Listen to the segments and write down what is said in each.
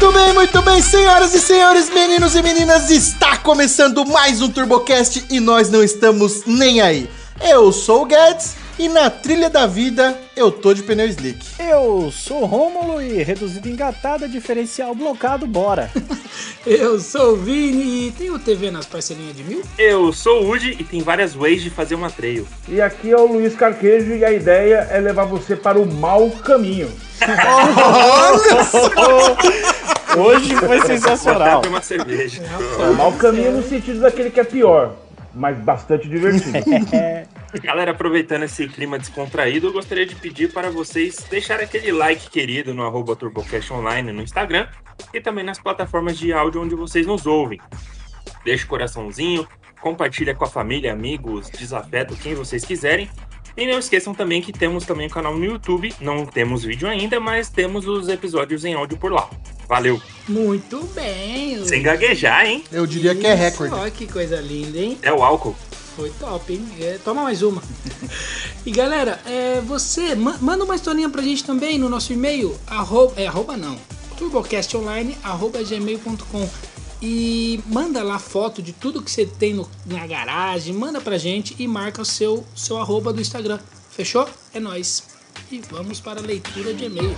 Muito bem, muito bem, senhoras e senhores, meninos e meninas, está começando mais um TurboCast e nós não estamos nem aí. Eu sou o Guedes e na trilha da vida eu tô de pneu slick. Eu sou o Rômulo e reduzido engatada, diferencial blocado, bora. Eu sou o Vini e tem o TV nas parcelinhas de mil? Eu sou o Woody e tem várias ways de fazer uma trail. E aqui é o Luiz Carquejo e a ideia é levar você para o mau caminho. Olha só! Hoje foi sensacional. Uma cerveja. O mau caminho no sentido daquele que é pior, mas bastante divertido. Galera, aproveitando esse clima descontraído, eu gostaria de pedir para vocês deixarem aquele like querido no arroba TurboCast Online no Instagram e também nas plataformas de áudio onde vocês nos ouvem. Deixa o coraçãozinho, compartilha com a família, amigos, desafeto, quem vocês quiserem. E não esqueçam também que temos também um canal no YouTube. Não temos vídeo ainda, mas temos os episódios em áudio por lá. Valeu! Muito bem. Sem gaguejar, hein? Eu diria que é recorde. Olha que coisa linda, hein? É o álcool. Foi top, hein? É, toma mais uma. e galera, é, você ma- manda uma historinha pra gente também no nosso e-mail, arroba, é, arroba não, turbocastonline, arroba gmail.com e manda lá foto de tudo que você tem no- na garagem, manda pra gente e marca o seu, seu arroba do Instagram. Fechou? É nóis. E vamos para a leitura de e-mail.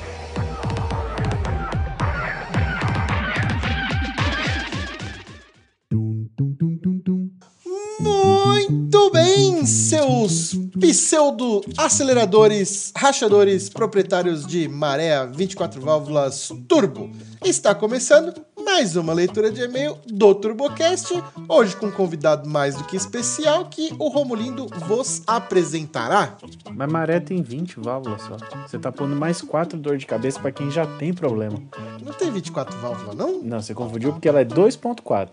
Muito bem, seus pseudo-aceleradores, rachadores, proprietários de maré 24 válvulas turbo. Está começando mais uma leitura de e-mail do TurboCast, hoje com um convidado mais do que especial que o Romulindo vos apresentará. Mas maré tem 20 válvulas só. Você tá pondo mais 4 dor de cabeça pra quem já tem problema. Não tem 24 válvulas, não? Não, você confundiu porque ela é 2.4.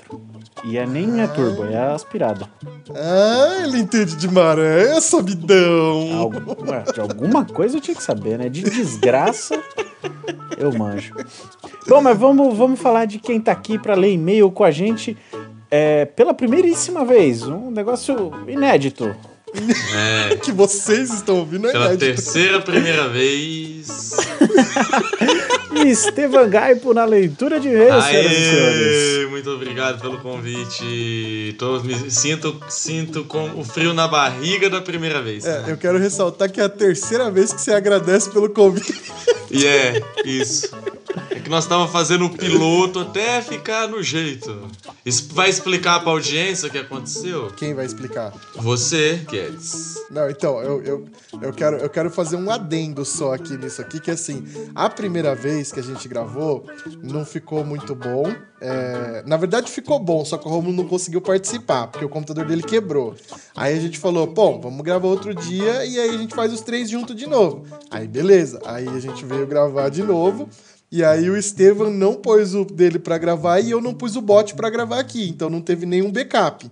E é nem é turbo, é aspirada. Ah, ele entende de maré, é sabidão. Algu- ué, de alguma coisa eu tinha que saber, né? De desgraça, eu manjo. Bom, mas vamos, vamos falar de quem tá aqui pra ler e-mail com a gente é, pela primeiríssima vez. Um negócio inédito. É, que vocês estão ouvindo é pela inédito. terceira primeira vez. Estevan Gaipo na leitura de e-mail, senhoras e senhores. Muito obrigado pelo convite. Tô, me sinto, sinto com o frio na barriga da primeira vez. É, eu quero ressaltar que é a terceira vez que você agradece pelo convite. E é, isso. É que nós estávamos fazendo o piloto até ficar no jeito. Isso vai explicar pra audiência o que aconteceu? Quem vai explicar? Você, Guedes. Não, então, eu, eu, eu, quero, eu quero fazer um adendo só aqui nisso aqui, que assim, a primeira vez que a gente gravou não ficou muito bom. É, na verdade ficou bom, só que o Romulo não conseguiu participar, porque o computador dele quebrou. Aí a gente falou, bom, vamos gravar outro dia e aí a gente faz os três juntos de novo. Aí beleza, aí a gente veio gravar de novo. E aí o Estevam não pôs o dele pra gravar e eu não pus o bot pra gravar aqui, então não teve nenhum backup.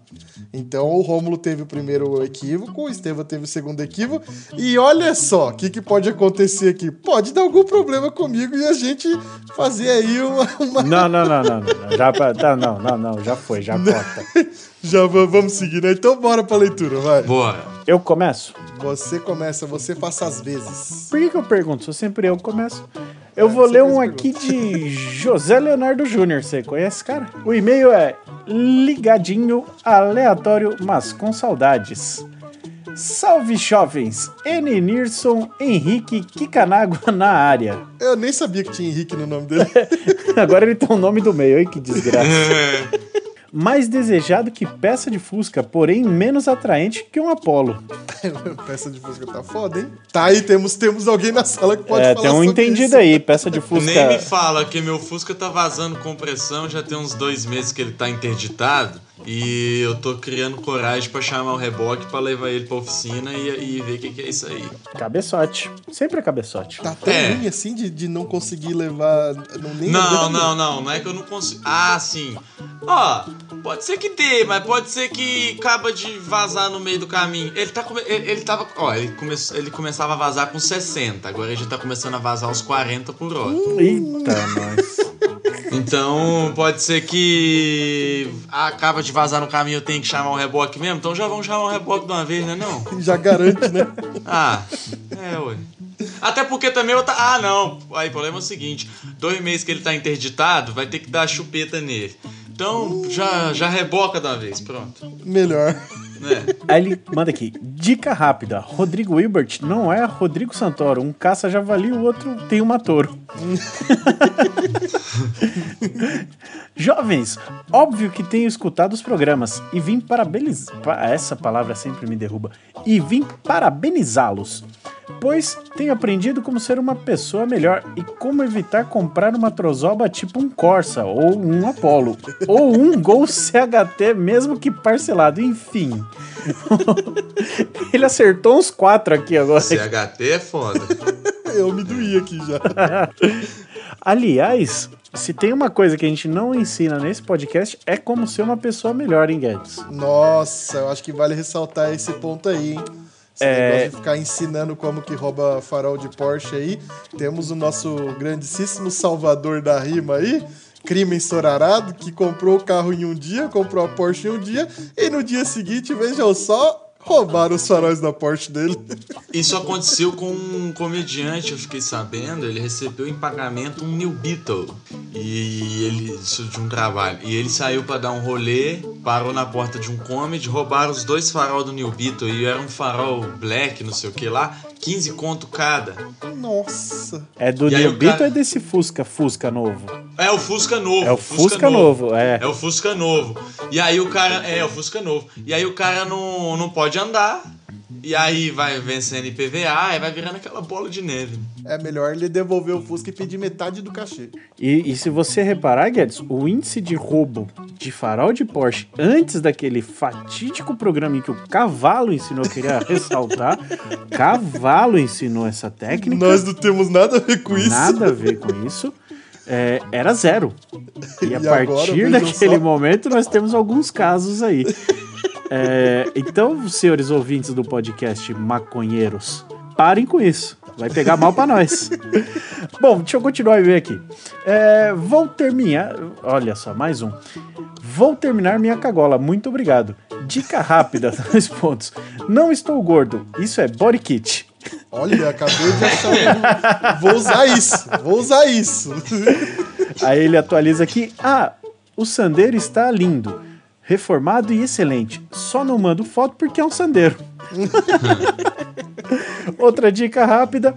Então o Rômulo teve o primeiro equívoco, o Estevam teve o segundo equívoco. E olha só, o que, que pode acontecer aqui? Pode dar algum problema comigo e a gente fazer aí uma. uma- Não, não, não, não, não. Já, tá, não, não, não, já foi, já corta. Já va- vamos seguir, né? Então bora pra leitura, vai. Bora. Eu começo? Você começa, você faça as vezes. Por que, que eu pergunto? Sou sempre eu que começo. Eu vou você ler um aqui de José Leonardo Júnior. Você conhece esse cara? O e-mail é ligadinho, aleatório, mas com saudades. Salve jovens! N. Nirson Henrique Kikanaga na área. Eu nem sabia que tinha Henrique no nome dele. Agora ele tem o nome do meio, ai que desgraça. Mais desejado que peça de Fusca, porém menos atraente que um Apollo. Peça de música tá foda, hein? Tá aí, temos, temos alguém na sala que pode É, falar tem um sobre entendido isso. aí, peça de Fusca. Nem me fala que meu Fusca tá vazando compressão, já tem uns dois meses que ele tá interditado. E eu tô criando coragem pra chamar o reboque pra levar ele pra oficina e, e ver o que, que é isso aí. Cabeçote. Sempre é cabeçote. Tá tão É. ruim assim de, de não conseguir levar. Não, nem Não, não, não, não é que eu não consigo. Ah, sim. Ó, pode ser que dê, mas pode ser que acaba de vazar no meio do caminho. Ele tá come... ele, ele tava, ó, ele, come... ele começava a vazar com 60, agora ele já tá começando a vazar aos 40 por hora. Eita, nós. Então, pode ser que acaba de vazar no caminho, eu tenho que chamar o reboque mesmo. Então já vamos chamar o reboque de uma vez, né não? Já garante, né? Ah, é, ué. Até porque também eu tá. Ah, não. Aí o problema é o seguinte: dois meses que ele tá interditado, vai ter que dar chupeta nele. Então já, já reboca uma vez, pronto. Melhor. É. Aí ele manda aqui, dica rápida, Rodrigo Wilbert não é Rodrigo Santoro, um caça-javali, o outro tem uma touro. Jovens, óbvio que tenho escutado os programas e vim parabenizar. Essa palavra sempre me derruba. E vim parabenizá-los. Pois tenho aprendido como ser uma pessoa melhor e como evitar comprar uma trozoba tipo um Corsa ou um Apollo ou um Gol CHT mesmo que parcelado, enfim. Ele acertou uns quatro aqui agora. CHT é foda. Eu me doí aqui já. Aliás, se tem uma coisa que a gente não ensina nesse podcast é como ser uma pessoa melhor, hein, Guedes? Nossa, eu acho que vale ressaltar esse ponto aí, hein? Esse É. negócio de ficar ensinando como que rouba farol de Porsche aí. Temos o nosso grandíssimo salvador da rima aí, crime ensorarado, que comprou o carro em um dia, comprou a Porsche em um dia, e no dia seguinte, vejam só, roubaram os faróis da Porsche dele. Isso aconteceu com um comediante, eu fiquei sabendo, ele recebeu em pagamento um New Beetle. E ele. Isso de um trabalho. E ele saiu pra dar um rolê, parou na porta de um comedy, roubaram os dois farol do New Beetle. E era um farol black, não sei o que lá, 15 conto cada. Nossa. É do aí New o Beetle cara- ou é desse Fusca, Fusca novo? É o Fusca novo. É o Fusca novo, é. É o Fusca novo. E aí o cara. É, o Fusca novo. E aí o cara não, não pode andar. E aí vai vencendo IPVA e vai virando aquela bola de neve. É melhor ele devolver o Fusca e pedir metade do cachê. E, e se você reparar, Guedes, o índice de roubo de farol de Porsche antes daquele fatídico programa em que o Cavalo ensinou, eu queria ressaltar, Cavalo ensinou essa técnica, Nós não temos nada a ver com isso. nada a ver com isso, é, era zero. E a E agora, partir daquele só. momento nós temos alguns casos aí. É, então, senhores ouvintes do podcast Maconheiros, parem com isso. Vai pegar mal pra nós. Bom, deixa eu continuar e ver aqui. É, vou terminar. Olha só, mais um. Vou terminar minha cagola. Muito obrigado. Dica rápida, dois pontos. Não estou gordo. Isso é body kit. Olha, acabei de achar. Vou usar isso. Vou usar isso. Aí ele atualiza aqui. Ah, o Sandeiro está lindo, reformado e excelente. Só não mando foto porque é um Sandeiro. Outra dica rápida.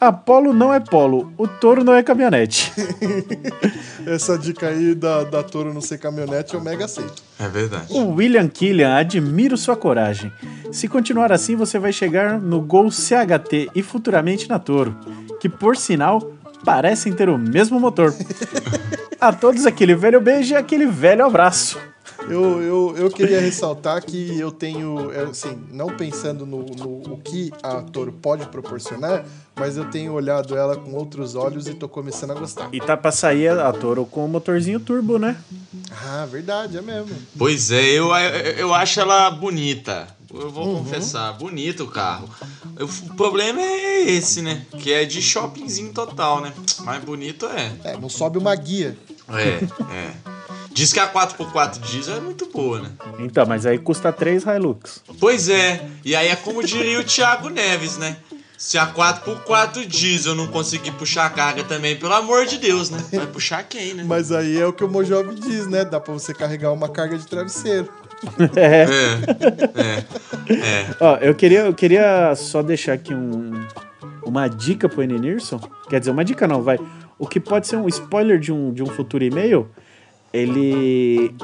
Apolo não é polo, o touro não é caminhonete. Essa dica aí da, da Toro não ser caminhonete eu mega aceito. É verdade. O William Killian, admiro sua coragem. Se continuar assim, você vai chegar no Gol CHT e futuramente na Toro, que por sinal parecem ter o mesmo motor. A todos aquele velho beijo e aquele velho abraço. Eu, eu, eu queria ressaltar que eu tenho, assim, não pensando no, no o que a Toro pode proporcionar, mas eu tenho olhado ela com outros olhos e tô começando a gostar. E tá pra sair a Toro com o motorzinho turbo, né? Ah, verdade, é mesmo. Pois é, eu, eu acho ela bonita. Eu vou confessar, bonito o carro. O problema é esse, né? Que é de shoppingzinho total, né? Mas bonito é. É, não sobe uma guia. É, é. Diz que a 4x4 diesel é muito boa, né? Então, mas aí custa 3 Hilux. Pois é, e aí é como diria o Thiago Neves, né? Se a 4x4 diesel não conseguir puxar a carga também, pelo amor de Deus, né? Vai puxar quem, né? Mas aí é o que o Mojove diz, né? Dá pra você carregar uma carga de travesseiro. É, é, é. Ó, eu queria, eu queria só deixar aqui um, uma dica pro Enenirson. Quer dizer, uma dica não, vai. O que pode ser um spoiler de um, de um futuro e-mail, ele.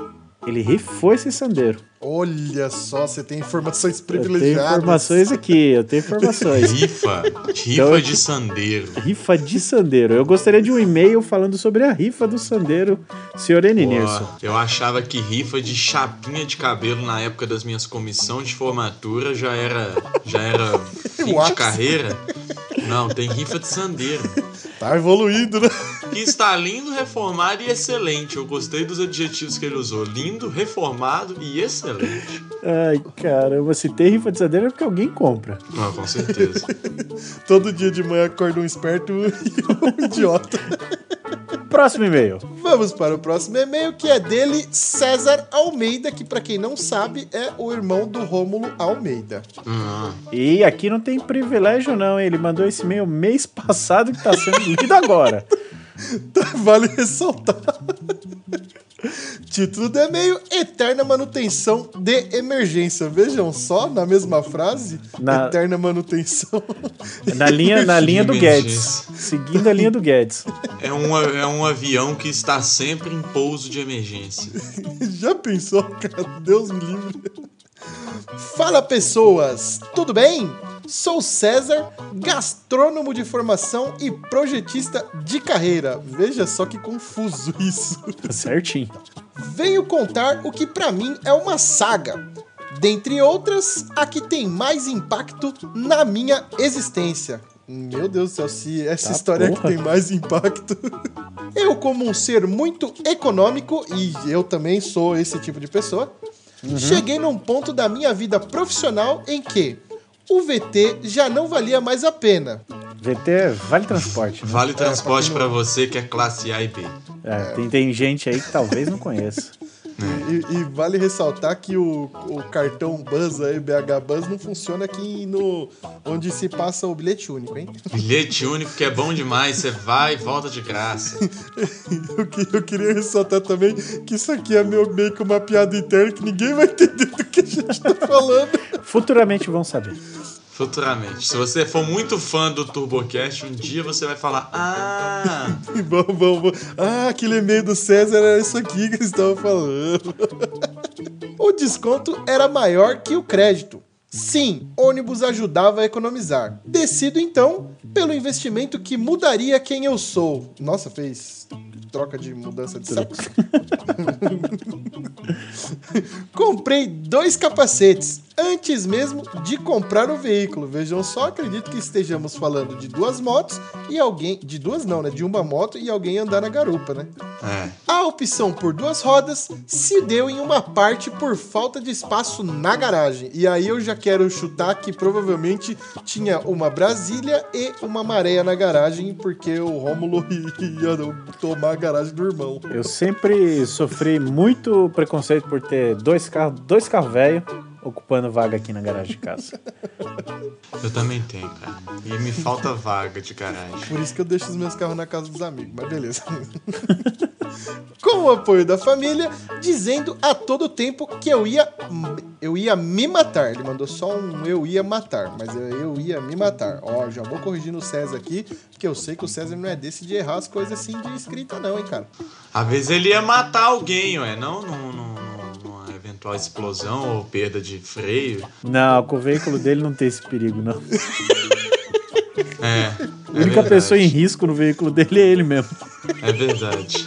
Ele rifou esse sandeiro. Olha só, você tem informações Eu tenho privilegiadas. informações aqui, eu tenho informações. Rifa, rifa Então, de sandeiro. rifa de sandeiro. Eu gostaria de um e-mail falando sobre a rifa do sandeiro, senhor Enenirson. Pô, eu achava que rifa de chapinha de cabelo na época das minhas comissões de formatura já era já era fim de carreira. Não, tem rifa de sandeiro. Tá evoluindo, né? Que está lindo, reformado e excelente. Eu gostei dos adjetivos que ele usou. Lindo, reformado e excelente. Ai, caramba, se tem rifa de sandeiro é porque alguém compra. Não, com certeza. Todo dia de manhã acorda um esperto e um idiota. Próximo e-mail. Vamos para o próximo e-mail, que é dele, César Almeida, que para quem não sabe é o irmão do Rômulo Almeida. E aqui não tem privilégio, não. hein? Ele mandou esse e-mail mês passado que tá sendo lido agora. Vale ressaltar. Título do e-mail: Eterna manutenção de emergência. Vejam só, na mesma frase, Na- eterna manutenção. Na linha, na linha do. Guedes. Seguindo a linha do Guedes. É um, é um avião que está sempre em pouso de emergência. Já pensou, cara? Deus me livre. Fala pessoas, tudo bem? Sou César, gastrônomo de formação e projetista de carreira. Veja só que confuso isso. Tá certinho. Venho contar o que pra mim é uma saga. Dentre outras, a que tem mais impacto na minha existência. Meu Deus do céu, se essa Tá história é que porra. tem mais impacto. Eu, como um ser muito econômico, e eu também sou esse tipo de pessoa, Uhum. cheguei num ponto da minha vida profissional em que o VT já não valia mais a pena. VT é vale transporte, né? Vale transporte pra pra você que é classe A e B. É, tem, tem gente aí que talvez não conheça. E, e vale ressaltar que o, o cartão Buzz aí, BH Buzz, não funciona aqui no onde se passa o bilhete único, hein? Bilhete único que é bom demais, você vai e volta de graça. Eu, eu queria ressaltar também que isso aqui é meu, meio que uma piada interna que ninguém vai entender do que a gente tá falando. Futuramente vão saber. Futuramente. Se você for muito fã do TurboCast, um dia você vai falar: Ah, vamos, vamos, vamos. Ah, aquele e-mail do César era isso aqui que eles estavam falando. o desconto era maior que o crédito. Sim, ônibus ajudava a economizar. Decido então pelo investimento que mudaria quem eu sou. Nossa, fez troca de mudança de sexo. Comprei dois capacetes antes mesmo de comprar o veículo. Vejam só, acredito que estejamos falando de duas motos e alguém. De duas não, né? De uma moto e alguém andar na garupa, né? é. A opção por duas rodas se deu em uma parte por falta de espaço na garagem. E aí eu já quero chutar que provavelmente tinha uma Brasília e uma Maréia na garagem, porque o Rômulo ia tomar a garagem do irmão. Eu sempre sofri muito preconceito por ter dois carros, dois carros velhos ocupando vaga aqui na garagem de casa. Eu também tenho, cara. E me falta vaga de garagem. Por isso que eu deixo os meus carros na casa dos amigos, mas beleza. Com o apoio da família, dizendo a todo tempo que eu ia eu ia me matar. Ele mandou só um eu ia matar, mas eu, eu ia me matar. Ó, já vou corrigindo o César aqui, porque eu sei que o César não é desse de errar as coisas assim de escrita não, hein, cara. Às vezes ele ia matar alguém, ué. Não num- num- num- numa eventual explosão ou perda de freio. Não, com o veículo dele não tem esse perigo, não. É. A única pessoa em risco no veículo dele é ele mesmo. É verdade.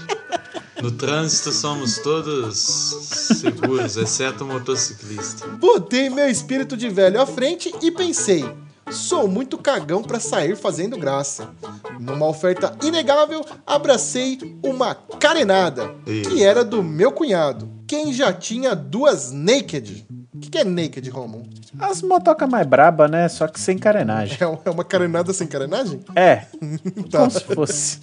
No trânsito somos todos seguros, exceto o motociclista. Botei meu espírito de velho à frente e pensei: sou muito cagão pra sair fazendo graça. Numa oferta inegável, abracei uma carenada, que era do meu cunhado, quem já tinha duas naked. O que, que é naked, Romulo? As motocas mais braba, né? Só que sem carenagem. É é uma carenada sem carenagem? É, Tá. como se fosse.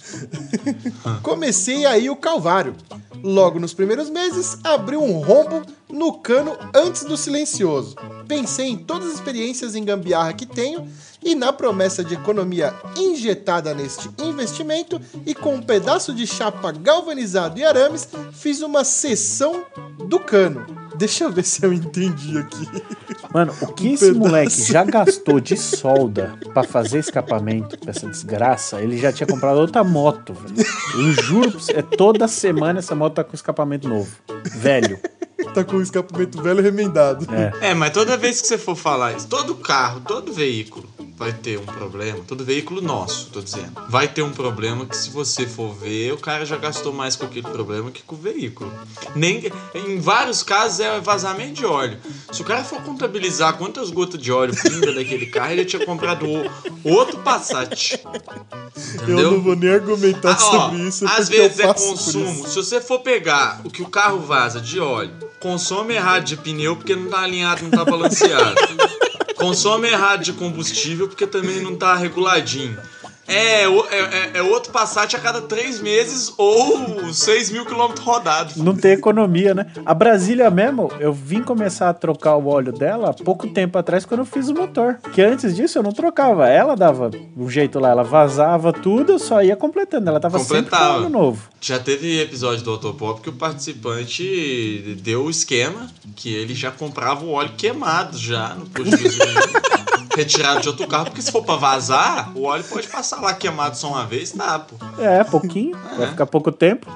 Comecei aí o calvário. Logo nos primeiros meses, abri um rombo no cano antes do silencioso. Pensei em todas as experiências em gambiarra que tenho e na promessa de economia injetada neste investimento e com um pedaço de chapa galvanizado e arames, fiz uma sessão do cano. Deixa eu ver se eu entendi aqui. Mano, o que Um esse pedaço. moleque já gastou de solda pra fazer escapamento pra essa desgraça, ele já tinha comprado outra moto, velho. Eu juro pra você, é toda semana essa moto tá com escapamento novo. Velho. Tá com o escapamento velho remendado. É. É, mas toda vez que você for falar isso, todo carro, todo veículo vai ter um problema. Todo veículo nosso, tô dizendo. Vai ter um problema que se você for ver, o cara já gastou mais com aquele problema que com o veículo. Nem, em vários casos é vazamento de óleo. Se o cara for contabilizar quantas gotas de óleo pinga daquele carro, ele tinha comprado outro Passat. Entendeu? Eu não vou nem argumentar Ah, ó, sobre isso. Às porque eu vezes é consumo. Se você for pegar o que o carro vaza de óleo, consome errado de pneu porque não tá alinhado, não tá balanceado. consome errado de combustível porque também não tá reguladinho. É, é, é- é outro Passat a cada três meses ou 6 mil quilômetros rodados. Não tem economia, né? A Brasília mesmo, eu vim começar a trocar o óleo dela há pouco tempo atrás, quando eu fiz o motor. Que antes disso eu não trocava. Ela dava um jeito lá, ela vazava tudo, eu só ia completando. Ela tava sempre com Completava. óleo novo. Já teve episódio do Autopop que o participante deu o esquema que ele já comprava o óleo queimado já no posto de gasolina. retirado de outro carro, porque se for pra vazar, o óleo pode passar lá queimado só uma vez, tá, pô. É, pouquinho. Vai ficar pouco tempo.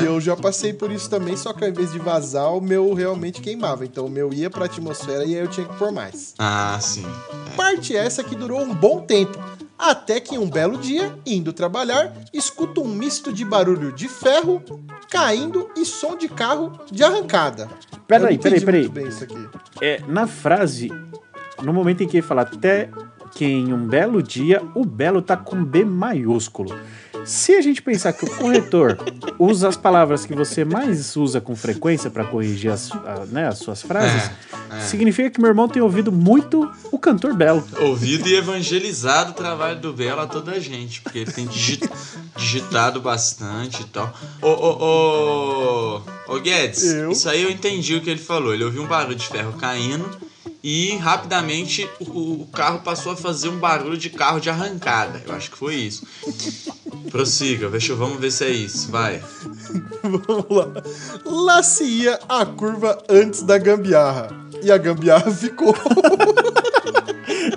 E eu já passei por isso também, só que ao invés de vazar, o meu realmente queimava. Então o meu ia pra atmosfera e aí eu tinha que pôr mais. Ah, sim. Parte essa que durou um bom tempo. Até que um belo dia, indo trabalhar, escuto um misto de barulho de ferro caindo e som de carro de arrancada. Peraí, peraí, peraí. muito bem isso aqui. É, na frase, no momento em que ele fala até que em um belo dia, o belo tá com B maiúsculo. Se a gente pensar que o corretor usa as palavras que você mais usa com frequência para corrigir as, a- né, as suas frases, É, significa que meu irmão tem ouvido muito o cantor Belo. Ouvido e evangelizado o trabalho do Belo a toda a gente, porque ele tem digi- digitado bastante e tal. Ô, ô, ô, ô Guedes, Eu? isso aí eu entendi o que ele falou. Ele ouviu um barulho de ferro caindo e rapidamente o, o carro passou a fazer um barulho de carro de arrancada. Eu acho que foi isso. Prossiga, deixa, vamos ver se é isso. Vai. Vamos lá. Lá se ia a curva antes da gambiarra. E a gambiarra ficou.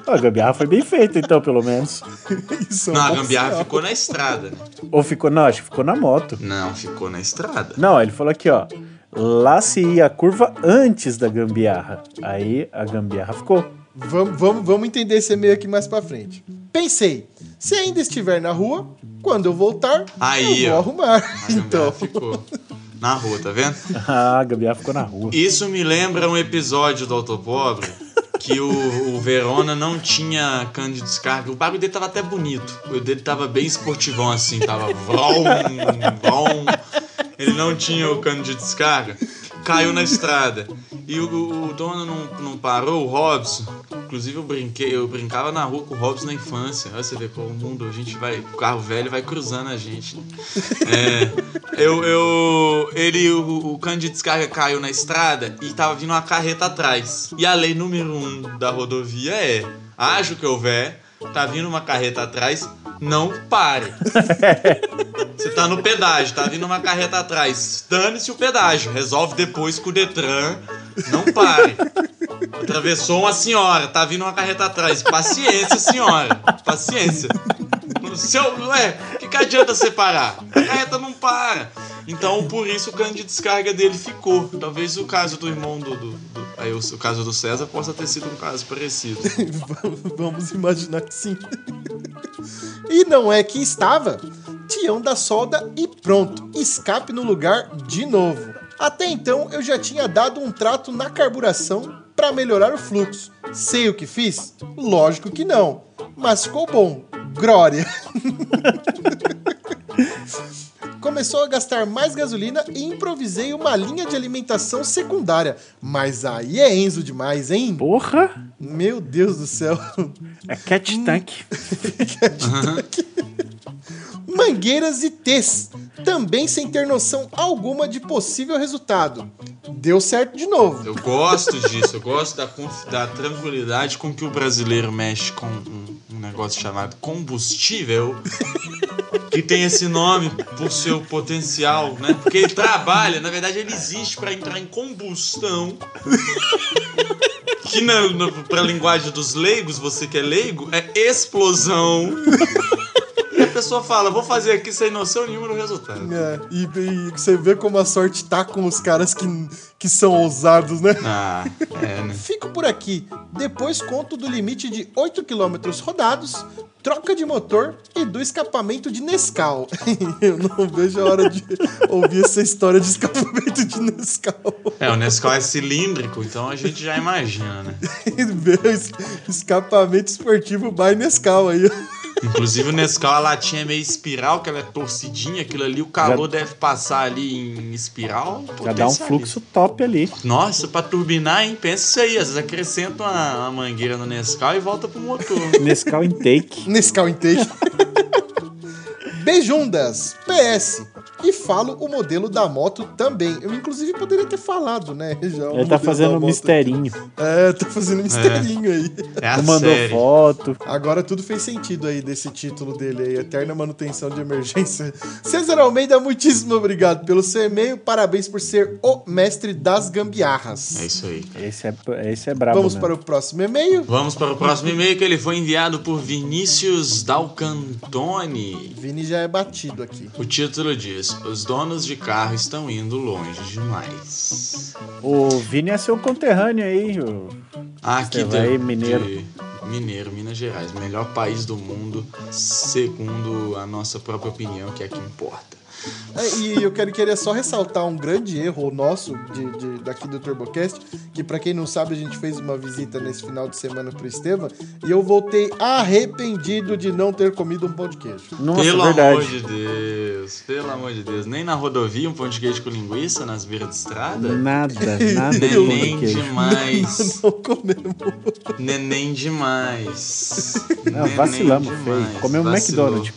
A gambiarra foi bem feita, então, pelo menos. Isso é Não, a bom gambiarra sinal. ficou na estrada, né? Ou ficou, não, acho que ficou na moto. Não, ficou na estrada. Não, ele falou aqui, ó. Lá se ia a curva antes da gambiarra. Aí a gambiarra ficou. Vamos, vamos, vamos entender esse e-mail aqui mais pra frente. Pensei, se ainda estiver na rua, quando eu voltar, Aí, eu vou ó. arrumar. A gambiarra Então, ficou na rua, tá vendo? Ah, a gambiarra ficou na rua. Isso me lembra um episódio do Autopobre que o, o Verona não tinha cano de descarga. O bagulho dele tava até bonito. O dele tava bem esportivão assim, tava vrom, vrom. Ele não tinha o cano de descarga. Caiu na estrada. E o, o dono não, não parou, o Robson. Inclusive eu brinquei, eu brincava na rua com o Robson na infância. Olha você vê como o mundo, a gente vai, o carro velho vai cruzando a gente. né? É, eu, eu, ele, o, o cano de descarga caiu na estrada e tava vindo uma carreta atrás. E a lei número um da rodovia é: haja o que houver, tá vindo uma carreta atrás, não pare. Você tá no pedágio, tá vindo uma carreta atrás, dane-se o pedágio, resolve depois com o Detran, não pare. Atravessou uma senhora, tá vindo uma carreta atrás. Paciência, senhora. Paciência. Se eu, ué, o que, que adianta separar? A carreta não para. Então, por isso o cano de descarga dele ficou. Talvez o caso do irmão do. do- do- aí o, o caso do César possa ter sido um caso parecido. vamos imaginar que sim. E não é que estava. Tião da solda e pronto. Escape no lugar de novo. Até então eu já tinha dado um trato na carburação para melhorar o fluxo. Sei o que fiz? Lógico que não. Mas ficou bom. Glória. Começou a gastar mais gasolina e improvisei uma linha de alimentação secundária. Mas aí é Enzo demais, hein? Porra! Meu Deus do céu. É cat tank. Mangueiras e T's, também sem ter noção alguma de possível resultado. Deu certo de novo. Eu gosto disso, eu gosto da, da tranquilidade com que o brasileiro mexe com um, um negócio chamado combustível, que tem esse nome por seu potencial, né? Porque ele trabalha, na verdade ele existe para entrar em combustão. Que na, na, pra linguagem dos leigos, você que é leigo, é explosão. A pessoa fala, vou fazer aqui sem noção nenhuma do resultado. É, e, e você vê como a sorte tá com os caras que, que são ousados, né? Ah, é, né? Fico por aqui. Depois conto do limite de 8 km rodados, troca de motor e do escapamento de Nescau. Eu não vejo a hora de ouvir essa história de escapamento de Nescau. É, o Nescau é cilíndrico, então a gente já imagina, né? Escapamento esportivo by Nescau aí. Inclusive o Nescau, a latinha é meio espiral, que ela é torcidinha, aquilo ali, o calor deve passar ali em espiral. Já dá um fluxo top ali. Nossa, pra turbinar, hein? Pensa isso aí. Às vezes acrescenta uma, uma mangueira no Nescau e volta pro motor. Nescau intake. Nescau intake. Beijundas, PS. E falo o modelo da moto também. Eu, inclusive, poderia ter falado, né? Já, Ele tá fazendo um misterinho. É, tá fazendo misterinho aí. É a mandou série. foto. Agora tudo fez sentido aí desse título dele aí, Eterna Manutenção de Emergência. César Almeida, muitíssimo obrigado pelo seu e-mail. Parabéns por ser o mestre das gambiarras. É isso aí. Esse é, esse é brabo Vamos mesmo. para o próximo e-mail. Vamos para o próximo e-mail que ele foi enviado por Vinícius Dalcantoni. Vini já é batido aqui. O título diz: Os donos de carro estão indo longe demais. O Vini é seu conterrâneo aí. o- Aqui Você vai, de- mineiro. de- Mineiro, Minas Gerais. Melhor país do mundo, segundo a nossa própria opinião, que é que importa. É, e eu quero queria só ressaltar um grande erro nosso de, de- daqui do TurboCast, que pra quem não sabe, a gente fez uma visita nesse final de semana pro Estevam e eu voltei arrependido de não ter comido um pão de queijo. Nossa, pelo verdade. amor de Deus, pelo amor de Deus. Nem na rodovia um pão de queijo com linguiça nas beiras de estrada? Nada, nada Neném de demais. Não comemos. Neném demais. Não, Neném vacilamos, demais. feio. Comemos Vacilou. McDonald's.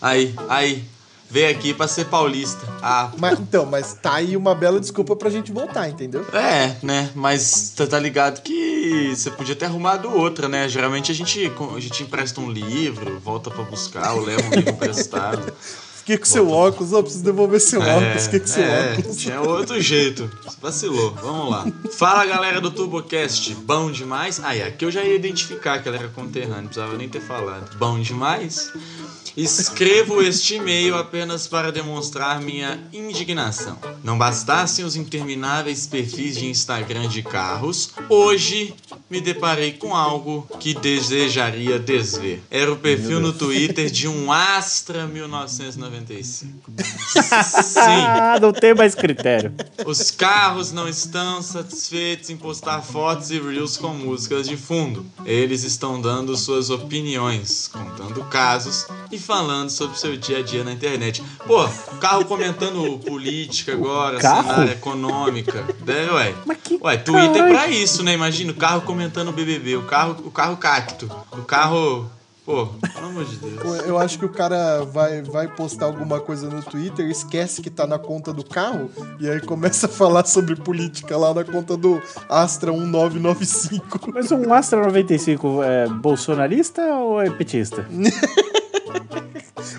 Aí, aí. Veio aqui pra ser paulista. Ah, Mas, então, mas tá aí uma bela desculpa pra gente voltar, entendeu? É, né? Mas você tá ligado que você podia ter arrumado outra, né? Geralmente a gente, a gente empresta um livro, volta pra buscar, ou leva um livro emprestado. Fiquei com seu óculos, eu preciso devolver seu óculos, fiquei com seu é, óculos. tinha outro jeito. Vacilou. Vamos lá. Fala galera do TurboCast, bom demais? Ah, aqui eu já ia identificar que ela era conterrânea, não precisava nem ter falado. Bom demais? Escrevo este e-mail apenas para demonstrar minha indignação. Não bastassem os intermináveis perfis de Instagram de carros, hoje me deparei com algo que desejaria desver. Era o perfil no Twitter de um Astra 1995. Sim, Ah, não tem mais critério. os carros não estão satisfeitos em postar fotos e reels com músicas de fundo. Eles estão dando suas opiniões, contando casos e falando sobre seu dia a dia na internet. Pô, carro comentando política agora, Carro? cenário econômica. É, ué. Mas que Ué, Twitter é caralho. pra isso, né? Imagina o carro comentando o BBB, o carro, o carro cacto, o carro... Pô, pelo amor de Deus. Pô, Eu acho que o cara vai, vai postar alguma coisa no Twitter, esquece que tá na conta do carro e aí começa a falar sobre política lá na conta do Astra 1995. Mas um Astra 95 é bolsonarista ou é petista?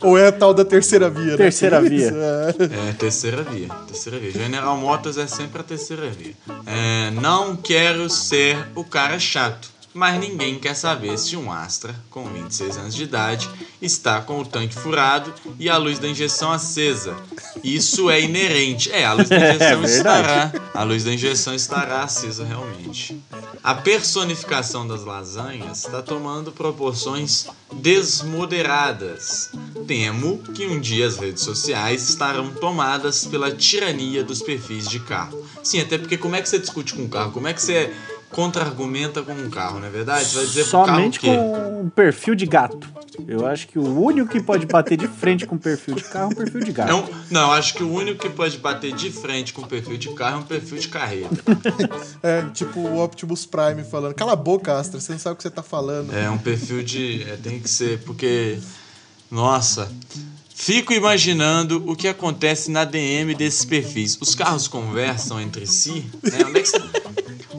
Ou é a tal da terceira via, né? Terceira Isso, via. é. É, terceira via. Terceira via. General Motors é sempre a terceira via. É, não quero ser o cara chato. Mas ninguém quer saber se um Astra, com 26 anos de idade, está com o tanque furado e a luz da injeção acesa. Isso é inerente. É, a luz da injeção É estará. A luz da injeção estará acesa realmente. A personificação das lasanhas está tomando proporções desmoderadas. Temo que um dia as redes sociais estarão tomadas pela tirania dos perfis de carro. Sim, até porque como é que você discute com um carro? Como é que você contra-argumenta com um carro, não é verdade? Você vai dizer pro Somente carro com um perfil de gato. Eu acho que o único que pode bater de frente com um perfil de carro é um perfil de gato. É um- não, eu acho que o único que pode bater de frente com um perfil de carro é um perfil de carreira. É, tipo o Optimus Prime falando: Cala a boca, Astra, você não sabe o que você tá falando. É um perfil de. é, tem que ser, porque. Nossa. Fico imaginando o que acontece na DM desses perfis. Os carros conversam entre si, né? Onde é que você,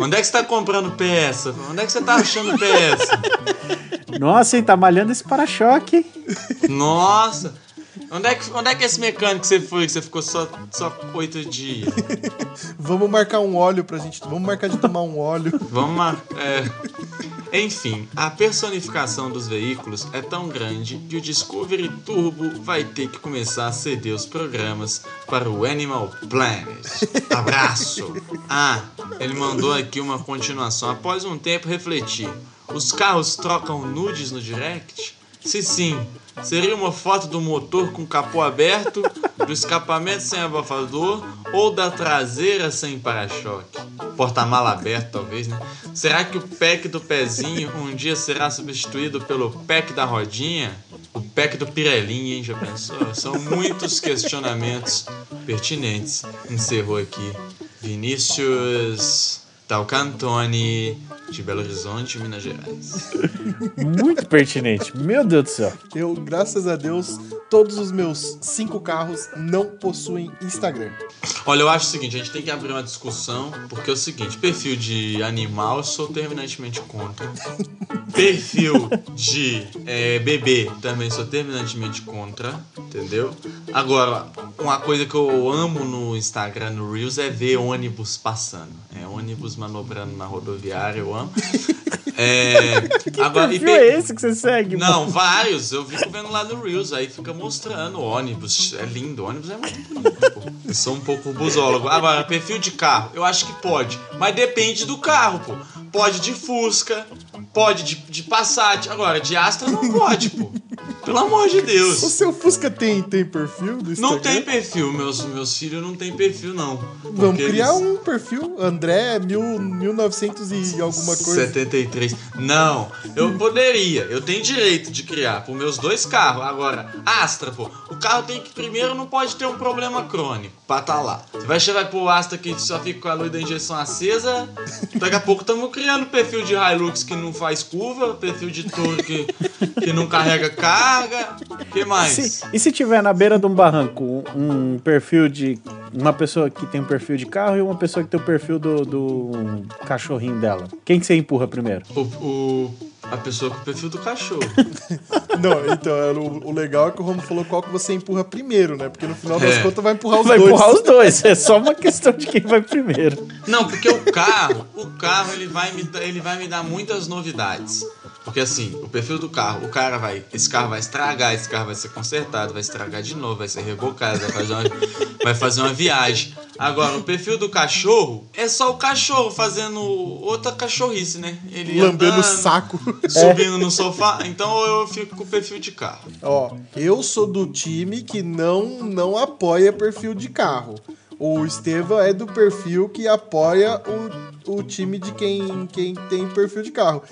onde é que você tá comprando peça? Onde é que você tá achando peça? Nossa, hein, tá malhando esse para-choque. Nossa! Onde é, que, onde é que esse mecânico que você foi, que você ficou só, só oito dias? Vamos marcar um óleo pra gente. Vamos marcar de tomar um óleo. Vamos mar... é. Enfim, a personificação dos veículos é tão grande que o Discovery Turbo vai ter que começar a ceder os programas para o Animal Planet. Abraço! Ah, ele mandou aqui uma continuação. Após um tempo refletir, os carros trocam nudes no direct? Se sim, seria uma foto do motor com capô aberto, do escapamento sem abafador ou da traseira sem para-choque? Porta-mala aberto, talvez, né? Será que o pack do pezinho um dia será substituído pelo pack da rodinha? O pack do Pirelinha, hein? Já pensou? São muitos questionamentos pertinentes. Encerrou aqui. Vinícius Talcantoni, de Belo Horizonte, Minas Gerais. Muito pertinente. Meu Deus do céu. Eu, graças a Deus, todos os meus cinco carros não possuem Instagram. Olha, eu acho o seguinte, a gente tem que abrir uma discussão, porque é o seguinte, perfil de animal eu sou terminantemente contra. Perfil de é, bebê também sou terminantemente contra, entendeu? Agora, uma coisa que eu amo no Instagram, no Reels, é ver ônibus passando. É ônibus manobrando na rodoviária, eu amo. É, Que agora, e perfil pe- é esse que você segue? não, mano? vários. Eu fico vendo lá no Reels, aí fica mostrando ônibus. É lindo, ônibus é muito bonito, pô. Eu sou um pouco busólogo. Agora, perfil de carro, eu acho que pode. Mas depende do carro, pô. Pode de Fusca, pode de, de Passat. Agora, de Astra não pode, pô. Pelo amor de O Deus. seu Fusca tem, tem perfil do Instagram? Não tem perfil, meus, meus filhos não tem perfil, não. Vamos criar eles- um perfil André mil, 1900 e alguma coisa. 73. Não, eu poderia. Eu tenho direito de criar por meus dois carros. Agora, Astra, pô. O carro tem que primeiro não pode ter um problema crônico pra tá lá. Você vai chegar pro Astra que só fica com a luz da injeção acesa. Daqui a pouco estamos criando perfil de Hilux que não faz curva, perfil de Toro que, que não carrega carga. que mais? Se- e se tiver na beira de um barranco um, um perfil de. Uma pessoa que tem um perfil de carro e uma pessoa que tem o perfil do, do cachorrinho dela. Quem que você empurra primeiro? O, o- a pessoa com o perfil do cachorro. Não, então, é, o, o legal é que o Romo falou qual que você empurra primeiro, né? Porque no final das É. contas vai empurrar os Vai dois. empurrar os dois. É só uma questão de quem vai primeiro. Não, porque o carro, o carro ele vai me ele vai me dar muitas novidades. Porque assim, o perfil do carro, o cara vai, esse carro vai estragar, esse carro vai ser consertado, vai estragar de novo, vai ser rebocado, vai fazer uma, vai fazer uma viagem. Agora, o perfil do cachorro é só o cachorro fazendo outra cachorrice, né? Ele Lambendo o andando, saco. subindo no sofá. Então eu fico com o perfil de carro. Ó, eu sou do time que não, não apoia perfil de carro. O Estevam é do perfil que apoia o, o time de quem, quem tem perfil de carro.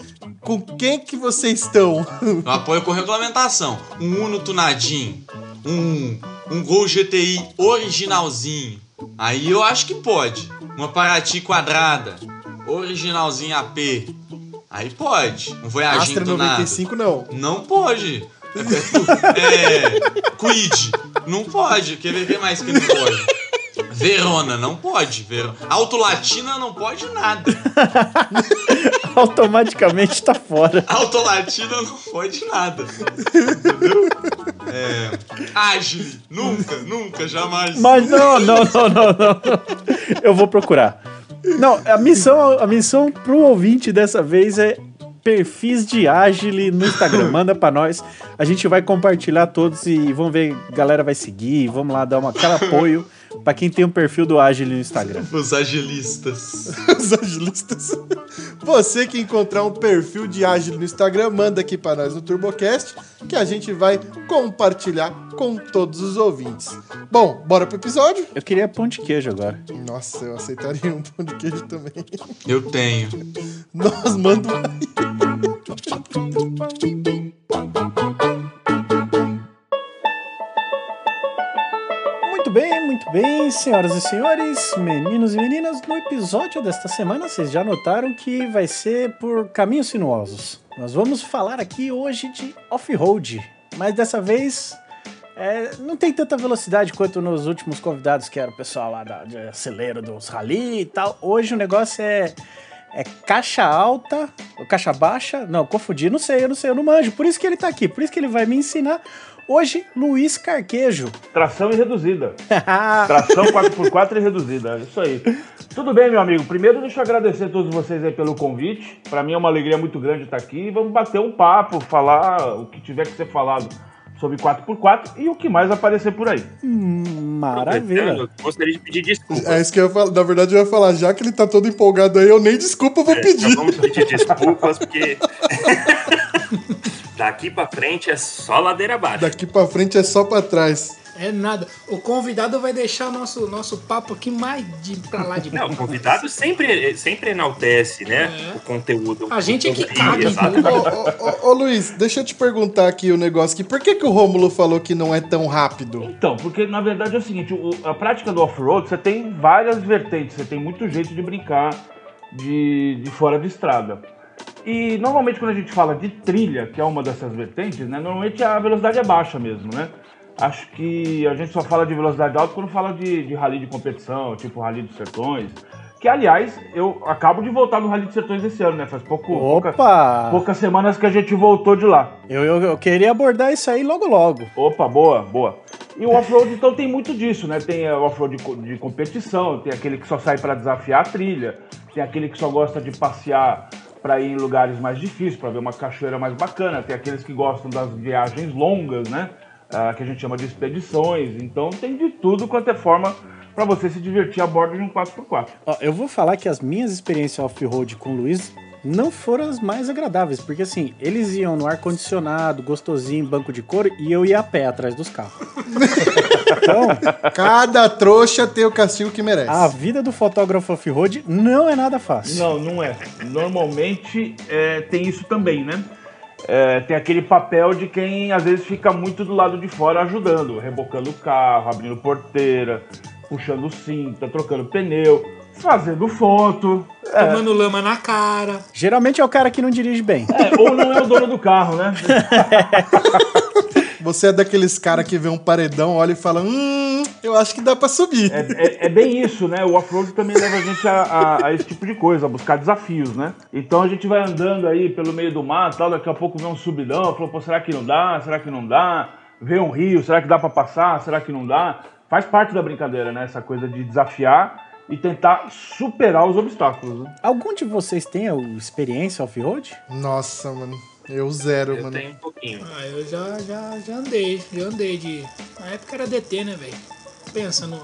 Com quem que vocês estão? Eu apoio com regulamentação. Um Uno tunadinho, um, um Gol GTI originalzinho. Aí eu acho que pode. Uma Paraty quadrada, originalzinho AP. Aí pode. Um Voyaginho Astra tunado. 95 não. Não pode. É, é, Quid. Não pode. Quer ver mais que não pode? Verona, não pode. Ver... Auto Latina não pode nada. Automaticamente tá fora. Auto Latina não pode nada. Entendeu? É. Agile. Nunca, nunca, jamais. Mas não, não, não, não, não. Eu vou procurar. Não, a missão, a missão pro ouvinte dessa vez é perfis de Agile no Instagram. Manda pra nós. A gente vai compartilhar todos e vamos ver, a galera vai seguir. Vamos lá dar uma, aquele apoio pra quem tem um perfil do Agile no Instagram. Os agilistas. Os agilistas. Você que encontrar um perfil de ágil no Instagram, manda aqui pra nós no TurboCast, que a gente vai compartilhar com todos os ouvintes. Bom, bora pro episódio? Eu queria pão de queijo agora. Nossa, eu aceitaria um pão de queijo também. Eu tenho. Nós manda Muito muito bem, senhoras e senhores, meninos e meninas. No episódio desta semana, vocês já notaram que vai ser por caminhos sinuosos. Nós vamos falar aqui hoje de off-road, mas dessa vez é, não tem tanta velocidade quanto nos últimos convidados, que era o pessoal lá da, de acelero dos rally e tal. Hoje o negócio é, é caixa alta, ou caixa baixa. Não, confundi, não sei, eu não sei, eu não manjo. Por isso que ele tá aqui, por isso que ele vai me ensinar. Hoje, Luiz Carquejo. Tração e reduzida. Tração 4x4 e reduzida. É isso aí. Tudo bem, meu amigo. Primeiro, deixa eu agradecer a todos vocês aí pelo convite. Para mim é uma alegria muito grande estar aqui. Vamos bater um papo, falar o que tiver que ser falado sobre 4x4 e o que mais aparecer por aí. Maravilha. Aproveitando, Gostaria de pedir desculpa. É isso que eu ia falar. Na verdade, eu ia falar, já que ele tá todo empolgado aí, eu nem desculpa vou Já pedir. vamos pedir desculpas, porque daqui pra frente é só ladeira abaixo. Daqui pra frente é só pra trás. É nada. O convidado vai deixar o nosso, nosso papo aqui mais de pra lá de Não, o convidado sempre, sempre enaltece, né? É. O conteúdo. A gente é que caga. Ô, ô, ô, ô, Luiz, deixa eu te perguntar aqui o negócio aqui. Por que, que o Rômulo falou que não é tão rápido? Então, porque na verdade é o seguinte, o- a prática do off-road, você tem várias vertentes, você tem muito jeito de brincar de, de fora de estrada. E normalmente quando a gente fala de trilha, que é uma dessas vertentes, né, normalmente a velocidade é baixa mesmo, né? Acho que a gente só fala de velocidade alta quando fala de, de rally de competição, tipo Rally dos Sertões. Que, aliás, eu acabo de voltar do Rally dos Sertões esse ano, né? Faz pouco, pouca- Opa! poucas semanas que a gente voltou de lá. Eu, eu, eu queria abordar isso aí logo logo. Opa, boa, boa. E o off-road, então, tem muito disso, né? Tem o off-road de, de competição, tem aquele que só sai para desafiar a trilha, tem aquele que só gosta de passear para ir em lugares mais difíceis, para ver uma cachoeira mais bacana, tem aqueles que gostam das viagens longas, né? Ah, que a gente chama de expedições. Então, tem de tudo quanto é forma para você se divertir a bordo de um 4x4. Ó, eu vou falar que as minhas experiências off-road com o Luiz não foram as mais agradáveis, porque assim, eles iam no ar-condicionado, gostosinho, banco de couro, e eu ia a pé atrás dos carros. então, Cada trouxa tem o castigo que merece. a vida do fotógrafo off-road não é nada fácil. Não, não é. Normalmente é, tem isso também, né? É, tem aquele papel de quem às vezes fica muito do lado de fora ajudando, rebocando o carro, abrindo porteira, puxando o cinto, trocando pneu, fazendo foto. Tomando lama na cara. Geralmente é o cara que não dirige bem. É, ou não é o dono do carro, né? Você é daqueles cara que vê um paredão, olha e fala: Hum, eu acho que dá pra subir. É, é- é bem isso, né? O off-road também leva a gente a, a- a esse tipo de coisa, a buscar desafios, né? Então a gente vai andando aí pelo meio do mato, tal, daqui a pouco vê um subidão, falou, pô, será que não dá? Será que não dá? Vê um rio, será que dá pra passar? Será que não dá? Faz parte da brincadeira, né? Essa coisa de desafiar e tentar superar os obstáculos. Né? Algum de vocês tem experiência off-road? Nossa, mano. Eu zero, Eu mano. tenho um pouquinho. Ah, eu já, já, já andei. Já andei de. Na época era DT, né, velho? Pensa no.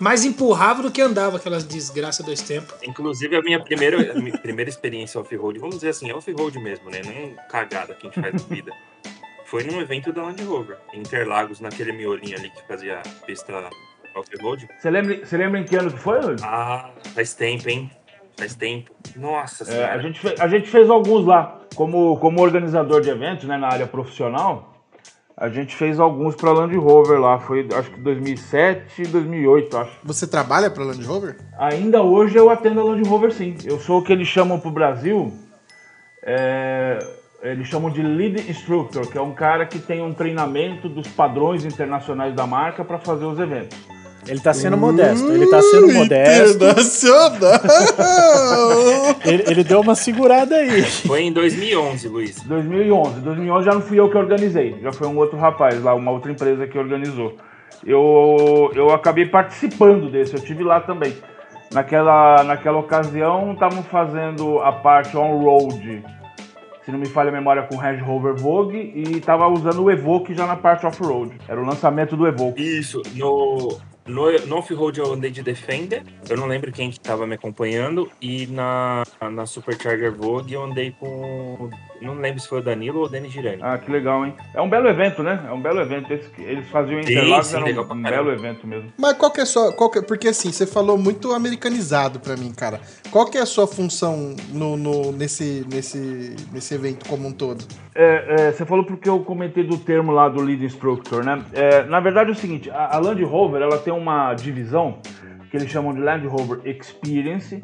Mais empurrava do que andava aquelas desgraças dois tempos. Inclusive, a minha primeira, a minha primeira experiência off-road, vamos dizer assim, é off-road mesmo, né? Não cagada que a gente faz na vida. Foi num evento da Land Rover, em Interlagos, naquele miolinho ali que fazia pista off-road. Você lembra, você lembra em que ano que foi, Luiz? Ah, faz tempo, hein? Faz tempo. Nossa É, senhora. a, gente fez, a gente fez alguns lá. Como, como organizador de eventos, né, na área profissional, a gente fez alguns para Land Rover lá. Foi, acho que 2007 e 2008, acho. Você trabalha pra Land Rover? Ainda hoje eu atendo a Land Rover, sim. Eu sou o que eles chamam pro Brasil, é, eles chamam de Lead Instructor, que é um cara que tem um treinamento dos padrões internacionais da marca para fazer os eventos. Ele tá sendo modesto, ele tá sendo modesto. Internacional! Ele, ele deu uma segurada aí. Foi em 2011, Luiz. 2011. 2011 já não fui eu que organizei, já foi um outro rapaz lá, uma outra empresa que organizou. Eu, eu acabei participando desse, eu tive lá também. Naquela, naquela ocasião, estavam fazendo a parte on-road, se não me falha a memória, com o Range Rover Vogue e estava usando o Evoque já na parte off-road. Era o lançamento do Evoque. Isso, no, no, off-road eu andei de Defender, eu não lembro quem que tava me acompanhando, e na, na Supercharger Vogue eu andei com, não lembro se foi o Danilo ou o Denis Girani. Ah, que legal, hein? É um belo evento, né? É um belo evento. Esse eles faziam Interlagos, sim, era um, um belo evento mesmo. Mas qual que é a sua. Qual que é- porque assim, você falou muito americanizado pra mim, cara. Qual que é a sua função no, no- nesse, nesse, nesse evento como um todo? É, é, você falou porque eu comentei do termo lá do Lead Instructor, né? É, na verdade é o seguinte, a, a Land Rover ela tem uma divisão que eles chamam de Land Rover Experience,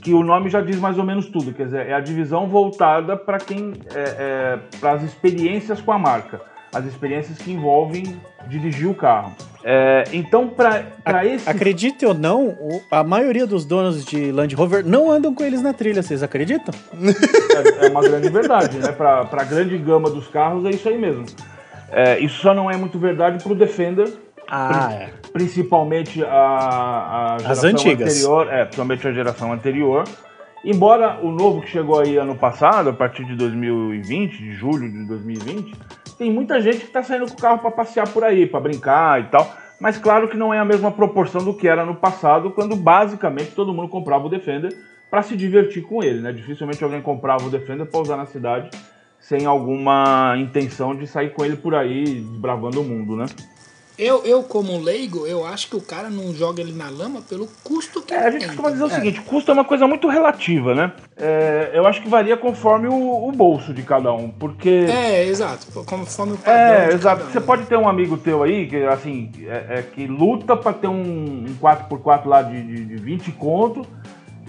que o nome já diz mais ou menos tudo, quer dizer, é a divisão voltada para quem, é, para as experiências com a marca, as experiências que envolvem dirigir o carro. É, então, para esse Acredite ou não, a maioria dos donos de Land Rover não andam com eles na trilha, vocês acreditam? É, é uma grande verdade, né? Para a grande gama dos carros é isso aí mesmo. É, isso só não é muito verdade para o Defender, Ah, é. principalmente a, a geração antigas. anterior, é, principalmente a geração anterior. Embora o novo que chegou aí ano passado, a partir de 2020, de julho de 2020, tem muita gente que está saindo com o carro para passear por aí, para brincar e tal. Mas claro que não é a mesma proporção do que era no passado, quando basicamente todo mundo comprava o Defender para se divertir com ele, né? Dificilmente alguém comprava o Defender para usar na cidade sem alguma intenção de sair com ele por aí, desbravando o mundo, né? Eu, eu, como leigo, eu acho que o cara não joga ele na lama pelo custo que É, a ele gente tem. costuma dizer o seguinte, custo é uma coisa muito relativa, né? É, eu acho que varia conforme o, o bolso de cada um, porque... É, exato. Conforme o padrão. É, exato. um. Você pode ter um amigo teu aí, que assim, é, é que luta pra ter um, um 4x4 lá de, de, de 20 conto,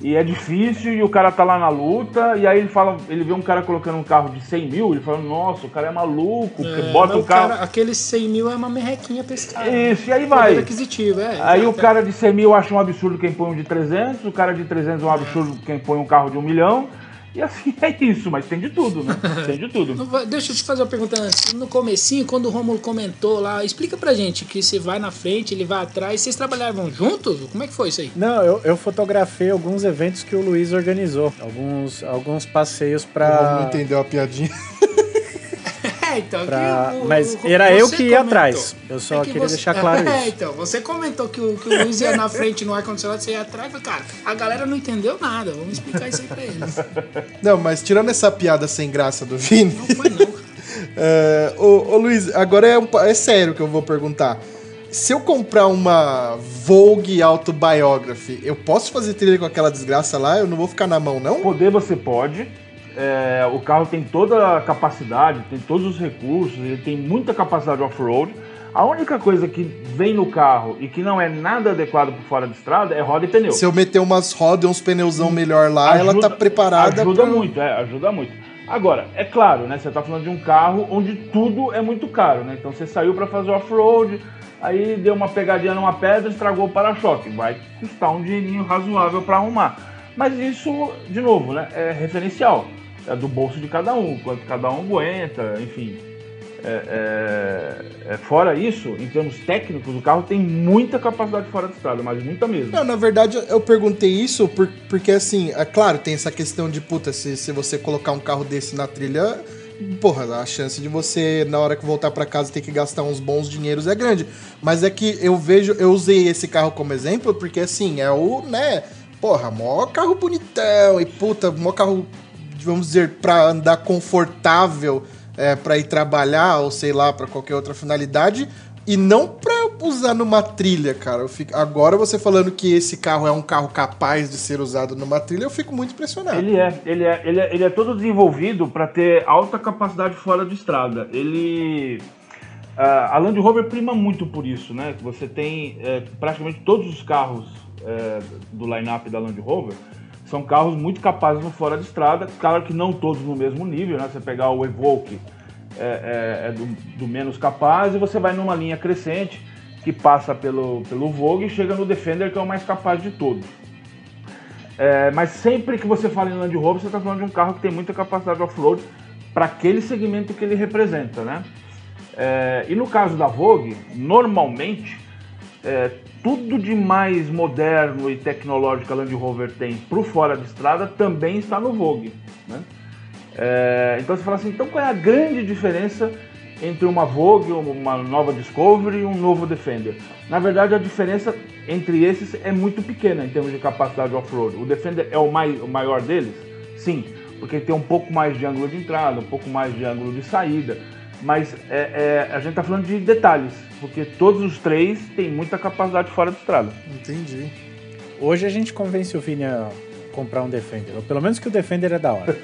e é difícil, e o cara tá lá na luta, e aí ele fala, ele vê um cara colocando um carro de 100 mil, ele fala, nossa, o cara é maluco, É, bota o carro. Cara, aqueles 100 mil é uma merrequinha pra esse cara. Isso, e aí vai. aquisitivo, é. Aí o exato, cara de 100 mil acha um absurdo quem põe um de 300, o cara de 300 é um absurdo quem põe um carro de um milhão, e assim é isso, mas tem de tudo, né? Tem de tudo. Vai- Deixa eu te fazer uma pergunta antes. No comecinho, quando o Romulo comentou lá, explica pra gente que você vai na frente, ele vai atrás. Vocês trabalhavam juntos? Como é que foi isso aí? Não, eu, eu fotografei alguns eventos que o Luiz organizou. Alguns, alguns passeios Não pra. entendeu a piadinha. É, então. pra... que o- Mas o- era eu que ia comentou. atrás. Eu só É que queria você- deixar claro É, isso. então. Você comentou que o, que o Luiz ia na frente no ar-condicionado, você ia atrás. Cara, a galera não entendeu nada. Vamos explicar isso aí pra eles. Não, mas tirando essa piada sem graça do Vini, Não foi, não, cara. é, ô, ô Luiz, agora é, um é sério que eu vou perguntar. Se eu comprar uma Vogue Autobiography, eu posso fazer trilha com aquela desgraça lá? Eu não vou ficar na mão, não? Poder você pode. É, o carro tem toda a capacidade, tem todos os recursos, ele tem muita capacidade off-road. A única coisa que vem no carro e que não é nada adequado para fora de estrada é roda e pneu. Se eu meter umas rodas e uns pneuzão melhor lá, ela Ajuda- tá preparada Ajuda pra- muito, é, ajuda muito. Agora, é claro, né? Você tá falando de um carro onde tudo é muito caro, né? Então você saiu para fazer off-road, aí deu uma pegadinha numa pedra, estragou o para-choque. Vai custar um dinheirinho razoável para arrumar. Mas isso, de novo, né? É referencial. É do bolso de cada um, quanto cada um aguenta, enfim. É, é- é, fora isso, em termos técnicos, o carro tem muita capacidade fora de estrada, mas muita mesmo. Não, na verdade eu perguntei isso por- porque, assim, é claro, tem essa questão de, puta, se, se você colocar um carro desse na trilha, porra, a chance de você, na hora que voltar pra casa, ter que gastar uns bons dinheiros é grande. Mas é que eu vejo, eu usei esse carro como exemplo porque, assim, é o, né, porra, mó carro bonitão e, puta, mó carro, vamos dizer, pra andar confortável, é, pra ir trabalhar ou sei lá, pra qualquer outra finalidade. E não pra usar numa trilha, cara. Fico- Agora você falando que esse carro é um carro capaz de ser usado numa trilha, eu fico muito impressionado. Ele é, ele é, ele é, ele é todo desenvolvido para ter alta capacidade fora de estrada. Ele. a Land Rover prima muito por isso, né? Você tem é, praticamente todos os carros é, do line-up da Land Rover são carros muito capazes no fora de estrada. Claro que não todos no mesmo nível, né? Você pegar o Evoque é, é- é do, do menos capaz e você vai numa linha crescente que passa pelo, pelo Vogue e chega no Defender, que é o mais capaz de todos. É, mas sempre que você fala em Land Rover, você está falando de um carro que tem muita capacidade off-road para aquele segmento que ele representa, né? É, e no caso da Vogue, normalmente, é, tudo de mais moderno e tecnológico a Land Rover tem para o fora de estrada também está no Vogue, né? É, então você fala assim, então qual é a grande diferença entre uma Vogue, uma nova Discovery e um novo Defender? Na verdade, a diferença entre esses é muito pequena em termos de capacidade off-road. O Defender é o, mai- o maior deles? Sim, porque ele tem um pouco mais de ângulo de entrada, um pouco mais de ângulo de saída. Mas é- é, a gente está falando de detalhes, porque todos os três têm muita capacidade fora de estrada. Entendi. Hoje a gente convence o Vini a comprar um Defender. Ou pelo menos que o Defender é da hora.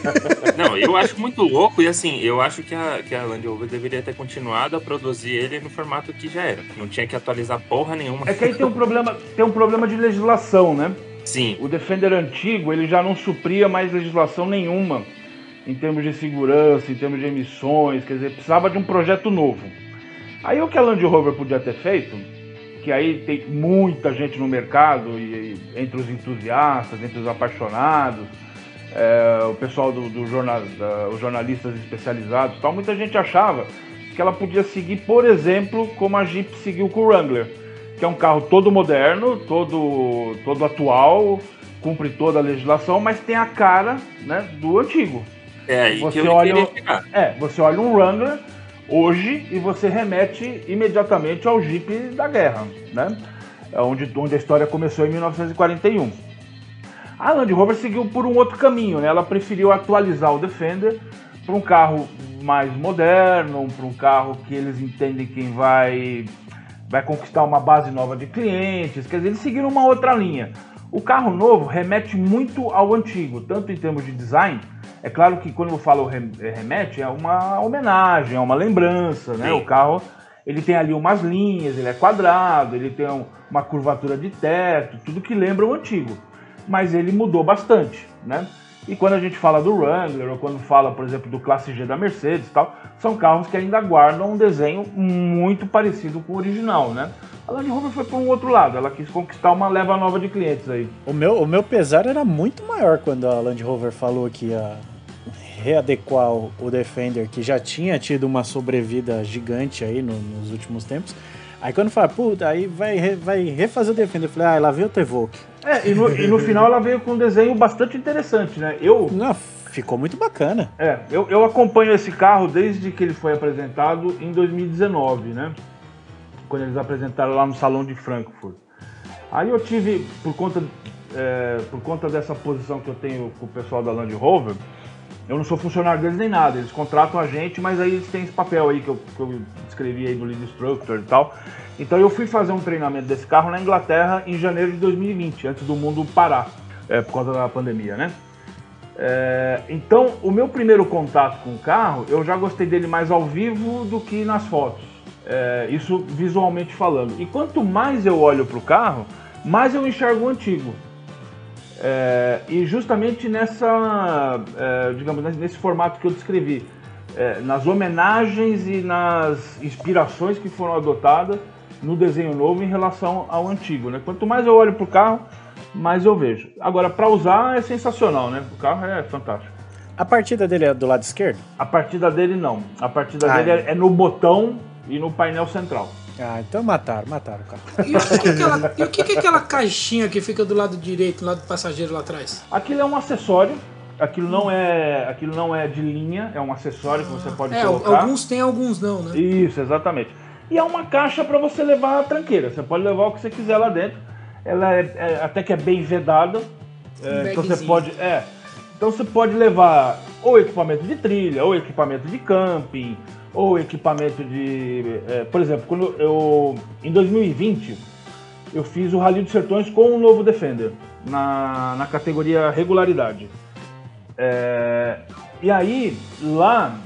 Não, eu acho muito louco e assim, eu acho que a, que a Land Rover deveria ter continuado a produzir ele no formato que já era. Não tinha que atualizar porra nenhuma. É que aí tem um problema, tem um problema de legislação, né? Sim, O Defender antigo ele já não supria mais legislação nenhuma em termos de segurança, em termos de emissões, quer dizer, precisava de um projeto novo. Aí o que a Land Rover podia ter feito, que aí tem muita gente no mercado, e, e entre os entusiastas, entre os apaixonados, é, o pessoal do, do jornal, jornalistas especializados, tal, muita gente achava que ela podia seguir, por exemplo, como a Jeep seguiu com o Wrangler, que é um carro todo moderno, todo, todo atual, cumpre toda a legislação, mas tem a cara né, do antigo. É aí Você que eu olha. É, você olha um Wrangler hoje e você remete imediatamente ao Jeep da guerra, né? É Onde, onde a história começou em 1941. A Land Rover seguiu por um outro caminho, né? Ela preferiu atualizar o Defender para um carro mais moderno, para um carro que eles entendem quem vai vai conquistar uma base nova de clientes, quer dizer, eles seguiram uma outra linha. O carro novo remete muito ao antigo, tanto em termos de design, é claro que quando eu falo remete, é uma homenagem, é uma lembrança, né? O carro ele tem ali umas linhas, ele é quadrado, ele tem uma curvatura de teto, tudo que lembra o antigo. Mas ele mudou bastante, né? E quando a gente fala do Wrangler, ou quando fala, por exemplo, do Classe G da Mercedes tal, são carros que ainda guardam um desenho muito parecido com o original, né? A Land Rover foi para um outro lado, ela quis conquistar uma leva nova de clientes aí. O meu, o meu pesar era muito maior quando a Land Rover falou que ia readequar o Defender, que já tinha tido uma sobrevida gigante aí no, nos últimos tempos. Aí quando fala, puta, aí vai, vai refazer o Defender, eu falei, ah, ela veio o T-Evoque. É, e no, e no final ela veio com um desenho bastante interessante, né? Eu. Não, ficou muito bacana. É, eu, eu acompanho esse carro desde que ele foi apresentado em 2019, né? Quando eles apresentaram lá no Salão de Frankfurt. Aí eu tive, por conta, é, por conta dessa posição que eu tenho com o pessoal da Land Rover, eu não sou funcionário deles nem nada, eles contratam a gente, mas aí eles têm esse papel aí que eu, que eu escrevi aí do Lead Instructor e tal. Então eu fui fazer um treinamento desse carro na Inglaterra em janeiro de 2020, antes do mundo parar, é, por causa da pandemia, né? É, então, o meu primeiro contato com o carro, eu já gostei dele mais ao vivo do que nas fotos. É, isso visualmente falando. E quanto mais eu olho para o carro, mais eu enxergo o antigo. É, e justamente nessa, é, digamos, nesse formato que eu descrevi, é, nas homenagens e nas inspirações que foram adotadas no desenho novo em relação ao antigo. Né? Quanto mais eu olho para o carro, mais eu vejo. Agora, para usar é sensacional, né? O carro é fantástico. A partida dele é do lado esquerdo? A partida dele não. A partida ah, dele é. é no botão e no painel central. Ah, então mataram, mataram o carro. E o que, que, é aquela, e o que, que é aquela caixinha que fica do lado direito, do lado do passageiro lá atrás? Aquilo é um acessório. Aquilo não é, aquilo não é de linha, é um acessório que você pode é, colocar. Alguns tem, alguns não, né? Isso, exatamente. E é uma caixa para você levar a tranqueira. Você pode levar o que você quiser lá dentro. Ela é, é até que é bem vedada. É, então você pode, é. Então você pode levar ou equipamento de trilha, ou equipamento de camping, ou equipamento de. É, por exemplo, quando eu. Em 2020 eu fiz o Rally dos Sertões com o novo Defender, na, na categoria regularidade. É, e aí, lá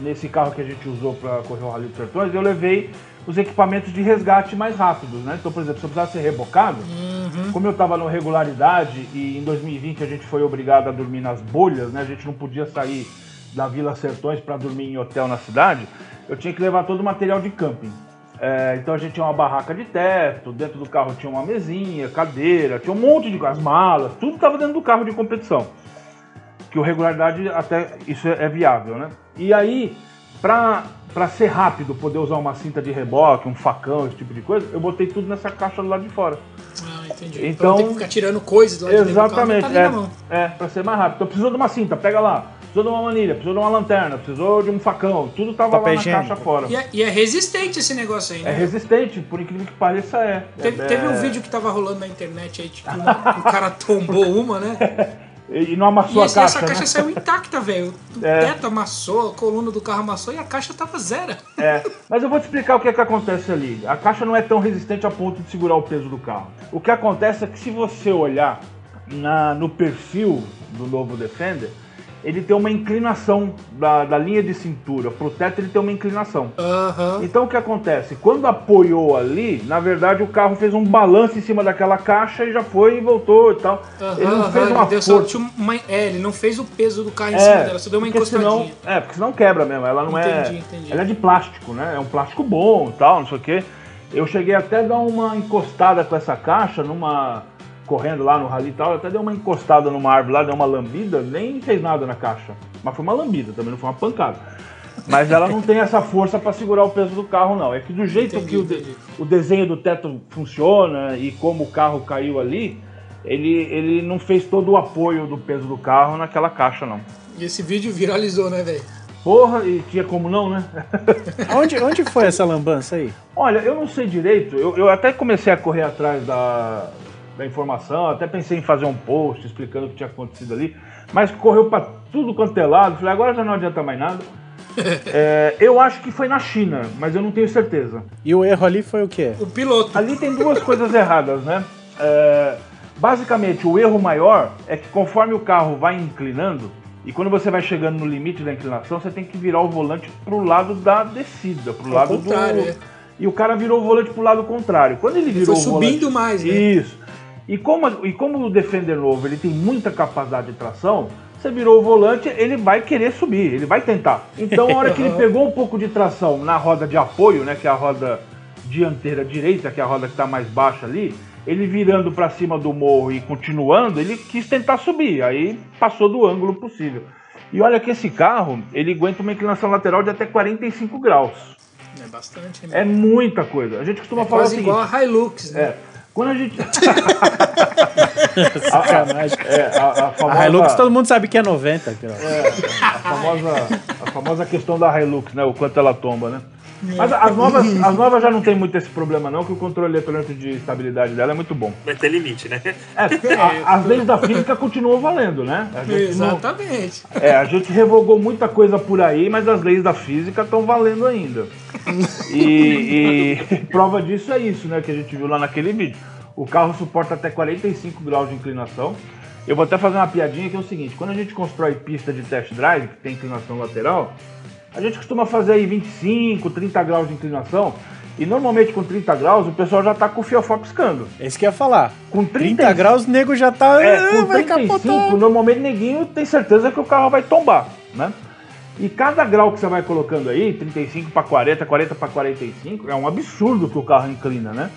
nesse carro que a gente usou para correr o Rally dos Sertões, eu levei os equipamentos de resgate mais rápidos, né? Então, por exemplo, se eu precisasse ser rebocado, uhum. como eu estava no regularidade e em 2020 a gente foi obrigado a dormir nas bolhas, né? A gente não podia sair da Vila Sertões para dormir em hotel na cidade, eu tinha que levar todo o material de camping. É, então a gente tinha uma barraca de teto, dentro do carro tinha uma mesinha, cadeira, tinha um monte de coisas, malas, tudo estava dentro do carro de competição. Que o regularidade até isso é, viável, né? E aí, para ser rápido, poder usar uma cinta de reboque, um facão, esse tipo de coisa, eu botei tudo nessa caixa do lado de fora. Ah, entendi. Então, tem que ficar tirando coisas do lado exatamente, de dentro do carro, tá é, é para ser mais rápido. Então precisou de uma cinta, pega lá precisou de uma manilha, precisou de uma lanterna, precisou de um facão, tudo tava Papel lá na caixa fora. E é, e é, resistente esse negócio aí, né? É resistente, por incrível que pareça é. Teve, é, teve um vídeo que tava rolando na internet aí, tipo, o cara tombou uma, né? E não amassou e a caixa. essa caixa né? saiu intacta, velho. O é. teto amassou, a coluna do carro amassou e a caixa tava zero. É, mas eu vou te explicar o que é que acontece ali. A caixa não é tão resistente a ponto de segurar o peso do carro. O que acontece é que se você olhar na, no perfil do novo Defender, ele tem uma inclinação da, da linha de cintura. Pro teto ele tem uma inclinação. Uhum. Então o que acontece? Quando apoiou ali, na verdade o carro fez um balanço em cima daquela caixa e já foi e voltou e tal. Uhum, ele não fez uma ele força. Uma, é, ele não fez o peso do carro em é, cima dela, só deu uma encostadinha. Senão, é, porque senão quebra mesmo. Ela não é entendi, é. Entendi. Ela é de plástico, né? É um plástico bom e tal, não sei o quê. Eu cheguei até a dar uma encostada com essa caixa numa correndo lá no rally e tal, até deu uma encostada numa árvore lá, deu uma lambida, nem fez nada na caixa. Mas foi uma lambida, também não foi uma pancada. Mas ela não tem essa força para segurar o peso do carro, não. É que do jeito entendi, que o, de, o, desenho do teto funciona e como o carro caiu ali, ele, ele não fez todo o apoio do peso do carro naquela caixa, não. E esse vídeo viralizou, né, velho? Porra, e tinha como não, né? onde, onde foi essa lambança aí? Olha, eu não sei direito. Eu, eu até comecei a correr atrás da, da informação, até pensei em fazer um post explicando o que tinha acontecido ali, mas correu para tudo quanto é lado, falei, agora já não adianta mais nada. É, eu acho que foi na China, mas eu não tenho certeza. E o erro ali foi o quê? O piloto. Ali tem duas coisas erradas, né? É, basicamente, o erro maior é que conforme o carro vai inclinando, e quando você vai chegando no limite da inclinação, você tem que virar o volante pro lado da descida, pro Ao lado contrário, do. é. E o cara virou o volante pro lado contrário. Quando ele virou foi o volante... subindo mais, né? Isso. E como, e como o Defender novo ele tem muita capacidade de tração, você virou o volante, ele vai querer subir, ele vai tentar. Então, a hora que ele pegou um pouco de tração na roda de apoio, né, que é a roda dianteira direita, que é a roda que está mais baixa ali, ele virando para cima do morro e continuando, ele quis tentar subir, aí passou do ângulo possível. E olha que esse carro, ele aguenta uma inclinação lateral de até 45 graus. É bastante, né? É muita coisa. A gente costuma É falar quase seguinte, igual a Hilux, né? é, quando a gente Sacanagem. é, a, a famosa A Hilux todo mundo sabe que é 90 graus. a famosa, a famosa questão da Hilux, né? O quanto ela tomba, né? Mas as novas, as novas já não tem muito esse problema, não, que o controle eletrônico de estabilidade dela é muito bom. Vai ter limite, né? É, a- as leis da física continuam valendo, né? A gente, não- Exatamente. é, a gente revogou muita coisa por aí, mas as leis da física estão valendo ainda. E, e prova disso é isso, né? Que a gente viu lá naquele vídeo. O carro suporta até 45 graus de inclinação. Eu vou até fazer uma piadinha que é o seguinte: quando a gente constrói pista de test drive, que tem inclinação lateral, a gente costuma fazer aí 25, 30 graus de inclinação. E normalmente com 30 graus o pessoal já tá com o fiofó piscando. Esse que eu ia falar. Com 30 30 graus, o nego já tá. é, "Ah, com vai 35, capotar. normalmente neguinho tem certeza que o carro vai tombar, né? E cada grau que você vai colocando aí, 35 para 40, 40 para 45, é um absurdo que o carro inclina, né?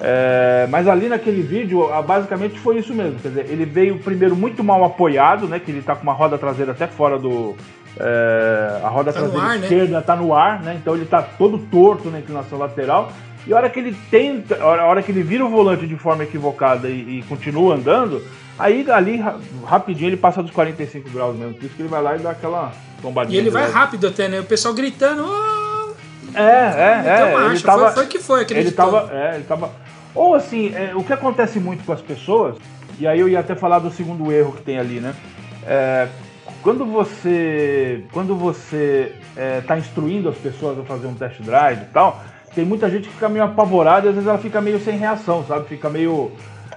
É, mas ali naquele vídeo, ah, basicamente foi isso mesmo. Quer dizer, ele veio primeiro muito mal apoiado, né? Que ele tá com uma roda traseira até fora do. É, a roda Tá traseira ar, né? esquerda tá no ar, né? Então ele tá todo torto na inclinação lateral. E a hora que ele tenta, a hora, que ele vira o volante de forma equivocada e, e continua andando, aí ali ra- rapidinho ele passa dos 45 graus mesmo. Por isso que ele vai lá e dá aquela tombadinha. E ele vai rápido até, né? O pessoal gritando. "Ah!" É, é, Então, é. Ele tava, Foi, foi que foi, ele acredito. tava, é, ele tava. Ou assim, é, o que acontece muito com as pessoas, e aí eu ia até falar do segundo erro que tem ali, né? É, quando você, quando você está instruindo as pessoas a fazer um test drive e tal, tem muita gente que fica meio apavorada e às vezes ela fica meio sem reação, sabe? Fica meio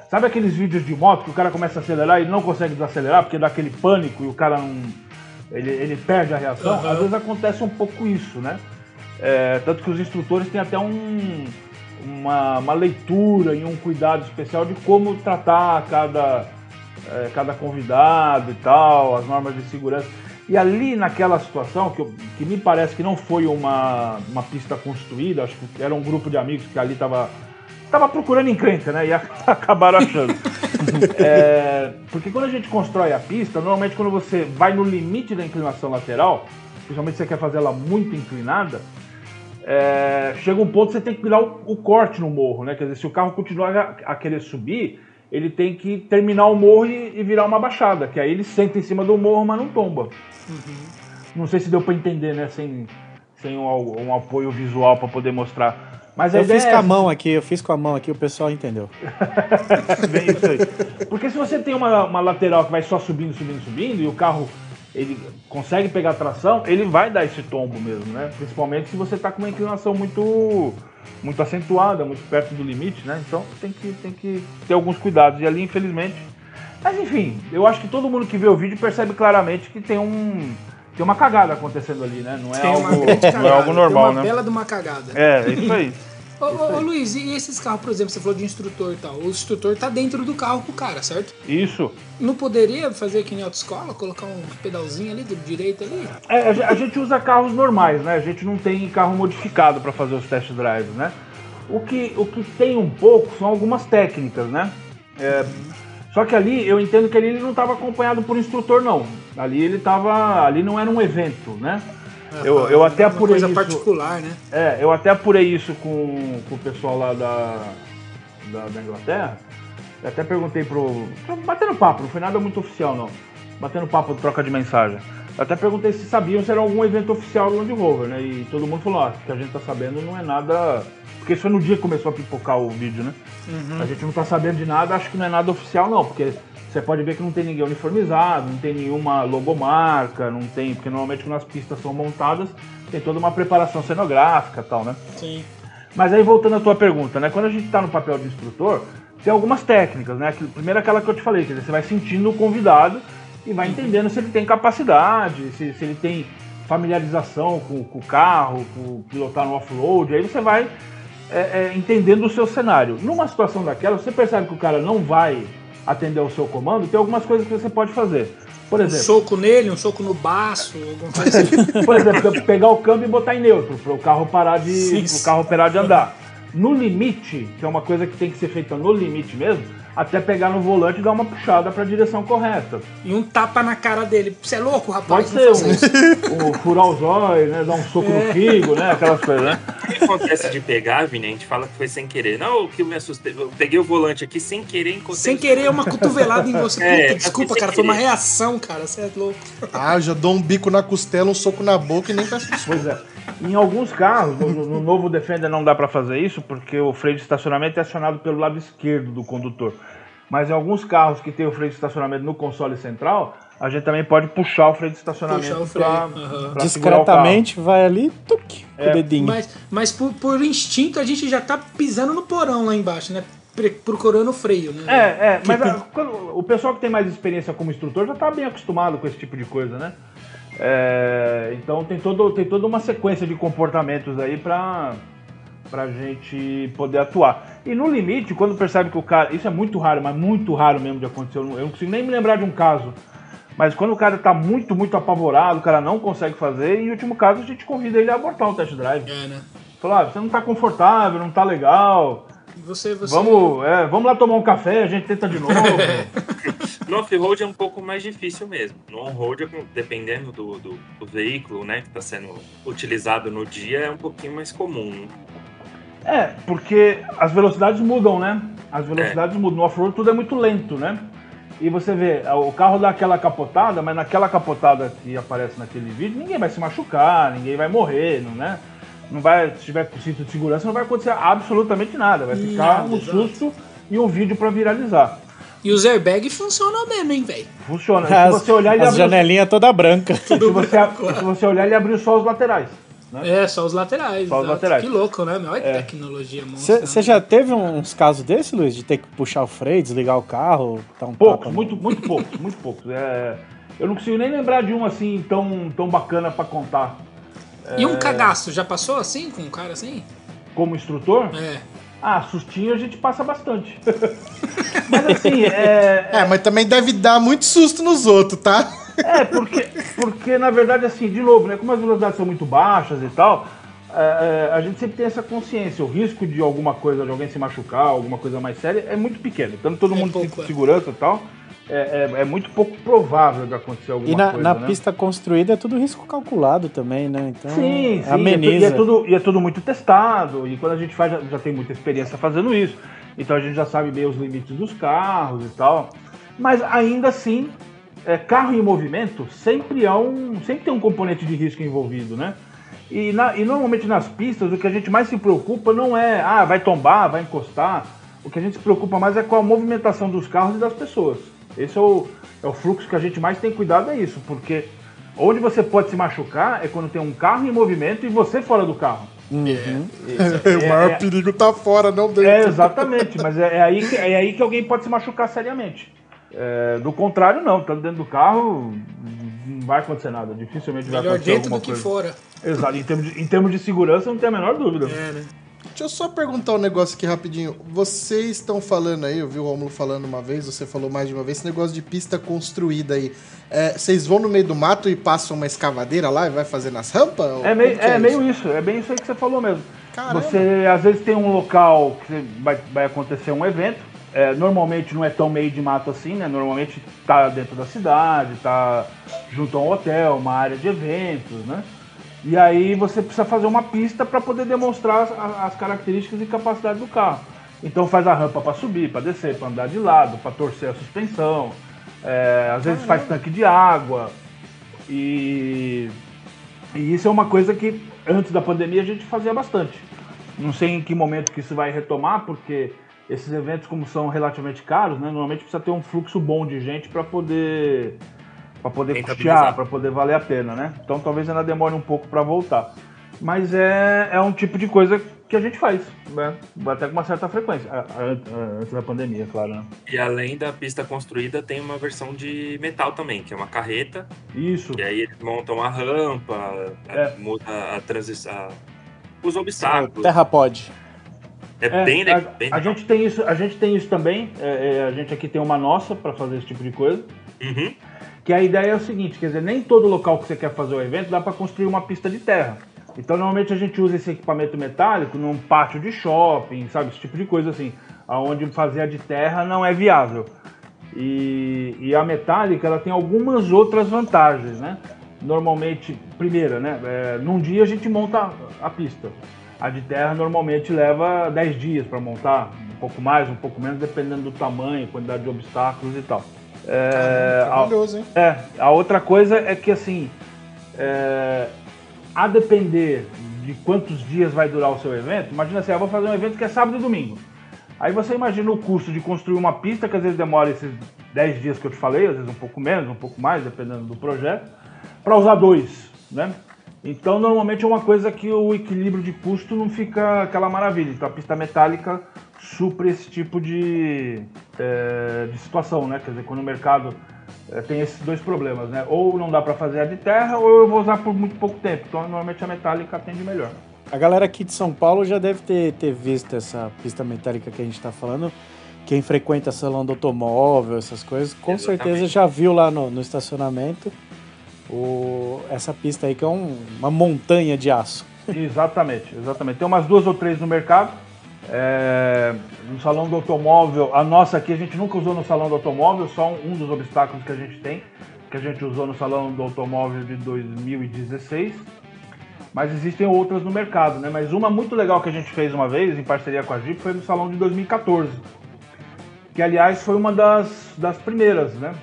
Sabe aqueles vídeos de moto que o cara começa a acelerar e não consegue desacelerar porque dá aquele pânico e o cara não. Ele, ele perde a reação? Aham. Às vezes acontece um pouco isso, né? É, tanto que os instrutores têm até um, uma, uma leitura e um cuidado especial de como tratar cada, é, cada convidado e tal, as normas de segurança. E ali naquela situação, que, eu- que me parece que não foi uma, uma pista construída, acho que era um grupo de amigos que ali estava tava procurando encrenca, né? E acabaram achando. É, porque quando a gente constrói a pista, normalmente quando você vai no limite da inclinação lateral, principalmente se você quer fazer ela muito inclinada, é, chega um ponto que você tem que virar o, o corte no morro, né? Quer dizer, se o carro continuar a, a querer subir, ele tem que terminar o morro e, e virar uma baixada, que aí ele senta em cima do morro, mas não tomba. Não sei se deu pra entender, né? Sem, sem um, um apoio visual pra poder mostrar. Mas Eu fiz é com a mão aqui, eu fiz com a mão aqui, o pessoal entendeu. Bem isso aí. Porque se você tem uma, uma lateral que vai só subindo, subindo, subindo, e o carro ele consegue pegar tração, ele vai dar esse tombo mesmo, né? Principalmente se você está com uma inclinação muito muito acentuada, muito perto do limite, né? Então tem que, tem que ter alguns cuidados. E ali, infelizmente. Mas enfim, eu acho que todo mundo que vê o vídeo percebe claramente que tem um. Tem uma cagada acontecendo ali, né? Não é, Tem algo, não é algo normal, tem uma né? bela de uma cagada. É, é isso aí. Ô, ô, ô, Luiz, e esses carros, por exemplo, você falou de instrutor e tal. O instrutor tá dentro do carro com o cara, certo? Isso. Não poderia fazer que nem autoescola, colocar um pedalzinho ali do direito ali? É, a gente usa carros normais, né? A gente não tem carro modificado para fazer os test drives, né? O que, o que tem um pouco são algumas técnicas, né? É, só que ali, eu entendo que ali ele não estava acompanhado por instrutor, não. Ali ele estava... Ali não era um evento, né? Eu, eu até Uma apurei coisa isso... particular, né? É, eu até apurei isso com, com o pessoal lá da, da, da Inglaterra. Eu até perguntei pro. Batendo papo, não foi nada muito oficial, não. Batendo papo, troca de mensagem. Eu até perguntei se sabiam se era algum evento oficial do Land Rover, né? E todo mundo falou: ah, que a gente tá sabendo não é nada. Porque isso foi no dia que começou a pipocar o vídeo, né? A gente não tá sabendo de nada, acho que não é nada oficial, não, porque você pode ver que não tem ninguém uniformizado, não tem nenhuma logomarca, não tem, porque normalmente quando as pistas são montadas, tem toda uma preparação cenográfica e tal, né? Sim. Mas aí voltando à tua pergunta, né? Quando a gente está no papel de instrutor, tem algumas técnicas, né? Primeiro aquela que eu te falei, quer dizer, você vai sentindo o convidado e vai entendendo se ele tem capacidade, se, se ele tem familiarização com, com o carro, com pilotar no off-road, aí você vai é, é, entendendo o seu cenário. Numa situação daquela, você percebe que o cara não vai atender ao seu comando, tem algumas coisas que você pode fazer. Por Um exemplo, soco nele, um soco no baço, alguma coisa assim. por exemplo, pegar o câmbio e botar em neutro, para o carro parar de. Sim. pro carro parar de andar. No limite, que é uma coisa que tem que ser feita no limite mesmo, até pegar no volante e dar uma puxada para a direção correta. E um tapa na cara dele. Você é louco, rapaz? Pode ser um, um furar os olhos, né? Dar um soco no figo, né? Aquelas coisas, né? O que acontece de pegar, Vini? A gente fala que foi sem querer. Não, o que eu me assustei. Eu peguei o volante aqui sem querer, encostei. Sem querer, uma cotovelada em você. É, Puta, desculpa, sem cara. Foi uma querer. reação, cara. Você é louco. Ah, eu já dou um bico na costela, um soco na boca e nem peço desculpa. Pois é. Em alguns carros, no, no novo Defender não dá para fazer isso, porque o freio de estacionamento é acionado pelo lado esquerdo do condutor. Mas em alguns carros que tem o freio de estacionamento no console central, a gente também pode puxar o freio de estacionamento Puxar o freio, para aham. Discretamente vai ali, tuc, com É, o dedinho. Mas, mas por, por instinto a gente já tá pisando no porão lá embaixo, né? Procurando o freio, né? É, é, mas a- quando- o pessoal que tem mais experiência como instrutor já está bem acostumado com esse tipo de coisa, né? É, então tem, todo, tem toda uma sequência de comportamentos aí para pra gente poder atuar. E no limite, quando percebe que o cara. Isso é muito raro, mas muito raro mesmo de acontecer. Eu não, consigo nem me lembrar de um caso. Mas quando o cara tá muito, muito apavorado, o cara não consegue fazer, em último caso a gente convida ele a abortar o test drive. É, né? Falar, ah, você não tá confortável, não tá legal. Você, você... Vamos, é, vamos lá tomar um café, a gente tenta de novo. No off-road é um pouco mais difícil mesmo. No on-road, é dependendo do, do, do veículo né, que está sendo utilizado no dia, é um pouquinho mais comum. É, porque as velocidades mudam, né? As velocidades mudam. No off-road tudo é muito lento, né? E você vê, o carro dá aquela capotada, mas naquela capotada que aparece naquele vídeo, ninguém vai se machucar, ninguém vai morrer, não, né? Não vai, se tiver com cinto de segurança, não vai acontecer absolutamente nada. Vai ficar Nada, um exato. susto e um vídeo pra viralizar. E os airbags funcionam mesmo, hein, velho? Funciona. Se As, você olhar, ele as abriu, janelinhas toda branca. se você, se você olhar, ele abriu só os laterais. É, só os laterais. Só os laterais. Que louco, né, meu? Olha que É. tecnologia monstra. Você né? já teve uns casos desses, Luiz? De ter que puxar o freio, desligar o carro, dar um Poucos, muito, muito poucos, muito poucos. É, eu não consigo nem lembrar de um assim tão, tão bacana pra contar. E É. um cagaço, já passou assim com um cara assim? Como instrutor, É. ah, sustinho a gente passa bastante. Mas assim, é, É, mas também deve dar muito susto nos outros, tá? é porque, porque na verdade, assim, de novo, né, como as velocidades são muito baixas e tal, é, é, a gente sempre tem essa consciência. O risco de alguma coisa, de alguém se machucar, alguma coisa mais séria, é muito pequeno. Então todo É mundo pouco, tem é. segurança e tal. É, é, é muito pouco provável de acontecer alguma E na, coisa. na né? pista construída é tudo risco calculado também, né? Então Sim, sim. ameniza. E é, tudo, e é tudo muito testado. E quando a gente faz, já, já tem muita experiência fazendo isso. Então a gente já sabe bem os limites dos carros e tal. Mas ainda assim, é, carro em movimento sempre, é um, sempre tem um componente de risco envolvido, né? E, na- e normalmente nas pistas o que a gente mais se preocupa não é, ah, vai tombar, vai encostar. O que a gente se preocupa mais é com a movimentação dos carros e das pessoas. Esse é o, é o fluxo que a gente mais tem cuidado, é isso, porque onde você pode se machucar é quando tem um carro em movimento e você fora do carro. o maior é- perigo tá fora, não dentro. É, exatamente, mas é, é aí que, é aí que alguém pode se machucar seriamente. É, do contrário, não, estando dentro do carro, não vai acontecer nada, dificilmente vai Melhor acontecer dentro alguma do que coisa. fora. Exato, em termos, de, em termos de segurança não tem a menor dúvida. É, né? Deixa eu só perguntar um negócio aqui rapidinho. Vocês estão falando aí, eu vi o Romulo falando uma vez, você falou mais de uma vez, esse negócio de pista construída aí. É, vocês vão no meio do mato e passam uma escavadeira lá e vai fazer nas rampas? É, meio, que é meio isso? isso, é bem isso aí que você falou mesmo. Caramba. Você às vezes tem um local que vai, vai acontecer um evento. é, normalmente não é tão meio de mato assim, né? Normalmente tá dentro da cidade, tá junto a um hotel, uma área de eventos, né? E aí você precisa fazer uma pista para poder demonstrar as, as características e capacidade do carro. Então faz a rampa para subir, para descer, para andar de lado, para torcer a suspensão. é, às vezes faz tanque de água. E e isso é uma coisa que antes da pandemia a gente fazia bastante. Não sei em que momento que isso vai retomar, porque esses eventos, como são relativamente caros, né, normalmente precisa ter um fluxo bom de gente para poder para poder custear, para poder valer a pena, né? Então talvez ainda demore um pouco para voltar. Mas é, é um tipo de coisa que a gente faz, né? Até com uma certa frequência, a- a- a- antes da pandemia, claro. Né? E além da pista construída, tem uma versão de metal também, que é uma carreta. Isso. E aí eles montam a rampa, É. muda a transição. Os obstáculos. Terra pode. É, É, bem, a, legal, bem a gente tem isso, a gente tem isso também. é, é, a gente aqui tem uma nossa para fazer esse tipo de coisa. Uhum. Que a ideia é o seguinte, quer dizer, nem todo local que você quer fazer o evento dá para construir uma pista de terra. Então normalmente a gente usa esse equipamento metálico num pátio de shopping, sabe, esse tipo de coisa assim, aonde fazer a de terra não é viável. E, e a metálica ela tem algumas outras vantagens, né? Normalmente, primeira, né? é, num dia a gente monta a pista. A de terra normalmente leva 10 dias para montar, um pouco mais, um pouco menos, dependendo do tamanho, quantidade de obstáculos e tal. É, a- Maravilhoso, hein? é, a outra coisa é que assim, é, a depender de quantos dias vai durar o seu evento, imagina assim, eu vou fazer um evento que é sábado e domingo. Aí você imagina o custo de construir uma pista, que às vezes demora esses 10 dias que eu te falei, às vezes um pouco menos, um pouco mais, dependendo do projeto, para usar dois, né? Então, normalmente é uma coisa que o equilíbrio de custo não fica aquela maravilha. Então, a pista metálica supre esse tipo de, é, de situação, né? Quer dizer, quando o mercado é, tem esses dois problemas, né? Ou não dá para fazer a de terra, ou eu vou usar por muito pouco tempo. Então, normalmente a metálica atende melhor. A galera aqui de São Paulo já deve ter, ter visto essa pista metálica que a gente tá falando. Quem frequenta salão do automóvel, essas coisas, com Exatamente. certeza já viu lá no, no estacionamento o, essa pista aí que é um- uma montanha de aço. Exatamente, exatamente. Tem umas duas ou três no mercado. É, no salão do automóvel, a nossa aqui a gente nunca usou no salão do automóvel, só um, um dos obstáculos que a gente tem, que a gente usou no salão do automóvel de 2016. Mas existem outras no mercado, né? Mas uma muito legal que a gente fez uma vez, em parceria com a Jeep, foi no salão de 2014. Que, aliás, foi uma das, das primeiras, né?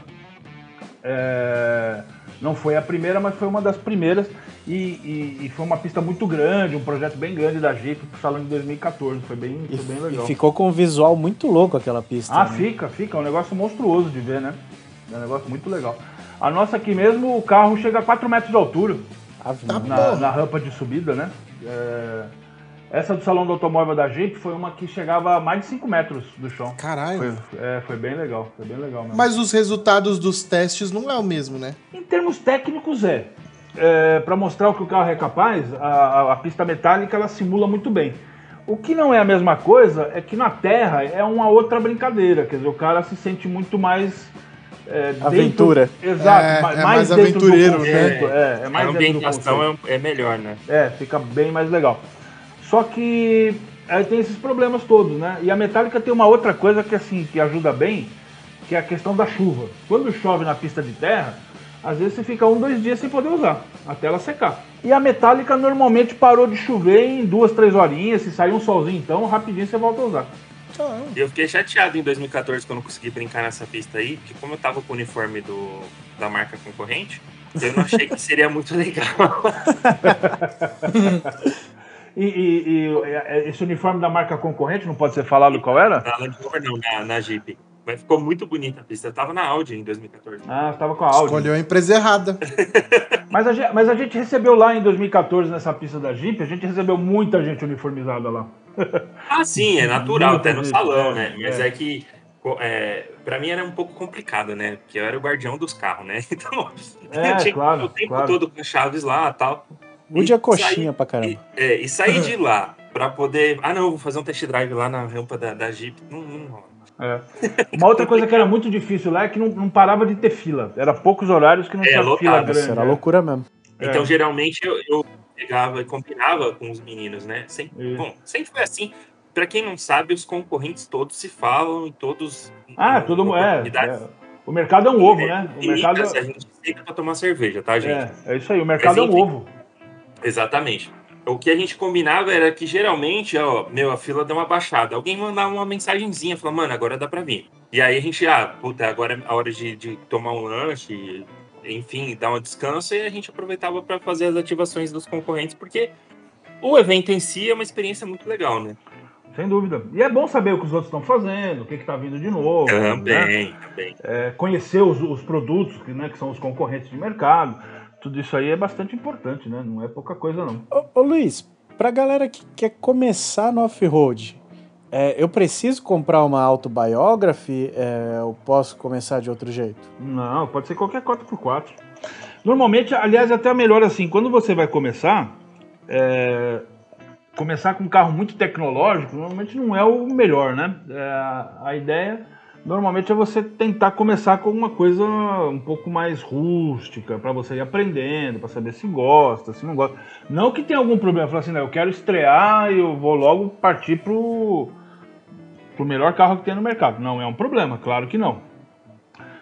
É, não foi a primeira, mas foi uma das primeiras. E, e- e foi uma pista muito grande, um projeto bem grande da Jeep pro salão de 2014. Foi bem, E, foi bem e legal. ficou com um visual muito louco aquela pista. Ah, né? fica, fica. É um negócio monstruoso de ver, né? É um negócio muito legal. A nossa aqui mesmo, o carro chega a 4 metros de altura Maria. na, na rampa de subida, né? É, Essa do salão do automóvel da Jeep foi uma que chegava a mais de 5 metros do chão. Caralho. Foi, é, foi bem legal, foi bem legal mesmo. Mas os resultados dos testes não é o mesmo, né? Em termos técnicos, é. é para mostrar o que o carro é capaz, a, a- a pista metálica ela simula muito bem. O que não é a mesma coisa é que na Terra é uma outra brincadeira. Quer dizer, o cara se sente muito mais. é, dentro- Aventura. Exato, É, ma- é mais, mais aventureiro, né? É, é a mais do ambientação é, é melhor, né? É, fica bem mais legal. Só que aí tem esses problemas todos, né? E a metálica tem uma outra coisa que assim, que ajuda bem, que é a questão da chuva. Quando chove na pista de terra, às vezes você fica um, dois dias sem poder usar, até ela secar. E a metálica normalmente parou de chover em duas, três horinhas, se sair um solzinho então, rapidinho você volta a usar. Então, eu fiquei chateado em 2014 que eu não consegui brincar nessa pista aí, porque como eu tava com o uniforme do, da marca concorrente, eu não achei que seria muito legal. E, e- e, esse uniforme da marca concorrente, não pode ser falado qual era? na Land Rover não, na, na Jeep. Mas ficou muito bonita a pista. Eu tava na Audi em 2014. Ah, estava com a Audi. escolheu a empresa errada. Mas a, gente, mas a gente recebeu lá em 2014, nessa pista da Jeep, a gente recebeu muita gente uniformizada lá. Ah, sim, é natural, até no gente, salão, é, né? Mas é. é, que é, pra mim era um pouco complicado, né? Porque eu era o guardião dos carros, né? Então É, eu tinha claro, o tempo claro. todo com as chaves lá e tal. E a coxinha sair- pra caramba. E, é, e sair de lá pra poder. Ah, não, vou fazer um test drive lá na rampa da, da Jeep. Não, não rola. É. Uma outra coisa que era muito difícil lá é que não, não parava de ter fila. Era poucos horários que não É, tinha lotado, fila isso grande. Isso era é. loucura mesmo. Então, É. geralmente, eu, eu pegava e combinava com os meninos, né? Sempre, bom, sempre foi assim. Pra quem não sabe, os concorrentes todos se falam e todos. Ah, todo mundo. É, é. O mercado é um ovo, né? O mercado A gente senta pra tomar cerveja, tá, gente? é, é isso aí, o mercado é um enfim. ovo. Exatamente. O que a gente combinava era que geralmente, ó, meu, a fila deu uma baixada. Alguém mandava uma mensagenzinha, falava, mano, agora dá pra vir. E aí a gente, ah, puta, agora é a hora de, de tomar um lanche, enfim, dar um descanso, e a gente aproveitava pra fazer as ativações dos concorrentes, porque o evento em si é uma experiência muito legal, né? sem dúvida. E é bom saber o que os outros estão fazendo, o que está vindo de novo. Também, né? também. É, conhecer os, os produtos que, né, que são os concorrentes de mercado. Tudo isso aí é bastante importante, né? Não é pouca coisa, não. Ô, ô Luiz, pra galera que quer começar no off-road, é, eu preciso comprar uma autobiography? É, eu posso começar de outro jeito? Não, pode ser qualquer 4x4. Normalmente, aliás, é até melhor assim, quando você vai começar, é, começar com um carro muito tecnológico, normalmente não é o melhor, né? É, a ideia normalmente é você tentar começar com uma coisa um pouco mais rústica, para você ir aprendendo, para saber se gosta, se não gosta. Não que tenha algum problema, falar assim, não, eu quero estrear e eu vou logo partir pro pro melhor carro que tem no mercado. Não é um problema, claro que não.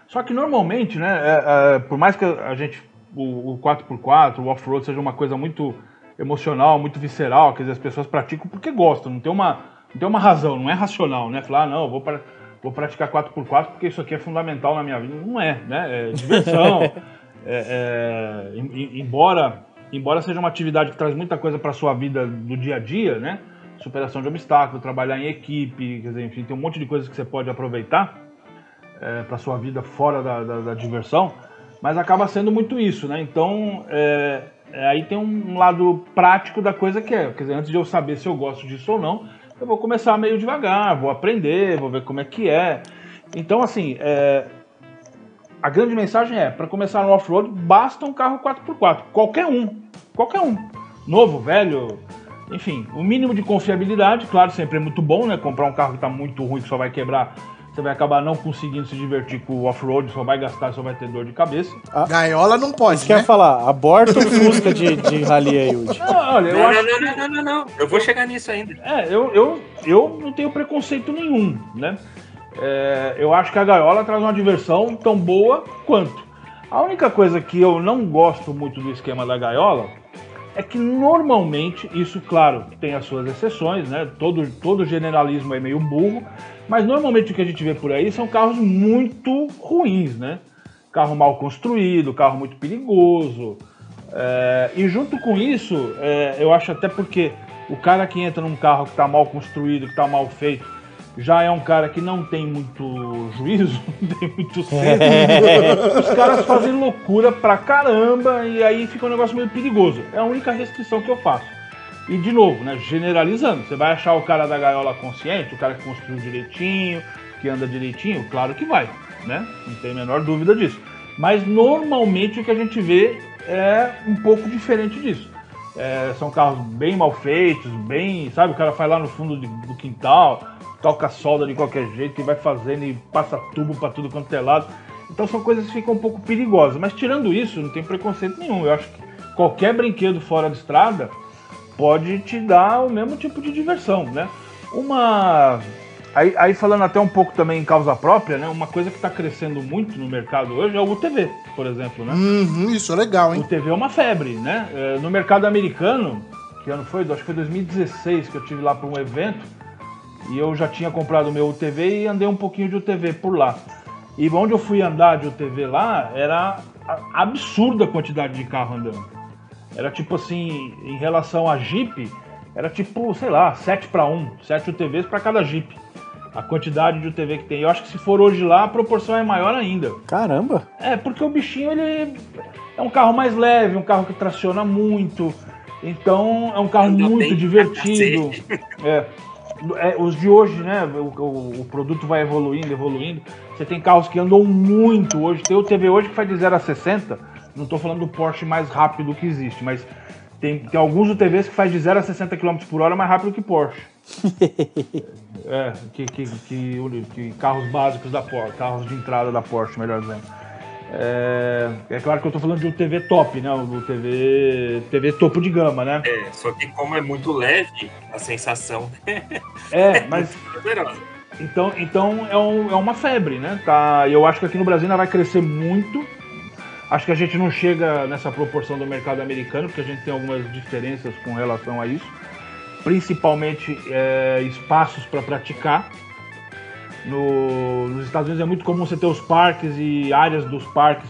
Só que normalmente, né, é, é, por mais que a gente, o, o 4x4, o off-road seja uma coisa muito emocional, muito visceral, quer dizer, as pessoas praticam porque gostam, não tem uma, não tem uma razão, não é racional, né? Falar, ah, não, vou, pra, vou praticar 4x4 porque isso aqui é fundamental na minha vida. Não é, né? É diversão. é, é, embora, embora seja uma atividade que traz muita coisa para sua vida do dia a dia, né? superação de obstáculos, trabalhar em equipe, quer dizer, enfim, tem um monte de coisas que você pode aproveitar é, para sua vida fora da, da, da, diversão, mas acaba sendo muito isso, né? Então, é, é, aí tem um lado prático da coisa que é, quer dizer, antes de eu saber se eu gosto disso ou não, eu vou começar meio devagar, vou aprender, vou ver como é que é. Então, assim, é, a grande mensagem é, para começar no off-road, basta um carro 4x4, qualquer um, qualquer um, novo, velho, enfim, o mínimo de confiabilidade, claro, sempre é muito bom, né? Comprar um carro que está muito ruim, que só vai quebrar, você vai acabar não conseguindo se divertir com o off-road, só vai gastar, só vai ter dor de cabeça. A... Gaiola não pode, Isso né? quer falar, aborta o Fusca de, de rally aí, Yudi. Não, olha, eu não, acho não, não, não, não, não, eu vou chegar nisso ainda. É, eu, eu, eu não tenho preconceito nenhum, né? É, eu acho que a gaiola traz uma diversão tão boa quanto. A única coisa que eu não gosto muito do esquema da gaiola é que normalmente, isso claro, tem as suas exceções, né? Todo, todo generalismo é meio burro, mas normalmente o que a gente vê por aí são carros muito ruins, né? Carro mal construído, carro muito perigoso. É, e junto com isso, é, eu acho até porque o cara que entra num carro que está mal construído, que está mal feito, já é um cara que não tem muito juízo, não tem muito senso. Os caras fazem loucura pra caramba e aí fica um negócio meio perigoso. É a única restrição que eu faço. E de novo, né, generalizando, você vai achar o cara da gaiola consciente, o cara que construiu direitinho, que anda direitinho? Claro que vai, né? Não tem a menor dúvida disso. Mas normalmente o que a gente vê é um pouco diferente disso. É, são carros bem mal feitos, bem, sabe, o cara faz lá no fundo do quintal, toca solda de qualquer jeito e vai fazendo e passa tubo para tudo quanto é lado. Então são coisas que ficam um pouco perigosas. Mas tirando isso, não tem preconceito nenhum. Eu acho que qualquer brinquedo fora de estrada pode te dar o mesmo tipo de diversão, né? Uma. Aí, aí falando até um pouco também em causa própria, né? Uma coisa que está crescendo muito no mercado hoje é o UTV, por exemplo, né? Uhum, isso é legal, hein? O UTV é uma febre, né? É, no mercado americano, que ano foi? Acho que foi 2016 que eu tive lá para um evento e eu já tinha comprado o meu UTV e andei um pouquinho de UTV por lá. E onde eu fui andar de UTV lá, era absurda a quantidade de carro andando. Era tipo assim, em relação a Jeep, era tipo, sei lá, 7 para 1, 7 UTVs para cada Jeep. A quantidade de UTV que tem. Eu acho que se for hoje lá, a proporção é maior ainda. Caramba! É, porque o bichinho ele é um carro mais leve, um carro que traciona muito. Então é um carro muito divertido. É é, os de hoje, né? O, o, o, produto vai evoluindo, evoluindo. Você tem carros que andam muito hoje. Tem o TV hoje que faz de 0 a 60. Não estou falando do Porsche mais rápido que existe, mas tem, tem alguns UTVs que faz de 0 a 60 km por hora mais rápido que Porsche. é, que, que, que, que, carros básicos da Porsche, carros de entrada da Porsche, melhor dizendo. É, é, claro que eu tô falando de um TV top, né? O TV, TV topo de gama, né? É, só que como é muito leve, a sensação é, mas então, então é, um, é uma febre, né? Tá, eu acho que aqui no Brasil ainda vai crescer muito. Acho que a gente não chega nessa proporção do mercado americano, porque a gente tem algumas diferenças com relação a isso. Principalmente é, espaços para praticar. No, nos Estados Unidos é muito comum você ter os parques e áreas dos parques,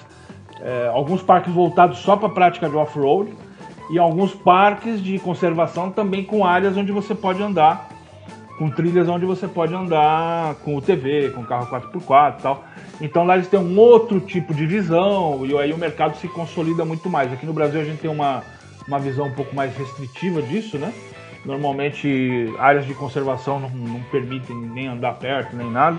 é, alguns parques voltados só para prática de off-road e alguns parques de conservação também com áreas onde você pode andar com trilhas onde você pode andar com o TV, com carro 4x4 e tal. Então lá eles têm um outro tipo de visão e aí o mercado se consolida muito mais. Aqui no Brasil a gente tem uma, uma visão um pouco mais restritiva disso, né? Normalmente áreas de conservação não, não permitem nem andar perto, nem nada.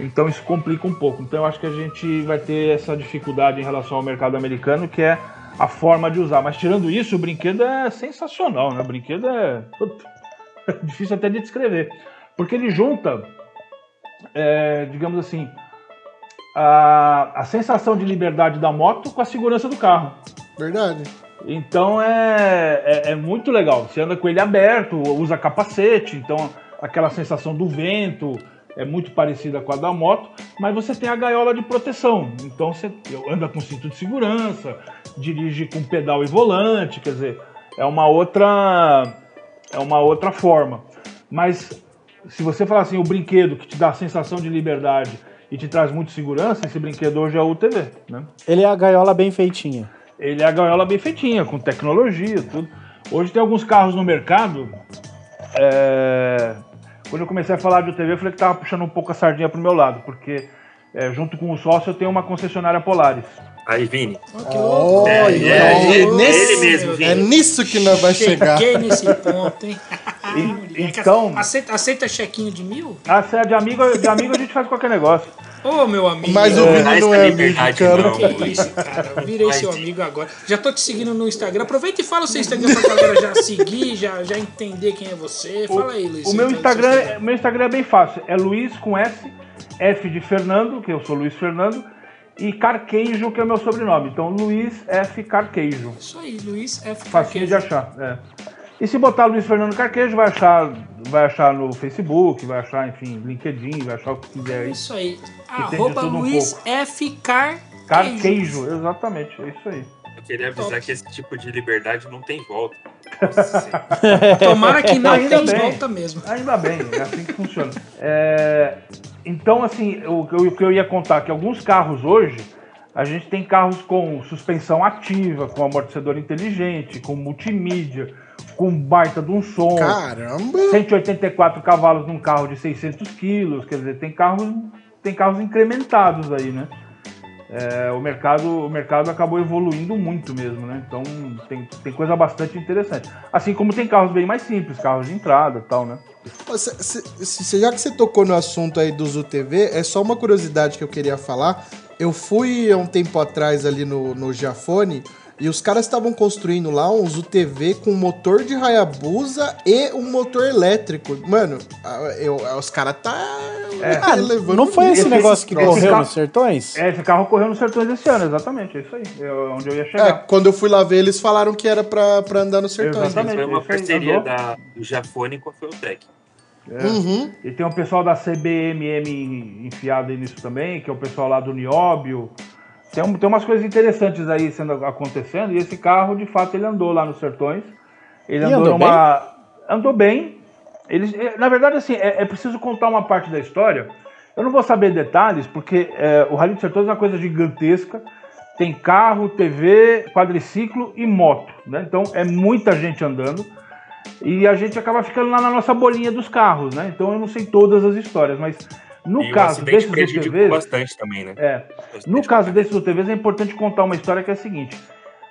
Então isso complica um pouco. Então eu acho que a gente vai ter essa dificuldade em relação ao mercado americano, que é a forma de usar. Mas tirando isso, o brinquedo é sensacional, né? O brinquedo é difícil até de descrever. Porque ele junta, é, digamos assim, a, a sensação de liberdade da moto com a segurança do carro. Verdade. Então é, é, é, muito legal. Você anda com ele aberto, usa capacete, então aquela sensação do vento é muito parecida com a da moto, mas você tem a gaiola de proteção. Então você anda com cinto de segurança, dirige com pedal e volante, quer dizer, é uma outra é uma outra forma. Mas se você falar assim, o brinquedo que te dá a sensação de liberdade e te traz muito segurança, esse brinquedo hoje é o UTV, né? Ele é a gaiola bem feitinha. Ele é a gaiola bem feitinha, com tecnologia, tudo. Hoje tem alguns carros no mercado. É... Quando eu comecei a falar de UTV, eu falei que tava puxando um pouco a sardinha pro meu lado, porque é, junto com o sócio eu tenho uma concessionária Polaris. Aí, Vini. Ó, que louco. Oh, É, é, é, nesse- ele mesmo, Vini. é nisso que nós vai chegar. Cheguei nesse ponto, hein? E- Moleque, então- Aceita, aceita chequinho de mil? Ah, se é de amigo, de amigo a gente faz qualquer negócio. Ô, meu amigo. Mas o Vini essa não é amigo, cara. não. Que isso, cara. Eu virei seu amigo agora. Já tô te seguindo no Instagram. Aproveita e fala o seu Instagram pra galera já seguir, já, já entender quem é você. Fala aí, Luiz. O meu Então, Instagram, seu é- meu Instagram é bem fácil. É Luiz com S, F de Fernando, que eu sou Luiz Fernando, e Carqueijo, que é o meu sobrenome. Então, Luiz F Carqueijo. Isso aí, Luiz F. Facinho de Carquejo. achar. É. E se botar Luiz Fernando Carquejo, vai achar, vai achar no Facebook, vai achar, enfim, LinkedIn, vai achar o que quiser aí. Isso aí. tem Arroba um Luiz pouco. F. Carquejo. Carqueijo, exatamente, é isso aí. Eu queria avisar Top. que esse tipo de liberdade não tem volta. Tomara que não Ainda tenha bem. volta mesmo. Ainda bem, é assim que funciona. É, então, assim, o, que eu- o que eu ia contar é que alguns carros hoje, a gente tem carros com suspensão ativa, com amortecedor inteligente, com multimídia, com baita de um som. Caramba! 184 cavalos num carro de 600 quilos, quer dizer, tem carros, tem carros incrementados aí, né? É, o, mercado, o mercado acabou evoluindo muito mesmo, né? Então tem, tem coisa bastante interessante. Assim como tem carros bem mais simples, carros de entrada e tal, né? Ó, cê- cê- cê- já que você tocou no assunto aí dos UTV, é só uma curiosidade que eu queria falar. Eu fui há um tempo atrás ali no, no Giafone e os caras estavam construindo lá uns UTV com motor de Hayabusa e um motor elétrico. Mano, a- eu, os caras tá Ah, levando não foi esse esse- negócio que correu carro- nos sertões? É, esse carro correu nos sertões esse ano, exatamente, é isso aí. É onde eu ia É, chegar. quando eu fui lá ver, eles falaram que era pra, pra andar no sertões. Exatamente. Foi uma parceria andou. da, do Jafone com a Feutec. Uhum. E tem o pessoal da CBMM enfiado aí nisso também, que é o pessoal lá do Nióbio. Tem, tem umas coisas interessantes aí sendo, acontecendo, e esse carro, de fato, ele andou lá nos sertões. Ele E andou, andou numa. Andou bem. Eles, eh, na verdade, assim, é, é preciso contar uma parte da história. Eu não vou saber detalhes, porque eh, o Rally dos Sertões é uma coisa gigantesca. Tem carro, TV, quadriciclo e moto. Né? Então é muita gente andando. E a gente acaba ficando lá na nossa bolinha dos carros, né? Então eu não sei todas as histórias, mas no e caso desses UTVs, bastante também, né? é, no caso desses UTVs é importante contar uma história que é a seguinte: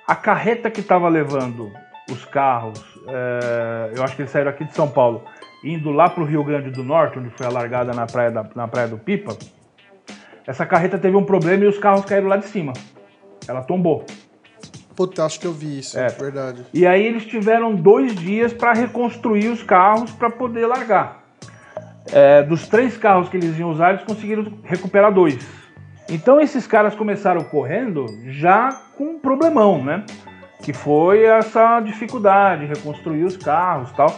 a carreta que estava levando os carros, é, eu acho que eles saíram aqui de São Paulo, indo lá para o Rio Grande do Norte, onde foi a largada na praia, da, na praia do Pipa, essa carreta teve um problema e os carros caíram lá de cima. Ela tombou. Puta, acho que eu vi isso, É. verdade. E aí eles tiveram dois dias para reconstruir os carros para poder largar. É, dos três carros que eles iam usar, eles conseguiram recuperar dois. Então esses caras começaram correndo já com um problemão, né? Que foi essa dificuldade, reconstruir os carros tal.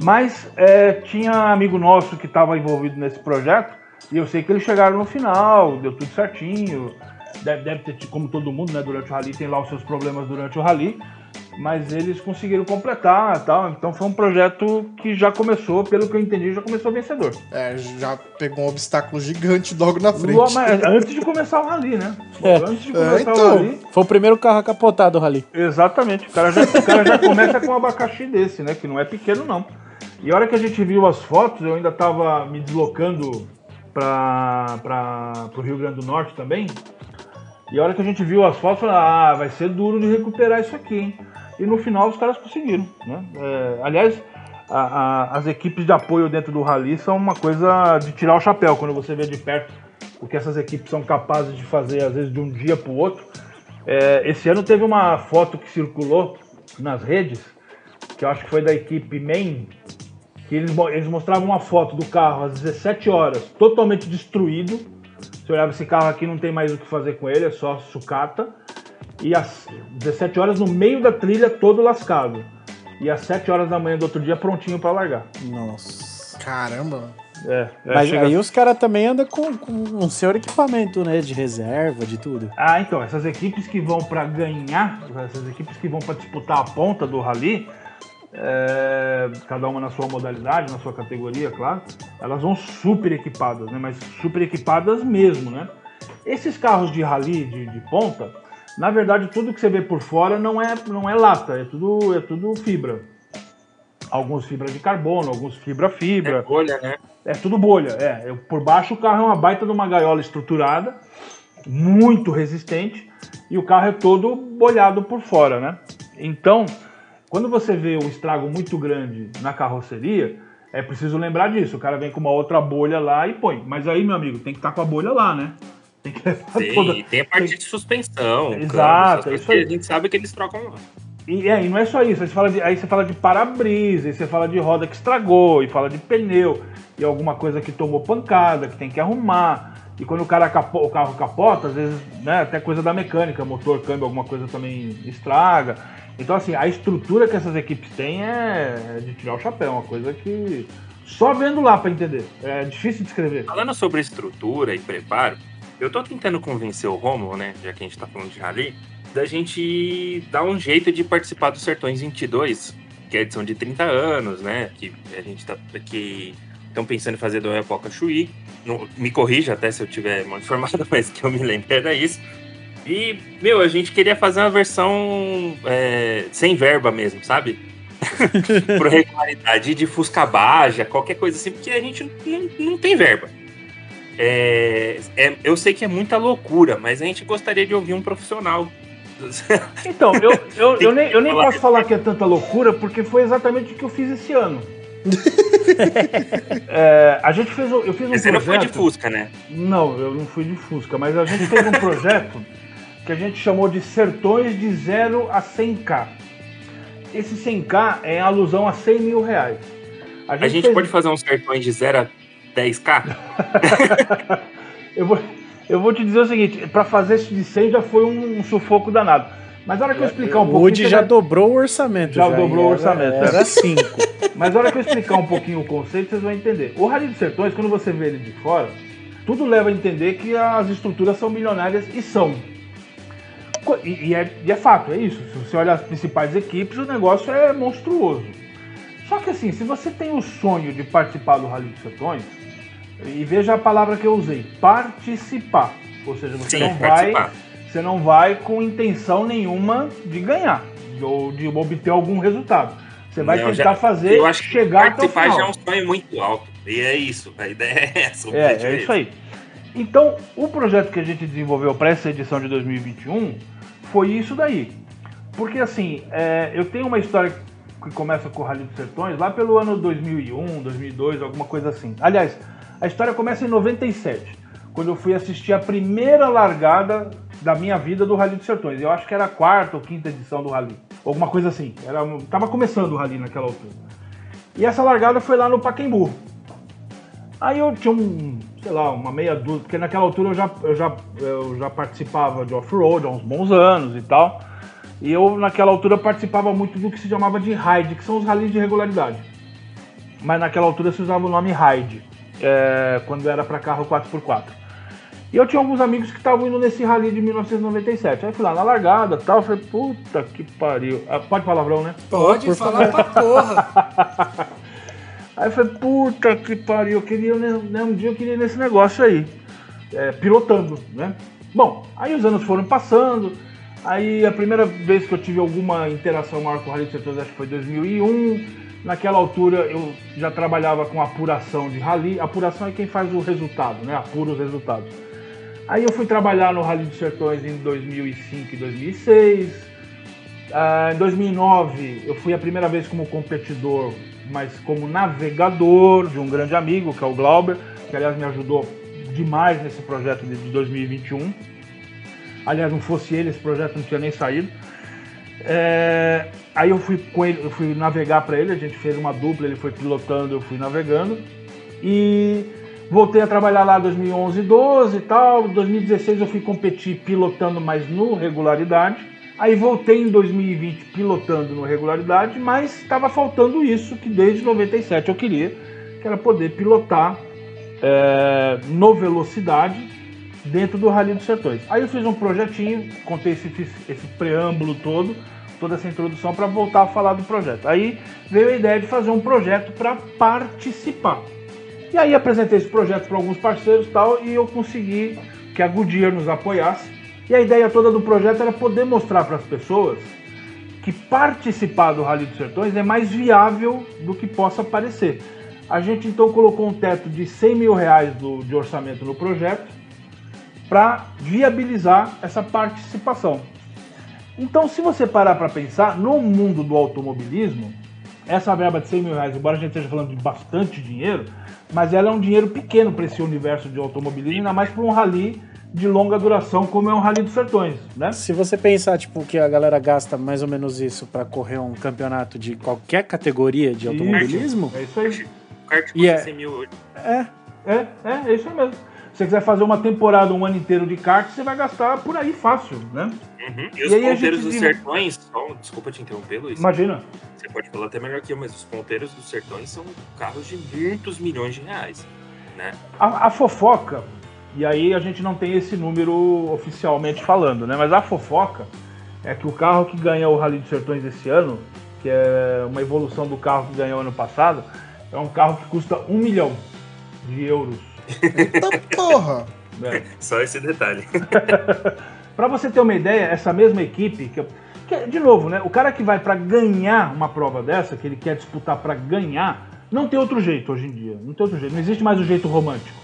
Mas é, tinha amigo nosso que estava envolvido nesse projeto e eu sei que eles chegaram no final, deu tudo certinho. Deve, deve ter, como todo mundo, né? Durante o rally tem lá os seus problemas durante o rally, mas eles conseguiram completar e tal. Então foi um projeto que já começou, pelo que eu entendi, já começou vencedor. É, já pegou um obstáculo gigante logo na frente. Mas antes de começar o rally, né? É. Antes de começar então. o rally. Foi o primeiro carro a capotar do Rally. Exatamente. O cara, já, o cara já começa com um abacaxi desse, né? Que não é pequeno, não. E a hora que a gente viu as fotos, eu ainda estava me deslocando para o Rio Grande do Norte também. E a hora que a gente viu as fotos, falei, ah, vai ser duro de recuperar isso aqui, hein? E no final os caras conseguiram, né? É, aliás, a, a, as equipes de apoio dentro do rally são uma coisa de tirar o chapéu quando você vê de perto o que essas equipes são capazes de fazer, às vezes de um dia para o outro. É, esse ano teve uma foto que circulou nas redes, que eu acho que foi da equipe Main, que eles, eles mostravam uma foto do carro às 17 horas, totalmente destruído. Você olhava esse carro aqui, não tem mais o que fazer com ele, é só sucata. E às 17 horas no meio da trilha, todo lascado. E às 7 horas da manhã do outro dia, prontinho para largar. Nossa. Caramba. É, é, Mas chega- aí os caras também andam com, com um senhor equipamento, né? De reserva, de tudo. Ah, então, essas equipes que vão para ganhar, essas equipes que vão para disputar a ponta do rally, é, cada uma na sua modalidade, na sua categoria, claro, elas vão super equipadas, né? Mas super equipadas mesmo, né? Esses carros de rally de, de ponta, na verdade, tudo que você vê por fora não é, não é lata, é tudo, é tudo fibra. Alguns fibra de carbono, alguns fibra fibra. É bolha, né? É tudo bolha, é. Por baixo o carro é uma baita de uma gaiola estruturada, muito resistente, e o carro é todo bolhado por fora, né? Então, quando você vê um estrago muito grande na carroceria, é preciso lembrar disso. O cara vem com uma outra bolha lá e põe. Mas aí, meu amigo, tem que estar com a bolha lá, né? Tem que levar Sim, toda- e tem a parte de suspensão. câmbio, Exato, essas é isso aí. A gente sabe que eles trocam lá. E, é, e não é só isso, aí você fala de, aí você fala de para-brisa, aí você fala de roda que estragou, e fala de pneu, e alguma coisa que tomou pancada, que tem que arrumar. E quando o, cara capo- o carro capota, às vezes, né, até coisa da mecânica, motor, câmbio, alguma coisa também estraga. Então, assim, a estrutura que essas equipes têm é é de tirar o chapéu, uma coisa que só vendo lá para entender. É difícil de escrever. Falando sobre estrutura e preparo, eu tô tentando convencer o Romulo, né, já que a gente tá falando de rally, da gente dar um jeito de participar do Sertões 22, que é a edição de 30 anos, né, que a gente tá que estão pensando em fazer do Epoca Chuí. Me corrija até se eu tiver mal informado, mas que eu me lembro era isso. E, meu, a gente queria fazer uma versão é, sem verba mesmo, sabe? Por regularidade de Fusca Baja, qualquer coisa assim, porque a gente não, não tem verba. É, é- eu sei que é muita loucura, mas a gente gostaria de ouvir um profissional. Então, eu, eu, eu nem, eu nem Falar. posso falar que é tanta loucura, porque foi exatamente o que eu fiz esse ano. É, a gente fez, eu fiz um Você não foi de projeto. Fusca, né? Não, eu não fui de Fusca, mas a gente fez um projeto que a gente chamou de Sertões de 0 a 100k. Esse 100k é em alusão a 100 mil reais. A gente, gente fez- pode fazer uns sertões de 0 a 10k? eu, vou, eu vou te dizer o seguinte: para fazer esse de 100 já foi um, um sufoco danado. Mas na hora que eu explicar um o pouquinho. Woody você já vai- dobrou o orçamento. Já dobrou o orçamento, é. Era cinco. Mas na hora que eu explicar um pouquinho o conceito, vocês vão entender. O Rally dos Sertões, quando você vê ele de fora, tudo leva a entender que as estruturas são milionárias e são. E, e é, e é fato, é isso. Se você olha as principais equipes, o negócio é monstruoso. Só que assim, se você tem o sonho de participar do Rally dos Sertões, e veja a palavra que eu usei, participar. Ou seja, você Sim, não vai participar. você não vai com intenção nenhuma de ganhar ou de obter algum resultado. Você vai Não, tentar já- fazer Eu acho que chegar até o participar já é final. um sonho muito alto. E é isso, a ideia é essa. É, é esse. isso aí. Então, o projeto que a gente desenvolveu para essa edição de 2021 foi isso daí. Porque assim, é, eu tenho uma história que começa com o Rally dos Sertões lá pelo ano 2001, 2002, alguma coisa assim. Aliás, a história começa em 97, quando eu fui assistir a primeira largada da minha vida do Rally dos Sertões. Eu acho que era a quarta ou quinta edição do Rally, alguma coisa assim. Era, tava começando o Rally naquela altura. E essa largada foi lá no Pacaembu. Aí eu tinha um, sei lá, uma meia dúzia, porque naquela altura eu já, eu já, eu já participava de off-road há uns bons anos e tal. E eu, naquela altura, participava muito do que se chamava de ride, que são os rallies de regularidade. Mas naquela altura se usava o nome ride, é, quando era para carro 4x4. E eu tinha alguns amigos que estavam indo nesse rally de 1997. Aí fui lá na largada e tal, falei, puta que pariu. Ah, pode palavrão, né? Pode Por falar pra porra. Aí eu falei, puta que pariu, eu queria, né, né, um dia eu queria ir nesse negócio aí, é, pilotando, né? Bom, aí os anos foram passando, Aí a primeira vez que eu tive alguma interação maior com o Rally dos Sertões acho que foi 2001. Naquela altura eu já trabalhava com apuração de rally. Apuração é quem faz o resultado, né? Apura os resultados. Aí eu fui trabalhar no Rally dos Sertões em 2005 e 2006. Ah, em 2009 eu fui a primeira vez como competidor, mas como navegador de um grande amigo, que é o Glauber, que aliás me ajudou demais nesse projeto de 2021. Aliás, não fosse ele, esse projeto não tinha nem saído. É, aí eu fui com ele, eu fui navegar para ele, a gente fez uma dupla, ele foi pilotando, eu fui navegando. E voltei a trabalhar lá em 2011, 12 e tal. Em 2016 eu fui competir pilotando, mas no regularidade. Aí voltei em 2020 pilotando no regularidade, mas estava faltando isso que desde 97 eu queria, que era poder pilotar é, no velocidade dentro do Rally dos Sertões. Aí eu fiz um projetinho, contei esse, esse preâmbulo todo, toda essa introdução para voltar a falar do projeto. Aí veio a ideia de fazer um projeto para participar. E aí apresentei esse projeto para alguns parceiros tal, e eu consegui que a Goodyear nos apoiasse e a ideia toda do projeto era poder mostrar para as pessoas que participar do Rally dos Sertões é mais viável do que possa parecer. A gente então colocou um teto de 100 mil reais do, de orçamento no projeto para viabilizar essa participação. Então, se você parar para pensar, no mundo do automobilismo, essa verba de 100 mil reais, embora a gente esteja falando de bastante dinheiro, mas ela é um dinheiro pequeno para esse universo de automobilismo, ainda mais para um rally de longa duração, como é um Rally dos Sertões, né? Se você pensar, tipo, que a galera gasta mais ou menos isso para correr um campeonato de qualquer categoria de automobilismo... É isso aí. O kart é- custa 100 mil hoje. É, É, é, é isso aí mesmo. Se você quiser fazer uma temporada, um ano inteiro de kart, você vai gastar por aí fácil, né? Uhum. E os E a ponteiros dos viu- sertões, só, desculpa te interromper, Luiz. Imagina. Você pode falar até melhor que eu, mas os ponteiros dos sertões são carros de muitos milhões de reais. Né? A, a fofoca, e aí a gente não tem esse número oficialmente falando, né? Mas a fofoca é que o carro que ganha o Rally dos Sertões esse ano, que é uma evolução do carro que ganhou ano passado, é um carro que custa um milhão de euros. Eita porra! Só esse detalhe. Para você ter uma ideia, essa mesma equipe, que, que, de novo, né? O cara que vai para ganhar uma prova dessa, que ele quer disputar para ganhar, não tem outro jeito hoje em dia. Não tem outro jeito. Não existe mais o jeito romântico.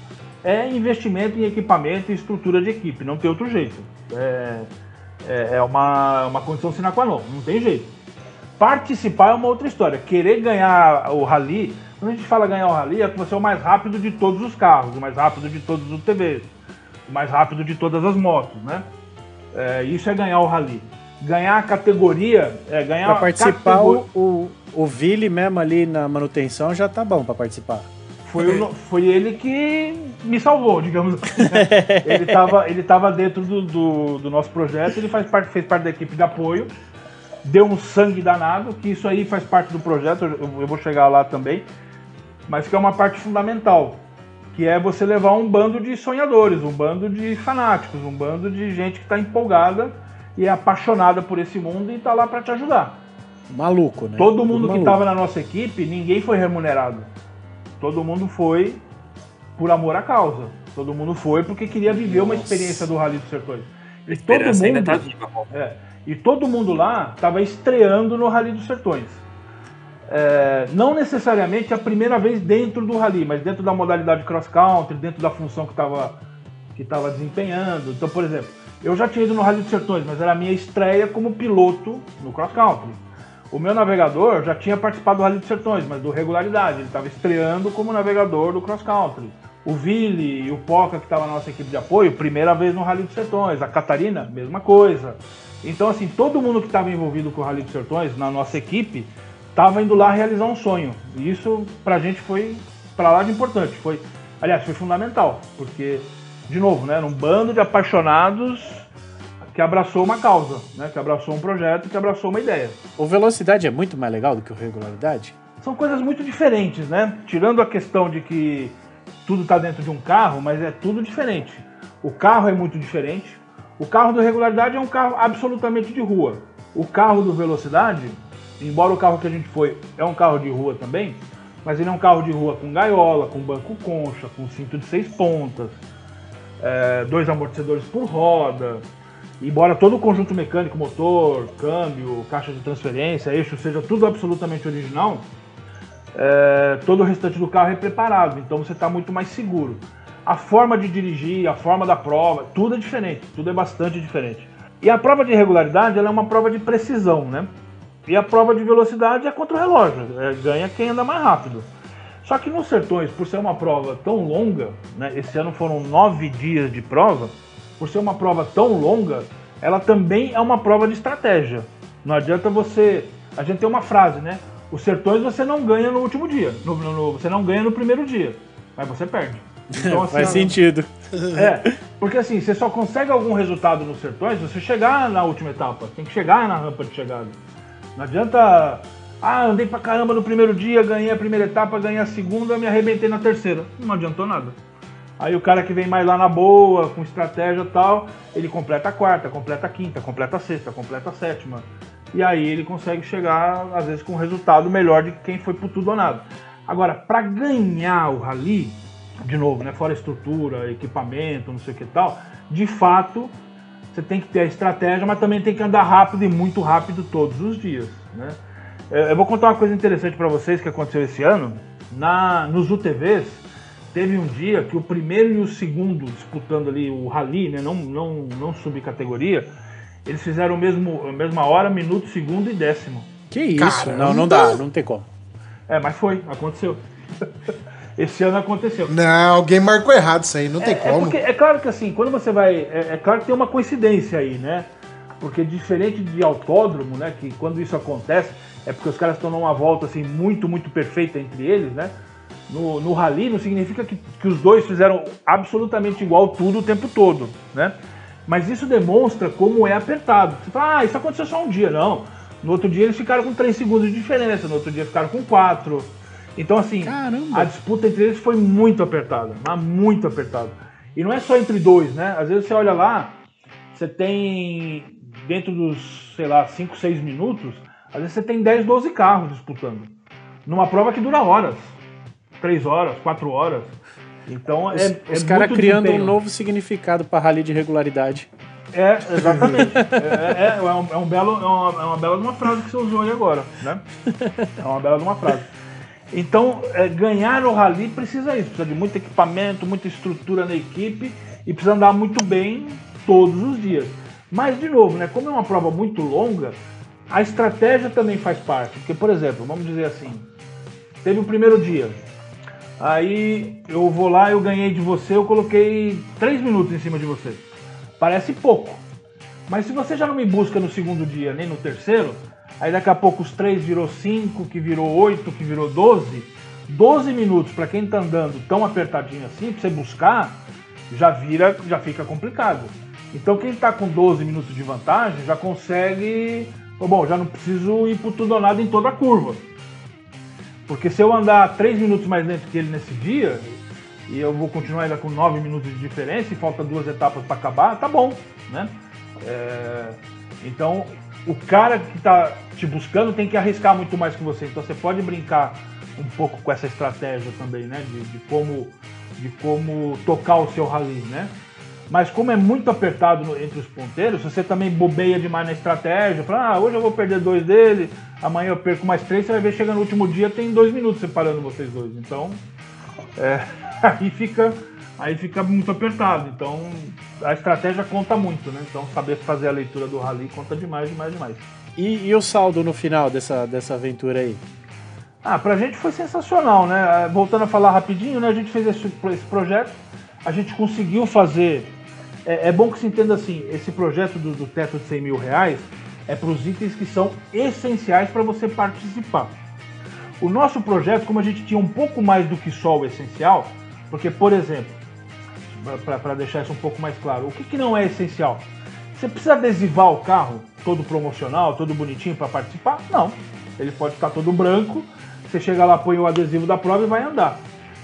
É investimento em equipamento e estrutura de equipe. Não tem outro jeito. É, é, é uma, uma condição sine qua non. Não tem jeito. Participar é uma outra história. Querer ganhar o rally, quando a gente fala ganhar o rally, é que você é o mais rápido de todos os carros, o mais rápido de todos os TVs, o mais rápido de todas as motos, né? É, isso é ganhar o rally. Ganhar a categoria é ganhar pra participar, catego- o, o, o Vili mesmo ali na manutenção já tá bom pra participar. Foi, o foi ele que me salvou, digamos assim. né? ele, estava ele tava dentro do, do, do nosso projeto, ele faz parte, fez parte da equipe de apoio, deu um sangue danado, que isso aí faz parte do projeto, eu, eu vou chegar lá também, mas que é uma parte fundamental, que é você levar um bando de sonhadores, um bando de fanáticos, um bando de gente que está empolgada e é apaixonada por esse mundo e está lá para te ajudar. Maluco, né? Todo mundo que estava na nossa equipe, ninguém foi remunerado. Todo mundo foi por amor à causa. Todo mundo foi porque queria viver uma Nossa. experiência do Rally dos Sertões. E todo esperança ainda mundo, tá viva, Paulo. é, e todo mundo lá estava estreando no Rally dos Sertões. É, não necessariamente a primeira vez dentro do Rally, mas dentro da modalidade cross country, dentro da função que estava que estava desempenhando. Então, por exemplo, eu já tinha ido no Rally dos Sertões, mas era a minha estreia como piloto no cross country. O meu navegador já tinha participado do Rally dos Sertões, mas do regularidade. Ele estava estreando como navegador do cross country. O Vili e o Poca, que estava na nossa equipe de apoio, primeira vez no Rally dos Sertões. A Catarina, mesma coisa. Então, assim, todo mundo que estava envolvido com o Rally dos Sertões, na nossa equipe, estava indo lá realizar um sonho. E isso, pra gente, foi pra lá de importante. Foi, aliás, foi fundamental. Porque, de novo, né, era um bando de apaixonados que abraçou uma causa, né, que abraçou um projeto, que abraçou uma ideia. O velocidade é muito mais legal do que o regularidade? São coisas muito diferentes, né? Tirando a questão de que tudo está dentro de um carro, mas é tudo diferente. O carro é muito diferente. O carro do regularidade é um carro absolutamente de rua. O carro do velocidade, embora o carro que a gente foi é um carro de rua também, mas ele é um carro de rua com gaiola, com banco concha, com cinto de seis pontas, é, dois amortecedores por roda. Embora todo o conjunto mecânico, motor, câmbio, caixa de transferência, eixo, seja tudo absolutamente original, é, todo o restante do carro é preparado, então você está muito mais seguro. A forma de dirigir, a forma da prova, tudo é diferente, tudo é bastante diferente. E a prova de regularidade é uma prova de precisão, né? E a prova de velocidade é contra o relógio, é, ganha quem anda mais rápido. Só que nos sertões, por ser uma prova tão longa, né, esse ano foram nove dias de prova, por ser uma prova tão longa, ela também é uma prova de estratégia. Não adianta você. A gente tem uma frase, né? Os sertões você não ganha no último dia, no, no, você não ganha no primeiro dia, mas você perde. Então, assim, Faz sentido. É, porque assim, você só consegue algum resultado nos sertões se você chegar na última etapa. Tem que chegar na rampa de chegada. Não adianta. Ah, andei pra caramba no primeiro dia, ganhei a primeira etapa, ganhei a segunda, me arrebentei na terceira. Não adiantou nada. Aí o cara que vem mais lá na boa, com estratégia e tal, ele completa a quarta, completa a quinta, completa a sexta, completa a sétima. E aí ele consegue chegar, às vezes, com um resultado melhor de quem foi por tudo ou nada. Agora, para ganhar o rally, de novo, né, fora estrutura, equipamento, não sei o que tal, de fato, você tem que ter a estratégia, mas também tem que andar rápido e muito rápido todos os dias. Né? É, eu vou contar uma coisa interessante para vocês que aconteceu esse ano. Na, nos UTVs, teve um dia que o primeiro e o segundo disputando ali o rally, né, não, não, não subcategoria, eles fizeram o mesmo, a mesma hora, minuto, segundo e décimo. Que isso? Caramba. Não, não dá, não tem como. É, mas foi, aconteceu. Esse ano aconteceu. Não, alguém marcou errado isso aí, não é, tem é como. Porque, é claro que assim, quando você vai. É, é, claro que tem uma coincidência aí, né? Porque diferente de autódromo, né? Que quando isso acontece, é porque os caras estão numa volta assim muito, muito perfeita entre eles, né? No, no rally não significa que, que os dois fizeram absolutamente igual tudo o tempo todo, né? Mas isso demonstra como é apertado. Você fala, ah, isso aconteceu só um dia. Não. No outro dia eles ficaram com 3 segundos de diferença, no outro dia ficaram com 4. Então, assim, Caramba. a disputa entre eles foi muito apertada, mas muito apertada. E não é só entre dois, né? Às vezes você olha lá, você tem, dentro dos, sei lá, 5, 6 minutos, às vezes você tem 10, 12 carros disputando. Numa prova que dura horas. 3 horas, 4 horas. Então os, é. Os é caras criando desempenho. um novo significado para rally de regularidade. É, exatamente. é, é, é, um, é, um, belo, é, uma, é uma bela de uma frase que você usou aí agora, né? É uma bela de uma frase. Então, é, ganhar o rally precisa isso, precisa de muito equipamento, muita estrutura na equipe e precisa andar muito bem todos os dias. Mas, de novo, né, como é uma prova muito longa, a estratégia também faz parte. Porque, por exemplo, vamos dizer assim, teve o primeiro dia, aí eu vou lá, eu ganhei de você, eu coloquei 3 minutos em cima de você. Parece pouco. Mas se você já não me busca no segundo dia nem no terceiro, Aí daqui a pouco os 3 virou 5, que virou 8, que virou 12. 12 minutos para quem tá andando tão apertadinho assim, para você buscar, já vira, já fica complicado. Então quem está com 12 minutos de vantagem já consegue, bom, já não preciso ir por tudo ou nada em toda a curva. Porque se eu andar 3 minutos mais lento que ele nesse dia, e eu vou continuar ainda com 9 minutos de diferença e falta duas etapas para acabar, tá bom, né? É, então o cara que está te buscando tem que arriscar muito mais que você. Então você pode brincar um pouco com essa estratégia também, né? De, de como, de como tocar o seu rally, né? Mas como é muito apertado no, entre os ponteiros, você também bobeia demais na estratégia, fala, ah, hoje eu vou perder dois dele, amanhã eu perco mais três, você vai ver, chega no último dia, tem dois minutos separando vocês dois. Então, é, aí fica aí fica muito apertado. Então a estratégia conta muito, né? Então saber fazer a leitura do rally conta demais, demais, demais. E, e o saldo no final dessa, dessa aventura aí? Ah, pra gente foi sensacional, né? Ah, voltando a falar rapidinho, né? A gente fez esse, esse projeto, a gente conseguiu fazer. É, é, bom que se entenda assim: esse projeto do, do teto de 100 mil reais é para os itens que são essenciais para você participar. O nosso projeto, como a gente tinha um pouco mais do que só o essencial, porque, por exemplo, para deixar isso um pouco mais claro. O que, que não é essencial? Você precisa adesivar o carro todo promocional, todo bonitinho para participar? Não. Ele pode estar todo branco, você chega lá, põe o adesivo da prova e vai andar.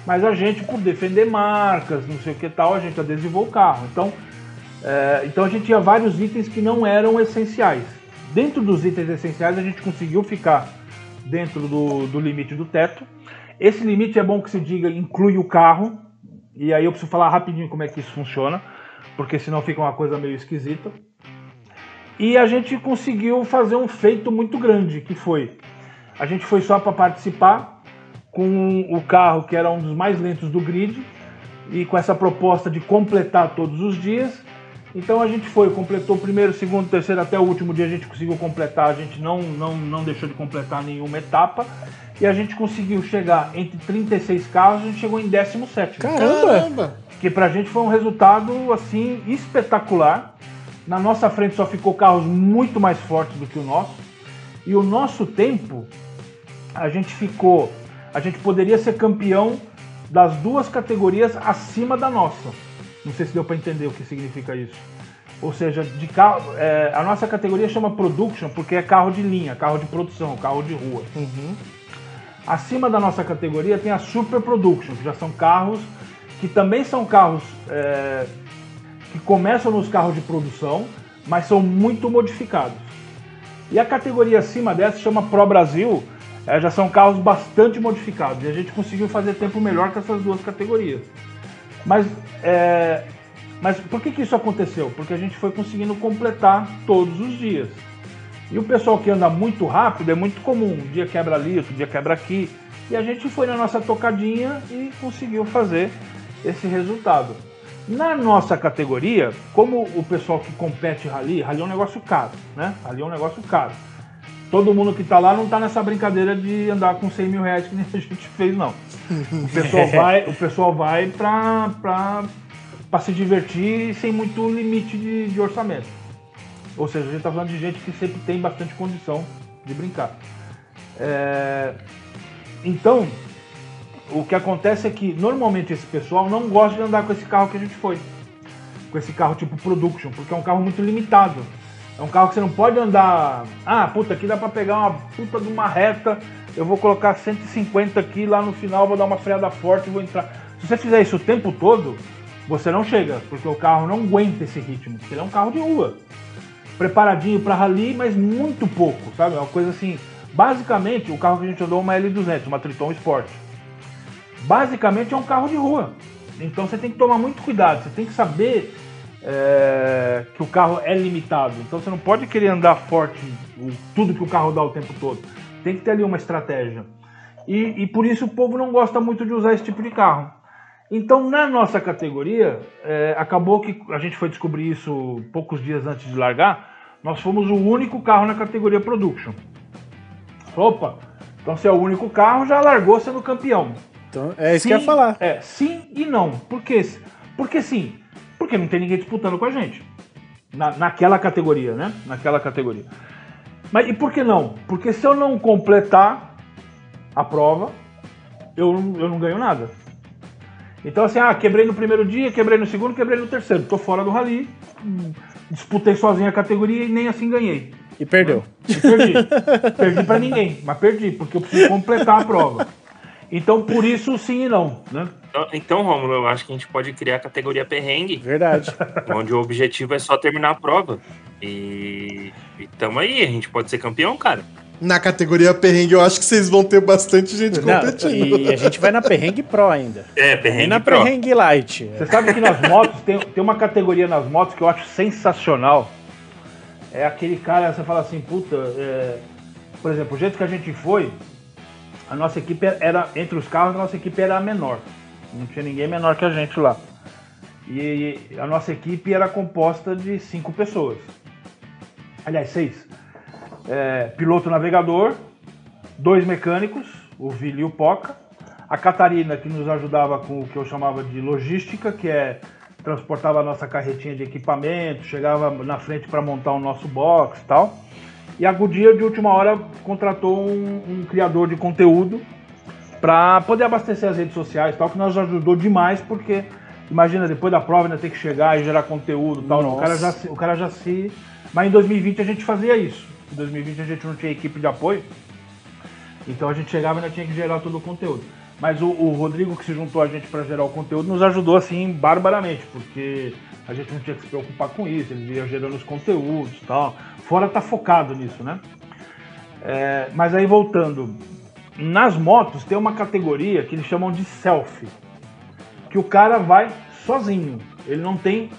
Mas a gente, por defender marcas, não sei o que tal, a gente adesivou o carro. Então, é, então a gente tinha vários itens que não eram essenciais. Dentro dos itens essenciais, a gente conseguiu ficar dentro do, do limite do teto. Esse limite é bom que se diga, inclui o carro, e aí eu preciso falar rapidinho como é que isso funciona, porque senão fica uma coisa meio esquisita. E a gente conseguiu fazer um feito muito grande, que foi a gente foi só para participar com o carro que era um dos mais lentos do grid e com essa proposta de completar todos os dias. Então a gente foi, completou o primeiro, segundo, terceiro, até o último dia a gente conseguiu completar, a gente não, não, não deixou de completar nenhuma etapa. E a gente conseguiu chegar entre 36 carros, a gente chegou em 17. Caramba! Que pra gente foi um resultado assim espetacular. Na nossa frente só ficou carros muito mais fortes do que o nosso. E o nosso tempo, a gente ficou. A gente poderia ser campeão das duas categorias acima da nossa. Não sei se deu para entender o que significa isso. Ou seja, de carro, é, a nossa categoria chama Production porque é carro de linha, carro de produção, carro de rua. Acima da nossa categoria tem a Super Production, que já são carros que também são carros é, que começam nos carros de produção, mas são muito modificados. E a categoria acima dessa chama Pro Brasil, é, já são carros bastante modificados. E a gente conseguiu fazer tempo melhor que essas duas categorias. Mas, é, mas por que, que isso aconteceu? Porque a gente foi conseguindo completar todos os dias. E o pessoal que anda muito rápido é muito comum. Um dia quebra ali, outro dia quebra aqui. E a gente foi na nossa tocadinha e conseguiu fazer esse resultado. Na nossa categoria, como o pessoal que compete rally, rally é um negócio caro, né? Rally é um negócio caro. Todo mundo que tá lá não tá nessa brincadeira de andar com 100 mil reais que nem a gente fez, não. O pessoal vai, o pessoal vai pra, pra, pra se divertir sem muito limite de, de orçamento. Ou seja, a gente tá falando de gente que sempre tem bastante condição de brincar. É, Então, o que acontece é que normalmente esse pessoal não gosta de andar com esse carro que a gente foi. Com esse carro tipo Production, porque é um carro muito limitado. É um carro que você não pode andar. Ah, puta, aqui dá pra pegar uma puta de uma reta. Eu vou colocar 150 aqui, lá no final vou dar uma freada forte e vou entrar. Se você fizer isso o tempo todo, você não chega, porque o carro não aguenta esse ritmo. Porque ele é um carro de rua. Preparadinho pra rally, mas muito pouco, sabe? É uma coisa assim. Basicamente, o carro que a gente andou é uma L200, uma Triton Sport. Basicamente é um carro de rua. Então você tem que tomar muito cuidado. Você tem que saber é, que o carro é limitado. Então você não pode querer andar forte, tudo que o carro dá o tempo todo. Tem que ter ali uma estratégia. E, e por isso o povo não gosta muito de usar esse tipo de carro. Então na nossa categoria, é, acabou que a gente foi descobrir isso poucos dias antes de largar. Nós fomos o único carro na categoria Production. Opa, então se é o único carro, já largou sendo campeão. Então, é isso que eu ia falar. É, sim e não. Por quê? Porque sim. Porque não tem ninguém disputando com a gente. Na, naquela categoria, né? Naquela categoria. Mas e por que não? Porque se eu não completar a prova, eu, eu não ganho nada. Então assim, ah, quebrei no primeiro dia, quebrei no segundo, quebrei no terceiro. Tô fora do rally, disputei sozinho a categoria e nem assim ganhei. E perdeu. E perdi. perdi pra ninguém, mas perdi, porque eu preciso completar a prova. Então, por isso, sim e não, né? Então, Então, Romulo, eu acho que a gente pode criar a categoria perrengue, Verdade. onde o objetivo é só terminar a prova. E, e tamo aí, a gente pode ser campeão, cara. Na categoria perrengue, eu acho que vocês vão ter bastante gente Não, competindo. e a gente vai na perrengue pro ainda. É, E perrengue na pro. perrengue light. Você sabe que nas motos, tem, tem uma categoria nas motos que eu acho sensacional. É aquele cara, você fala assim, puta, é, por exemplo, o jeito que a gente foi, a nossa equipe era, entre os carros, a nossa equipe era a menor. Não tinha ninguém menor que a gente lá. E a nossa equipe era composta de cinco pessoas. Aliás, seis. É, piloto navegador, dois mecânicos, o Vili e o Poca. A Catarina, que nos ajudava com o que eu chamava de logística, que é transportava a nossa carretinha de equipamento, chegava na frente para montar o nosso box e tal. E a Goodyear, de última hora, contratou um, um criador de conteúdo para poder abastecer as redes sociais e tal, que nos ajudou demais, porque imagina, depois da prova ainda ter que chegar e gerar conteúdo e tal. Não, o, cara já, o cara já se. Mas em 2020 a gente fazia isso. Em 2020 a gente não tinha equipe de apoio, então a gente chegava e ainda tinha que gerar todo o conteúdo. Mas o, o Rodrigo, que se juntou a gente para gerar o conteúdo, nos ajudou assim barbaramente, porque a gente não tinha que se preocupar com isso, ele ia gerando os conteúdos e tal. Fora tá focado nisso, né? É, mas aí voltando, nas motos tem uma categoria que eles chamam de selfie, que o cara vai sozinho, ele não tem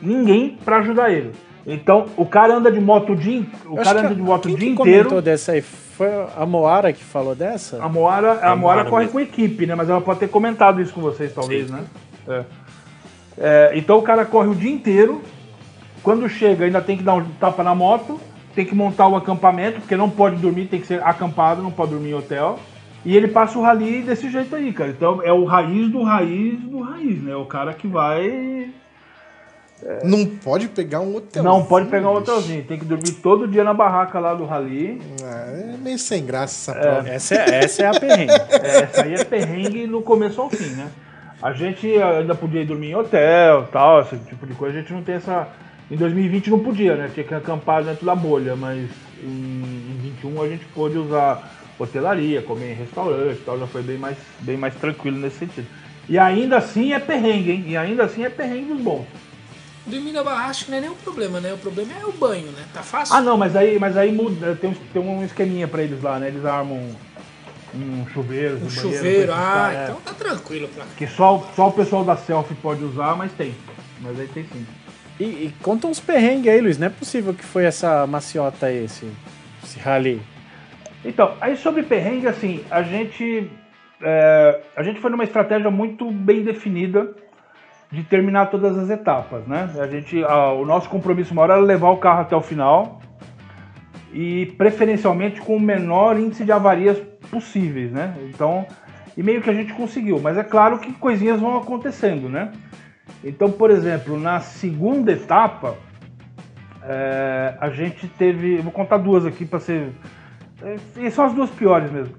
ninguém para ajudar ele. Então, o cara anda de moto o dia, o cara anda de moto o dia que inteiro. comentou dessa aí? Foi a Moara que falou dessa? A Moara, a A Moara Moara corre mesmo. com equipe, né? Mas ela pode ter comentado isso com vocês, talvez, Sim. né? É. É, então o cara corre o dia inteiro. Quando chega, ainda tem que dar um tapa na moto, tem que montar o acampamento, porque não pode dormir, tem que ser acampado, não pode dormir em hotel. E ele passa o rally desse jeito aí, cara. Então é o raiz do raiz do raiz, né? O cara que vai. Não pode pegar um hotel. não pode pegar um hotelzinho, tem que dormir todo dia na barraca lá do rally. É meio sem graça essa prova. Essa é, essa é a perrengue. É, essa aí é perrengue no começo ao fim, né? A gente ainda podia ir dormir em hotel tal, esse tipo de coisa. A gente não tem essa. Em 2020 não podia, né? Tinha que acampar dentro da bolha, mas em, em 21 a gente pôde usar hotelaria, comer em restaurante e tal, já foi bem mais, bem mais tranquilo nesse sentido. E ainda assim é perrengue, hein? E ainda assim é perrengue dos bons. Dormir na barraca acho que não é nenhum problema, né? O problema é o banho, né? Tá fácil? Ah, não, mas aí, mas aí muda, tem um, tem um esqueminha pra eles lá, né? Eles armam um chuveiro, Um chuveiro, ah, caras, é. então tá tranquilo pra Que só, só o pessoal da selfie pode usar, mas tem. Mas aí tem sim. E, e conta uns perrengues aí, Luiz. Não é possível que foi essa maciota aí, esse, esse rally. Então, aí sobre perrengue, assim, a gente. é, a gente foi numa estratégia muito bem definida de terminar todas as etapas, né? A gente, a- o nosso compromisso maior era levar o carro até o final e preferencialmente com o menor índice de avarias possíveis, né? Então, e meio que a gente conseguiu, mas é claro que coisinhas vão acontecendo, né? Então, por exemplo, na segunda etapa, é, a gente teve, vou contar duas aqui para ser e são as duas piores mesmo.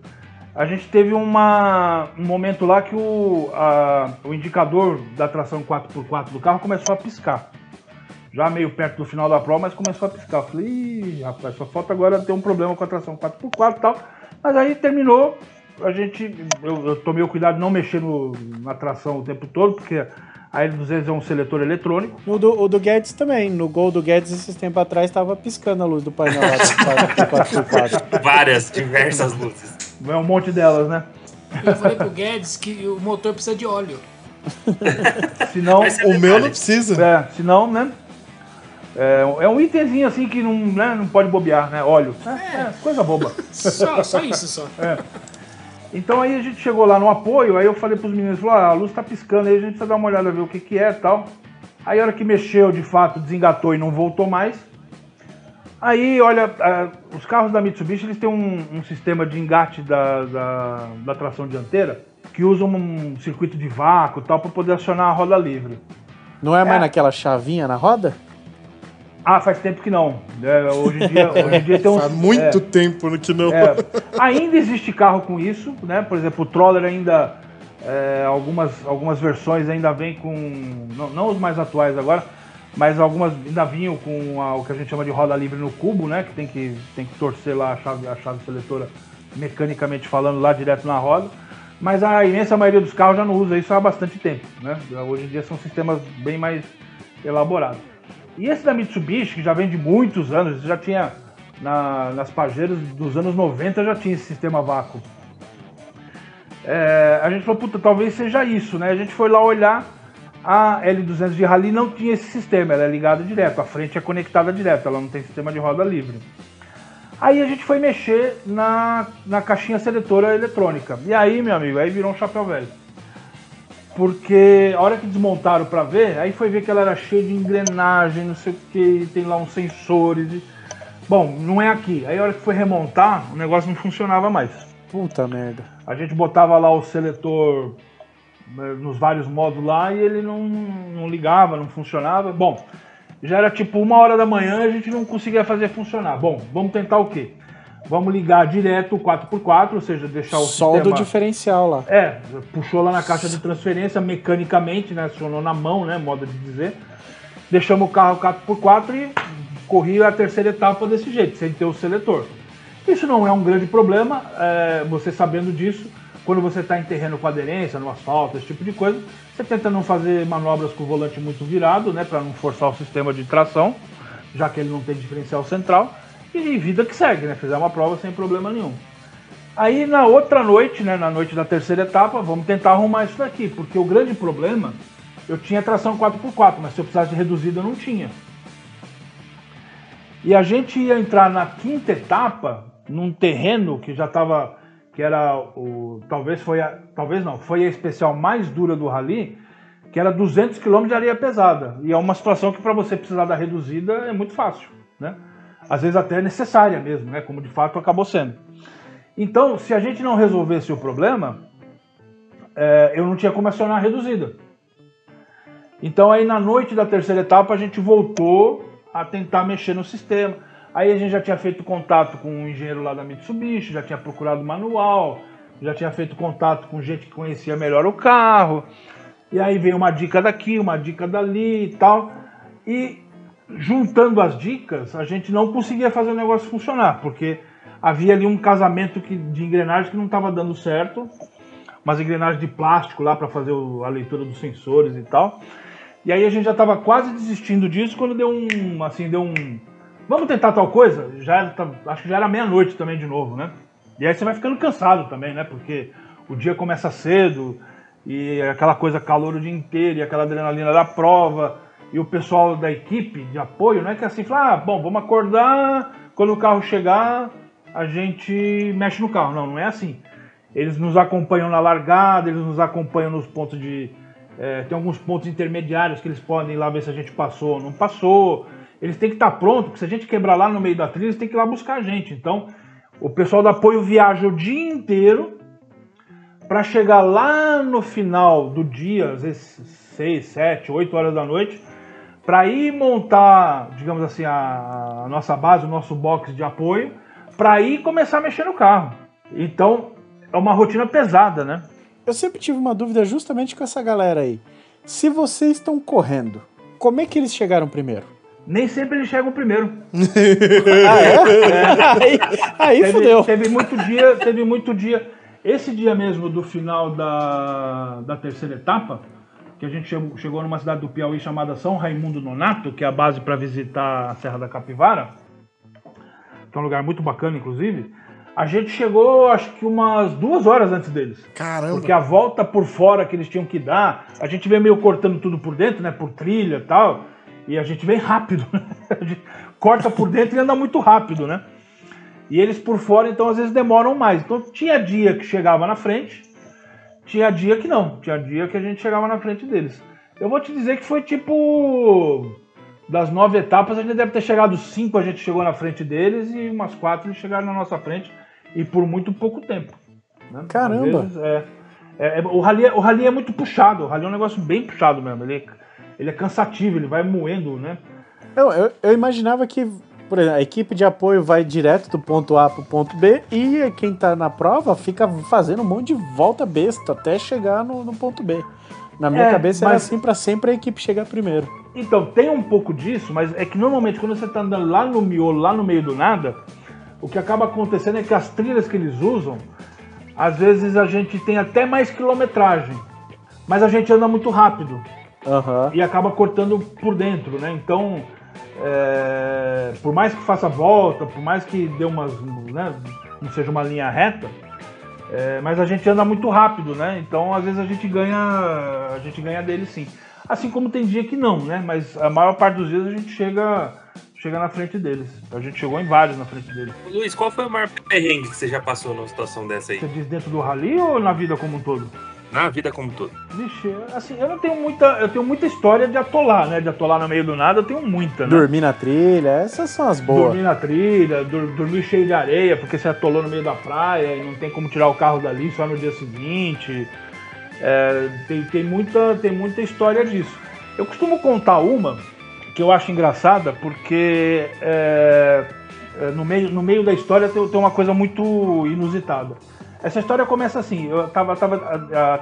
A gente teve uma, um momento lá que o, a- o indicador da tração 4x4 do carro começou a piscar. Já meio perto do final da prova, mas começou a piscar. Eu falei, Ih, rapaz, só falta agora ter um problema com a tração 4x4 e tal. Mas aí terminou, a gente. Eu, eu tomei o cuidado de não mexer no- na tração o tempo todo, porque a L200 é um seletor eletrônico. O do, o do Guedes também. No gol do Guedes, esses tempos atrás, tava piscando a luz do painel lá do 4x4. Várias, diversas luzes. É um monte delas, né? Eu falei pro Guedes que o motor precisa de óleo. Senão. É O meu não precisa. É, senão, né? É, é um itemzinho assim que não, né, não pode bobear, né? Óleo. É, é, coisa boba. Só, só isso só. Então aí a gente chegou lá no apoio, aí eu falei pros meninos, falou, ah, a luz tá piscando aí, a gente precisa dar uma olhada, ver o que que é e tal. Aí a hora que mexeu, de fato, desengatou e não voltou mais. Aí, olha, ah, os carros da Mitsubishi, eles têm um, um sistema de engate da, da, da tração dianteira que usa um circuito de vácuo e tal para poder acionar a roda livre. Não é mais É. naquela chavinha na roda? Ah, faz tempo que não. É, hoje, em dia, hoje em dia tem uns... Faz muito é, tempo que não. É, ainda existe carro com isso, né? Por exemplo, o Troller ainda. é, algumas, algumas versões ainda vem com. Não, não os mais atuais agora, mas algumas ainda vinham com a- o que a gente chama de roda livre no cubo, né? Que tem que, tem que torcer lá a chave, a chave seletora mecanicamente falando lá direto na roda. Mas a imensa maioria dos carros já não usa isso há bastante tempo, né? Hoje em dia são sistemas bem mais elaborados. E esse da Mitsubishi, que já vem de muitos anos, já tinha na- nas Pajeiros dos anos 90 já tinha esse sistema vácuo. É, a gente falou, puta, talvez seja isso, né? A gente foi lá olhar, a L200 de Rally não tinha esse sistema, ela é ligada direto, a frente é conectada direto, ela não tem sistema de roda livre. Aí a gente foi mexer na, na caixinha seletora eletrônica. E aí, meu amigo, aí virou um chapéu velho. Porque a hora que desmontaram pra ver, aí foi ver que ela era cheia de engrenagem, não sei o que, tem lá uns sensores. e- Bom, não é aqui. Aí a hora que foi remontar, o negócio não funcionava mais. Puta merda. A gente botava lá o seletor né, nos vários modos lá e ele não, não ligava, não funcionava. Bom, já era tipo uma hora da manhã e a gente não conseguia fazer funcionar. Bom, vamos tentar o quê? Vamos ligar direto o 4x4, ou seja, deixar o do sistema... diferencial lá. É, puxou lá na caixa de transferência mecanicamente, né? Acionou na mão, né? Modo de dizer. Deixamos o carro 4x4 e corri a terceira etapa desse jeito, sem ter o seletor. Isso não é um grande problema, é, você sabendo disso, quando você está em terreno com aderência, no asfalto, esse tipo de coisa, você tenta não fazer manobras com o volante muito virado, né? Para não forçar o sistema de tração, já que ele não tem diferencial central. E vida que segue, né? Fizer uma prova sem problema nenhum. Aí na outra noite, né, na noite da terceira etapa, vamos tentar arrumar isso daqui, porque o grande problema, eu tinha tração 4x4, mas se eu precisasse de reduzida eu não tinha. E a gente ia entrar na quinta etapa, num terreno que já estava, que era o, talvez foi a, talvez não, foi a especial mais dura do rally, que era 200 km de areia pesada. E é uma situação que para você precisar da reduzida é muito fácil, né? Às vezes até necessária mesmo, né? Como de fato acabou sendo. Então, se a gente não resolvesse o problema, é, eu não tinha como acionar a reduzida. Então aí na noite da terceira etapa a gente voltou a tentar mexer no sistema. Aí a gente já tinha feito contato com um engenheiro lá da Mitsubishi, já tinha procurado manual, já tinha feito contato com gente que conhecia melhor o carro. E aí veio uma dica daqui, uma dica dali e tal. E juntando as dicas, a gente não conseguia fazer o negócio funcionar, porque havia ali um casamento que, de engrenagem que não estava dando certo, umas engrenagens de plástico lá para fazer o, a leitura dos sensores e tal. E aí a gente já estava quase desistindo disso quando deu um, assim, deu um, vamos tentar tal coisa? Já acho que já era meia-noite também de novo, né? E aí você vai ficando cansado também, né? Porque o dia começa cedo e aquela coisa calor o dia inteiro e aquela adrenalina da prova e o pessoal da equipe de apoio, não é que assim, fala, ah, bom, vamos acordar, quando o carro chegar, a gente mexe no carro. Não, não é assim. Eles nos acompanham na largada, eles nos acompanham nos pontos de é, tem alguns pontos intermediários que eles podem ir lá ver se a gente passou ou não passou. Eles têm que estar prontos, porque se a gente quebrar lá no meio da trilha, eles têm que ir lá buscar a gente. Então, o pessoal do apoio viaja o dia inteiro para chegar lá no final do dia, às vezes 6, 7, 8 horas da noite, para ir montar, digamos assim, a, a, nossa base, o nosso box de apoio, para ir começar a mexer no carro. Então, é uma rotina pesada, né? Eu sempre tive uma dúvida justamente com essa galera aí. Se vocês estão correndo, como é que eles chegaram primeiro? Nem sempre eles chegam primeiro. ah, é? é. Aí, aí teve, fudeu. Teve muito dia, teve muito dia. Esse dia mesmo do final da, da terceira etapa, que a gente chegou, chegou numa cidade do Piauí chamada São Raimundo Nonato, que é a base para visitar a Serra da Capivara, que é um lugar muito bacana, inclusive. A gente chegou, acho que umas duas horas antes deles. Caramba! Porque a volta por fora que eles tinham que dar, a gente veio meio cortando tudo por dentro, né? Por trilha e tal. E a gente vem rápido. Né? A gente corta por dentro e anda muito rápido, né? E eles por fora, então, às vezes demoram mais. Então tinha dia que chegava na frente, tinha dia que não. Tinha dia que a gente chegava na frente deles. Eu vou te dizer que foi tipo. Das nove etapas, a gente deve ter chegado cinco, a gente chegou na frente deles, e umas quatro eles chegaram na nossa frente e por muito pouco tempo. Né? Caramba! Vezes, é, é, é, o, rally, é, o rally é muito puxado, o rally é um negócio bem puxado mesmo. Ele, ele é cansativo, ele vai moendo, né? Eu, eu, eu imaginava que por exemplo, a equipe de apoio vai direto do ponto A para o ponto B e quem está na prova fica fazendo um monte de volta besta até chegar no, no ponto B. Na minha é, cabeça era assim para sempre a equipe chegar primeiro. Então, tem um pouco disso, mas é que normalmente quando você está andando lá no miolo, lá no meio do nada, o que acaba acontecendo é que as trilhas que eles usam, às vezes a gente tem até mais quilometragem, mas a gente anda muito rápido uhum. e acaba cortando por dentro, né? Então, é, por mais que faça volta, por mais que dê umas, né, não seja uma linha reta, é, mas a gente anda muito rápido, né? Então, às vezes a gente ganha, a gente ganha dele sim. Assim como tem dia que não, né? Mas a maior parte dos dias a gente chega chega na frente deles. A gente chegou em vários na frente deles. Luiz, qual foi o maior perrengue que você já passou numa situação dessa aí? Você diz dentro do rally ou na vida como um todo? Na vida como um todo. Vixe, assim, eu não tenho muita. Eu tenho muita história de atolar, né? De atolar no meio do nada, eu tenho muita, né? Dormir na trilha, essas são as boas. Dormir na trilha, dur dormir cheio de areia, porque você atolou no meio da praia e não tem como tirar o carro dali só no dia seguinte. É, tem, tem, muita, tem muita história disso. Eu costumo contar uma que eu acho engraçada porque é, é, no, meio, no meio da história tem, tem, uma coisa muito inusitada. Essa história começa assim, eu tava. tava a, a,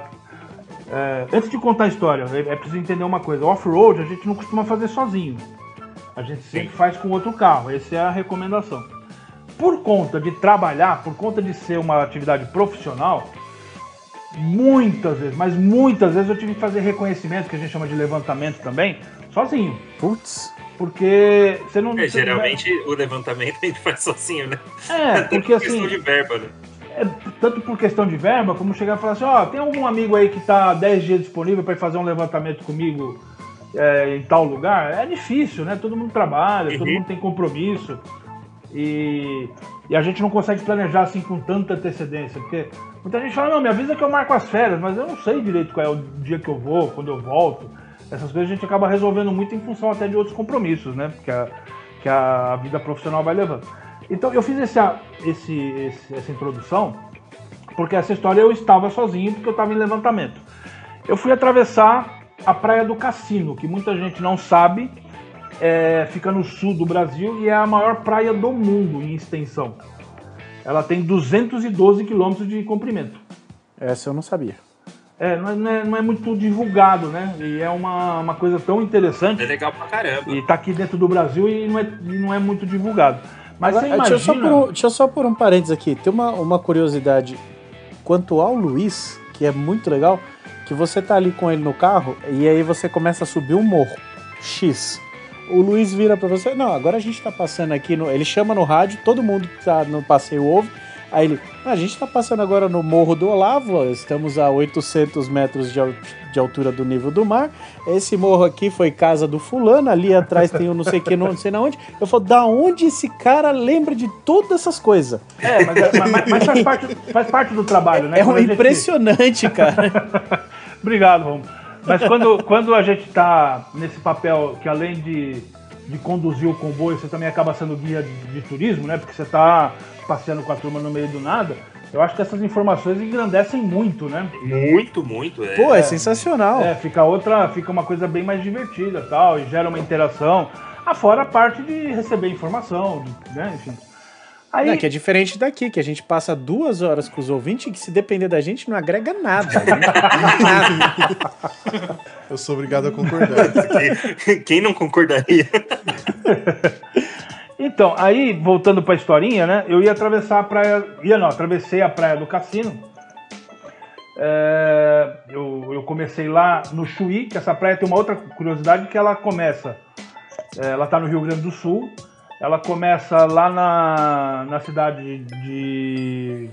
é, antes de contar a história, é, é preciso entender uma coisa. Off-road a gente não costuma fazer sozinho. A gente sempre Sim. faz com outro carro. Essa é a recomendação. Por conta de trabalhar, por conta de ser uma atividade profissional, muitas vezes, mas muitas vezes eu tive que fazer reconhecimento, que a gente chama de levantamento também, sozinho. Putz. Porque você não. É, geralmente o levantamento a gente faz sozinho, né? É, porque assim. questão de verba, né? É, tanto por questão de verba, como chegar e falar assim: ó, oh, tem algum amigo aí que tá 10 dias disponível para fazer um levantamento comigo é, em tal lugar, é difícil, né? Todo mundo trabalha, todo Uhum. mundo tem compromisso. E, e a gente não consegue planejar assim com tanta antecedência. Porque muita gente fala, não, me avisa que eu marco as férias, mas eu não sei direito qual é o dia que eu vou, quando eu volto. Essas coisas a gente acaba resolvendo muito em função até de outros compromissos, né? Que a, que a vida profissional vai levando. Então eu fiz esse, esse, esse- essa introdução porque essa história eu estava sozinho, porque eu estava em levantamento. Eu fui atravessar a Praia do Cassino, que muita gente não sabe, é, fica no sul do Brasil e é a maior praia do mundo em extensão. Ela tem 212 quilômetros de comprimento. Essa eu não sabia. É, não é, não é- não é muito divulgado, né? E é uma, uma coisa tão interessante. É legal pra caramba. E tá aqui dentro do Brasil e não é, e não é muito divulgado. Mas Agora, deixa, eu só imagina... por um, deixa só por um parênteses aqui. Tem uma, uma curiosidade quanto ao Luiz, que é muito legal, que você tá ali com ele no carro e aí você começa a subir um morro. X. O Luiz vira pra você, não, agora a gente tá passando aqui, no, ele chama no rádio, todo mundo que tá no passeio ouve, aí ele, "Ah, a gente tá passando agora no Morro do Olavo, estamos a 800 metros de, de altura do nível do mar, esse morro aqui foi casa do fulano, ali atrás tem o não sei que, não sei na onde. Eu falo, da onde esse cara lembra de todas essas coisas? É, mas, mas- mas faz, parte, faz parte do trabalho, né? É um impressionante, cara. Obrigado, Romulo. Mas quando, quando a gente está nesse papel que além de, de conduzir o comboio, você também acaba sendo guia de, de turismo, né? Porque você está passeando com a turma no meio do nada. Eu acho que essas informações engrandecem muito, né? Muito, muito. É. Pô, é sensacional. É, fica outra, fica uma coisa bem mais divertida, tal, e gera uma interação. Afora a parte de receber informação, de- né? Enfim. Aí, Não, que é diferente daqui, que a gente passa duas horas com os ouvintes e que se depender da gente não agrega nada. né? nada. Eu sou obrigado a concordar. Quem não concordaria? Então, aí, voltando pra historinha, né? Eu ia atravessar a praia. Ia não, atravessei a praia do Cassino. É, eu, eu comecei lá no Chuí, que essa praia tem uma outra curiosidade que ela começa. é, ela tá no Rio Grande do Sul. Ela começa lá na, na cidade de.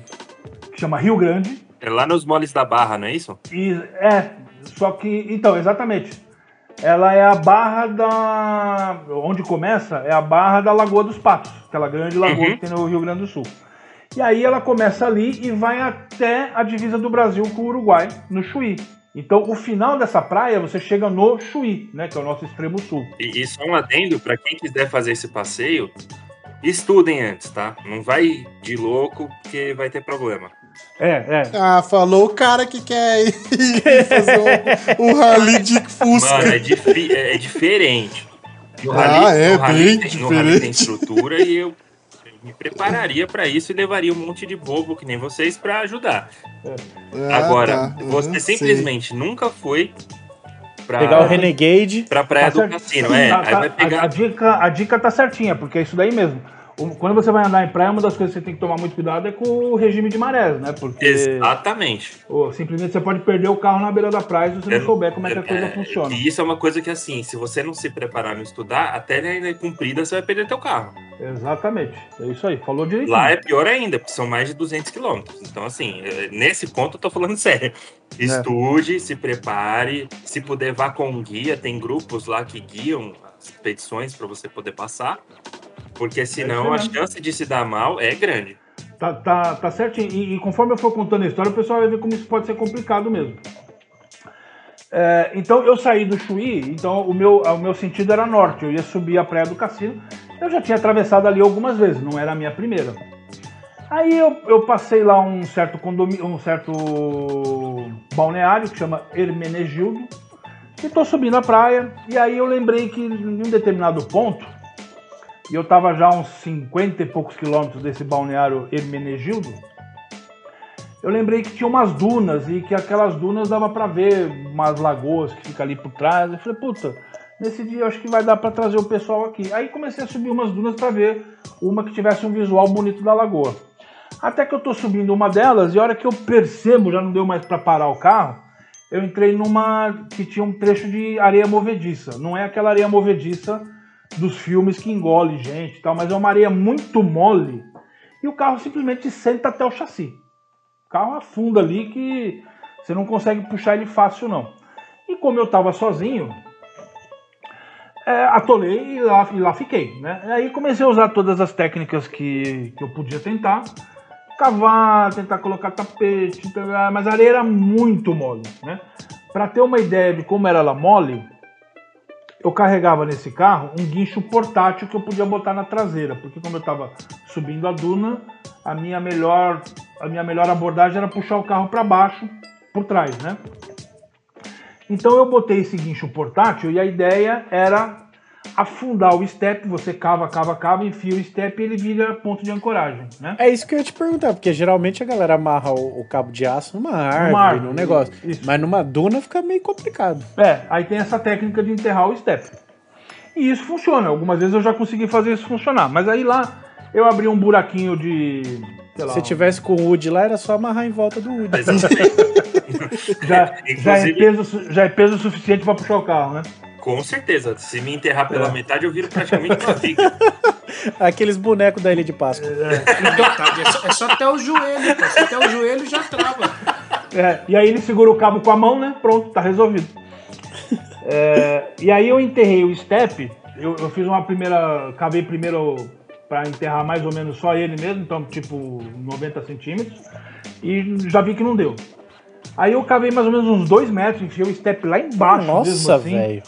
que chama Rio Grande. É lá nos moles da barra, não é isso? E é, só que. Então, exatamente. Ela é a barra da. Onde começa é a barra da Lagoa dos Patos, aquela grande lagoa Uhum. que tem no Rio Grande do Sul. E aí ela começa ali e vai até a divisa do Brasil com o Uruguai, no Chuí. Então, o final dessa praia, você chega no Chuí, né? Que é o nosso extremo sul. E, e só um adendo, pra quem quiser fazer esse passeio, estudem antes, tá? Não vai de louco, porque vai ter problema. É, é. Ah, falou o cara que quer ir fazer um, um rally de Fusca. Mano, é, difi- é- é diferente. No Ah, é, no rally bem tem, no rally tem diferente. estrutura e eu me prepararia pra isso e levaria um monte de bobo que nem vocês pra ajudar. Ah, Agora, tá. você Uhum, simplesmente nunca foi pra, Pegar o Renegade. pra praia Tá do cassino. É, Tá- aí tá- vai a, pegar. a dica, a dica tá certinha, porque é isso daí mesmo. Quando você vai andar em praia, uma das coisas que você tem que tomar muito cuidado é com o regime de marés, né? Porque Exatamente. ou, simplesmente você pode perder o carro na beira da praia se você não É- souber como é que a é- coisa é- funciona. E isso é uma coisa que, assim, se você não se preparar não estudar, até na ilha comprida você vai perder teu carro. Exatamente. É isso aí. Falou direitinho. Lá é pior ainda, porque são mais de 200 quilômetros. Então, assim, é, nesse ponto eu tô falando sério. Estude, se prepare. Se puder, vá com um guia. Tem grupos lá que guiam as expedições para você poder passar. Porque senão a mesmo. chance de se dar mal é grande. Tá, tá, tá certinho. E, e conforme eu for contando a história, o pessoal vai ver como isso pode ser complicado mesmo. É, então eu saí do Chuí, então o meu, o meu sentido era norte, eu ia subir a Praia do Cassino. Eu já tinha atravessado ali algumas vezes, não era a minha primeira. Aí eu, eu passei lá um certo condomínio, um certo balneário que chama Hermenegildo, e tô subindo a praia, e aí eu lembrei que em um determinado ponto, e eu tava já uns 50 e poucos quilômetros desse balneário Hermenegildo, eu lembrei que tinha umas dunas e que aquelas dunas dava pra ver umas lagoas que fica ali por trás. Eu falei, puta, nesse dia eu acho que vai dar pra trazer o pessoal aqui. Aí comecei a subir umas dunas pra ver uma que tivesse um visual bonito da lagoa. Até que eu tô subindo uma delas e a hora que eu percebo, já não deu mais pra parar o carro, eu entrei numa que tinha um trecho de areia movediça. Não é aquela areia movediça dos filmes que engole gente e tal, mas é uma areia muito mole e o carro simplesmente senta até o chassi. O carro afunda ali que você não consegue puxar ele fácil não. E como eu tava sozinho, é, atolei e lá, e lá fiquei, né? Aí comecei a usar todas as técnicas que, que eu podia tentar. Cavar, tentar colocar tapete, mas a areia era muito mole, né? Para ter uma ideia de como era ela mole, eu carregava nesse carro um guincho portátil que eu podia botar na traseira, porque como eu estava subindo a duna, a minha melhor a minha melhor abordagem era puxar o carro para baixo por trás, né? Então eu botei esse guincho portátil e a ideia era afundar o step, você cava, cava, cava, enfia o step e ele vira ponto de ancoragem, né? É isso que eu ia te perguntar, porque geralmente a galera amarra o, o cabo de aço numa árvore, árvore, num negócio. isso. Mas numa duna fica meio complicado. É, aí tem essa técnica de enterrar o step. E isso funciona. Algumas vezes eu já consegui fazer isso funcionar. Mas aí lá eu abri um buraquinho de. Sei lá, Se tivesse com o Wood lá, era só amarrar em volta do Wood. Exatamente. já, já, é peso, já é peso suficiente para puxar o carro, né? Com certeza. Se me enterrar pela É. metade, eu viro praticamente uma viga. Aqueles bonecos da Ilha de Páscoa. Metade, é, só, é só até o joelho, pô. Se até o joelho já trava. É, e aí ele segura o cabo com a mão, né? Pronto, tá resolvido. É, e aí eu enterrei o step. Eu, eu fiz uma primeira. Cavei primeiro para enterrar mais ou menos só ele mesmo, então tipo 90 centímetros. E já vi que não deu. Aí eu cavei mais ou menos uns 2 metros, enfiei o step lá embaixo Nossa, assim.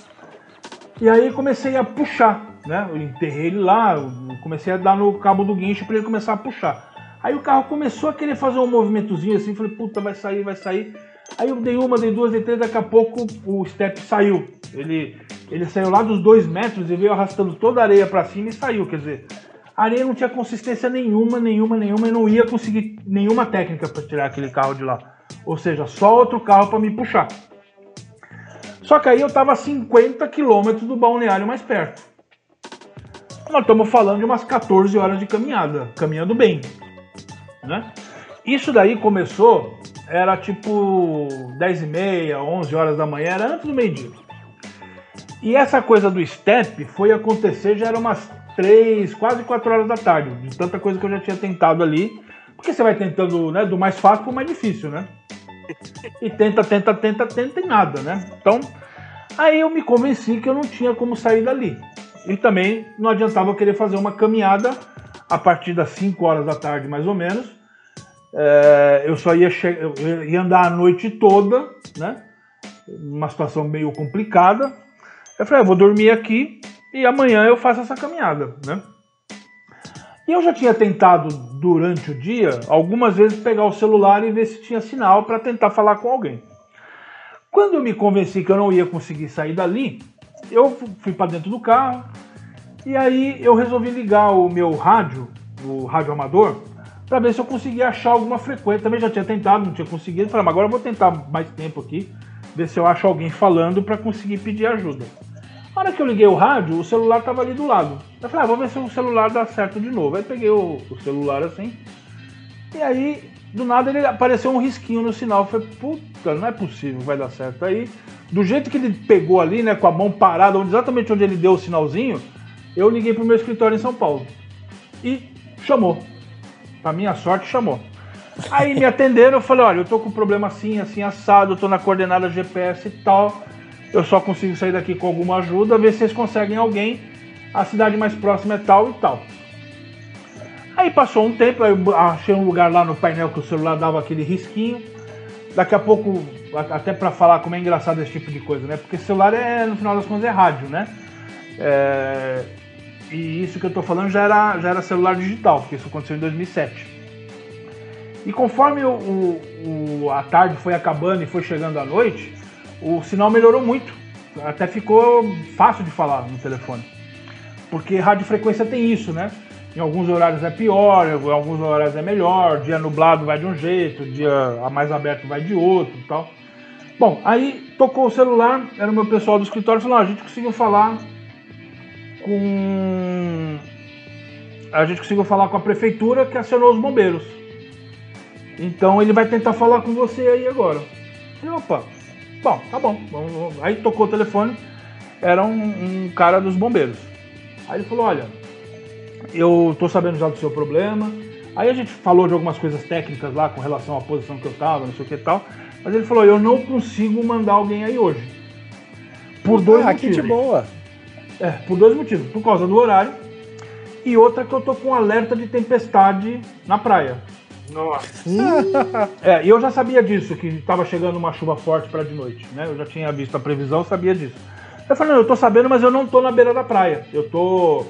E aí comecei a puxar, né? Eu enterrei ele lá, comecei a dar no cabo do guincho para ele começar a puxar. Aí o carro começou a querer fazer um movimentozinho assim, falei, puta, vai sair, vai sair. Aí eu dei uma, dei duas, dei três, daqui a pouco o step saiu. Ele, ele saiu lá dos dois metros e veio arrastando toda a areia para cima e saiu. Quer dizer, a areia não tinha consistência nenhuma, nenhuma, nenhuma, e não ia conseguir nenhuma técnica para tirar aquele carro de lá. Ou seja, só outro carro para me puxar. Só que aí eu tava a 50 quilômetros do balneário mais perto. Nós estamos falando de umas 14 horas de caminhada, caminhando bem. Né? Isso daí começou, era tipo 10 e meia, 11 horas da manhã, era antes do meio-dia. E essa coisa do step foi acontecer, já era umas 3, quase 4 horas da tarde, de tanta coisa que eu já tinha tentado ali. Porque você vai tentando né, do mais fácil pro mais difícil, né? E tenta, tenta, tenta, tenta e nada, né? Então, aí eu me convenci que eu não tinha como sair dali. E também não adiantava eu querer fazer uma caminhada a partir das 5 horas da tarde, mais ou menos. É, eu só ia, ia andar a noite toda, né? Uma situação meio complicada. Eu falei, ah, eu vou dormir aqui e amanhã eu faço essa caminhada, né? E eu já tinha tentado durante o dia algumas vezes pegar o celular e ver se tinha sinal para tentar falar com alguém. Quando eu me convenci que eu não ia conseguir sair dali, eu fui para dentro do carro e aí eu resolvi ligar o meu rádio, o rádio amador, para ver se eu conseguia achar alguma frequência. Também já tinha tentado, não tinha conseguido. Falei, mas agora eu vou tentar mais tempo aqui, ver se eu acho alguém falando para conseguir pedir ajuda. Na hora que eu liguei o rádio, o celular estava ali do lado. Eu falei, ah, vou ver se o celular dá certo de novo. Aí peguei o, o celular assim. E aí, do nada, ele apareceu um risquinho no sinal. Eu falei, puta, não é possível, vai dar certo. Aí, do jeito que ele pegou ali, né, com a mão parada, exatamente onde ele deu o sinalzinho, eu liguei pro meu escritório em São Paulo. E chamou. Pra minha sorte, chamou. Aí me atenderam, eu falei, olha, eu tô com problema assim, assim, assado, eu tô na coordenada GPS e tal. Eu só consigo sair daqui com alguma ajuda, ver se vocês conseguem alguém. A cidade mais próxima é tal e tal. Aí passou um tempo, eu achei um lugar lá no painel que o celular dava aquele risquinho. Daqui a pouco, até pra falar como é engraçado esse tipo de coisa, né? Porque celular é, no final das contas, é rádio, né? É, E isso que eu tô falando já era, já era celular digital, porque isso aconteceu em 2007. E conforme o- o- a tarde foi acabando e foi chegando a noite, o sinal melhorou muito. Até ficou fácil de falar no telefone. Porque radiofrequência tem isso, né? Em alguns horários é pior, em alguns horários é melhor, dia nublado vai de um jeito, dia mais aberto vai de outro e tal. Bom, aí tocou o celular, era o meu pessoal do escritório, falou, "Ah, a gente conseguiu falar com... A gente conseguiu falar com a prefeitura que acionou os bombeiros. Então ele vai tentar falar com você aí agora. Falei, opa, bom, tá bom. vamos- vamos. Aí tocou o telefone, era um, um cara dos bombeiros. Aí ele falou, olha, eu tô sabendo já do seu problema. Aí a gente falou de algumas coisas técnicas lá com relação à posição que eu tava, não sei o que e tal. Mas ele falou, eu não consigo mandar alguém aí hoje. Por dois Ah, que motivos. de boa. É, por dois motivos. Por causa do horário e outra que eu tô com alerta de tempestade na praia. Nossa. É, e eu já sabia disso, que estava chegando uma chuva forte para de noite, né? Eu já tinha visto a previsão, sabia disso. Eu falei, não, eu tô sabendo, mas eu não tô na beira da praia. Eu tô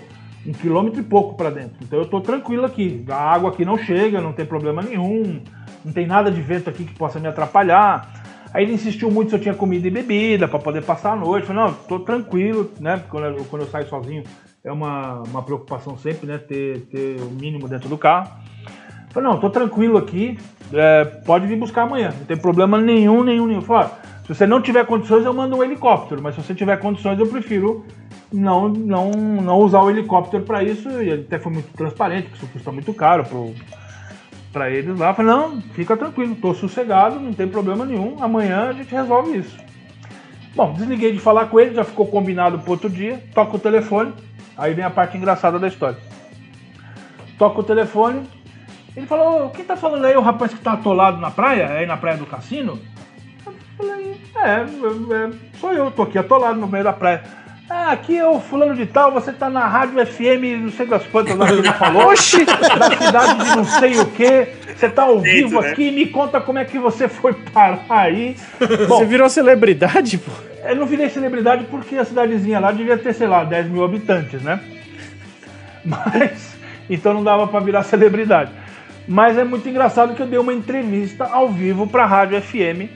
um quilômetro e pouco para dentro. Então eu tô tranquilo aqui. A água aqui não chega, não tem problema nenhum. Não tem nada de vento aqui que possa me atrapalhar. Aí ele insistiu muito se eu tinha comida e bebida para poder passar a noite. Eu falei, não, tô tranquilo, né? Quando eu, quando eu saio sozinho é uma, uma preocupação sempre, né? Ter, ter o mínimo dentro do carro. Falei, não, tô tranquilo aqui, é, pode vir buscar amanhã, não tem problema nenhum, nenhum, nenhum. Falei, se você não tiver condições, eu mando um helicóptero, mas se você tiver condições, eu prefiro não, não, não usar o helicóptero para isso. E ele até foi muito transparente, porque isso custa muito caro pro, para eles lá. Falei, não, fica tranquilo, tô sossegado, não tem problema nenhum, amanhã a gente resolve isso. Bom, desliguei de falar com ele, já ficou combinado pro outro dia, toca o telefone, aí vem a parte engraçada da história. Toca o telefone, ele falou, quem tá falando aí, o rapaz que tá atolado na praia, aí na praia do cassino? Eu falei, é, é, é, sou eu, tô aqui atolado no meio da praia. Ah, aqui é o fulano de tal, você tá na rádio FM, não sei das quantas lá que ele falou. Oxi! Da cidade de não sei o que. Você tá ao vivo né? aqui, me conta como é que você foi parar aí. Bom, Você virou celebridade, pô? eu não virei celebridade porque a cidadezinha lá devia ter, sei lá, 10 mil habitantes, né? Mas, então não dava pra virar celebridade. Mas é muito engraçado que eu dei uma entrevista ao vivo pra Rádio FM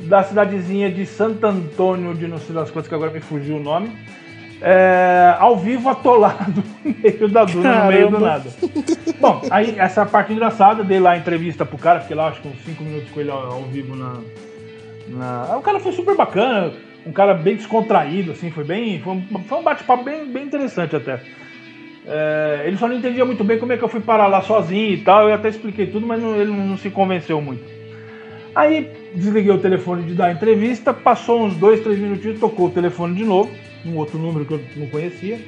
da cidadezinha de Santo Antônio de não sei das coisas que agora me fugiu o nome. É, ao vivo atolado no meio da duna, no meio do nada. Bom, aí essa parte engraçada, dei lá a entrevista pro cara, fiquei lá acho que uns 5 minutos com ele ao, ao vivo na, na- O cara foi super bacana, um cara bem descontraído, assim, foi bem. Foi um, foi um bate-papo bem, bem interessante até. É, ele só não entendia muito bem como é que eu fui parar lá sozinho e tal. Eu até expliquei tudo, mas não- ele não, se convenceu muito. Aí desliguei o telefone de dar entrevista, passou uns dois, três minutinhos, tocou o telefone de novo, um outro número que eu não conhecia.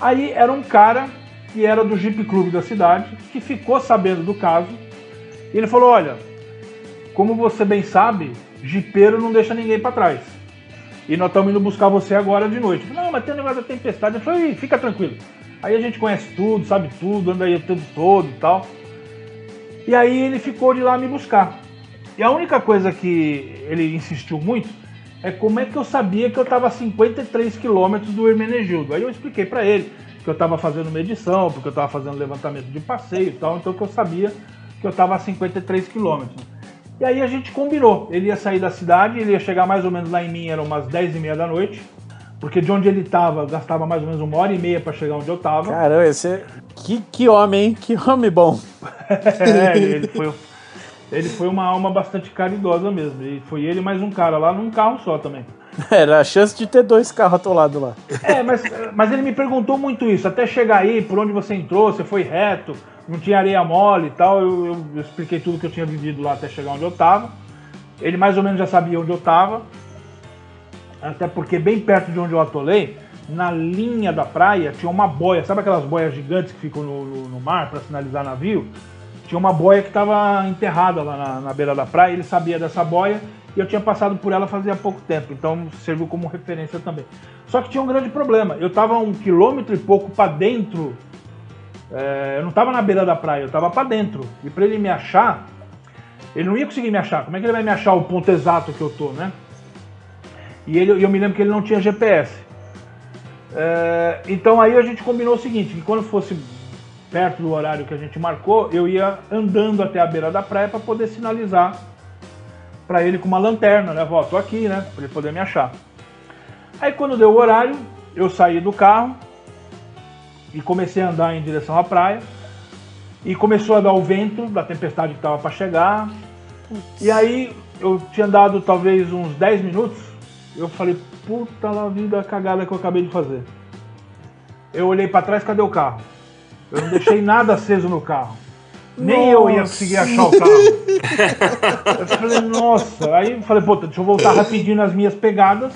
Aí era um cara que era do Jeep Clube da cidade, que ficou sabendo do caso. E ele falou: Olha, como você bem sabe, jipeiro não deixa ninguém para trás. E nós estamos indo buscar você agora de noite. Falei, não, mas tem um negócio da tempestade. Eu falei, "Ih, fica tranquilo. Aí a gente conhece tudo, sabe tudo, anda aí o tempo todo e tal. E aí ele ficou de lá me buscar. E a única coisa que ele insistiu muito é como é que eu sabia que eu estava a 53 quilômetros do Hermenegildo. Aí eu expliquei para ele que eu estava fazendo medição, porque eu estava fazendo levantamento de passeio e tal, então que eu sabia que eu estava a 53 quilômetros. E aí a gente combinou. Ele ia sair da cidade, ele ia chegar mais ou menos lá em mim, eram umas 10 e meia da noite. Porque de onde ele estava, gastava mais ou menos uma hora e meia para chegar onde eu estava. Caramba, esse... Que, que homem, hein? Que homem bom. É, ele, foi, ele foi uma alma bastante caridosa mesmo. E foi ele mais um cara lá num carro só também. Era a chance de ter dois carros atolados lá. É, mas, mas ele me perguntou muito isso. Até chegar aí, por onde você entrou, você foi reto, não tinha areia mole e tal. Eu, eu- eu expliquei tudo que eu tinha vivido lá até chegar onde eu tava. Ele mais ou menos já sabia onde eu tava. Até porque bem perto de onde eu atolei, na linha da praia, tinha uma boia. Sabe aquelas boias gigantes que ficam no, no- no mar para sinalizar navio? Tinha uma boia que estava enterrada lá na, na beira da praia. Ele sabia dessa boia e eu tinha passado por ela fazia pouco tempo. Então serviu como referência também. Só que tinha um grande problema. Eu estava um quilômetro e pouco para dentro. é, eu não estava na beira da praia, eu estava para dentro. E para ele me achar, ele não ia conseguir me achar. Como é que ele vai me achar o ponto exato que eu tô, né? E ele, eu me lembro que ele não tinha GPS. É, então aí a gente combinou o seguinte, que quando fosse perto do horário que a gente marcou, eu ia andando até a beira da praia para poder sinalizar para ele com uma lanterna, né? Ó, tô aqui, né? Para ele poder me achar. Aí quando deu o horário, eu saí do carro e comecei a andar em direção à praia. E começou a dar o vento da tempestade que estava para chegar. E aí eu tinha andado talvez uns 10 minutos. Eu falei, puta la vida a cagada que eu acabei de fazer. Eu olhei para trás, cadê o carro? Eu não deixei nada aceso no carro. Nem eu ia conseguir achar o carro. Eu falei, nossa. Aí eu falei, puta, deixa eu voltar rapidinho nas minhas pegadas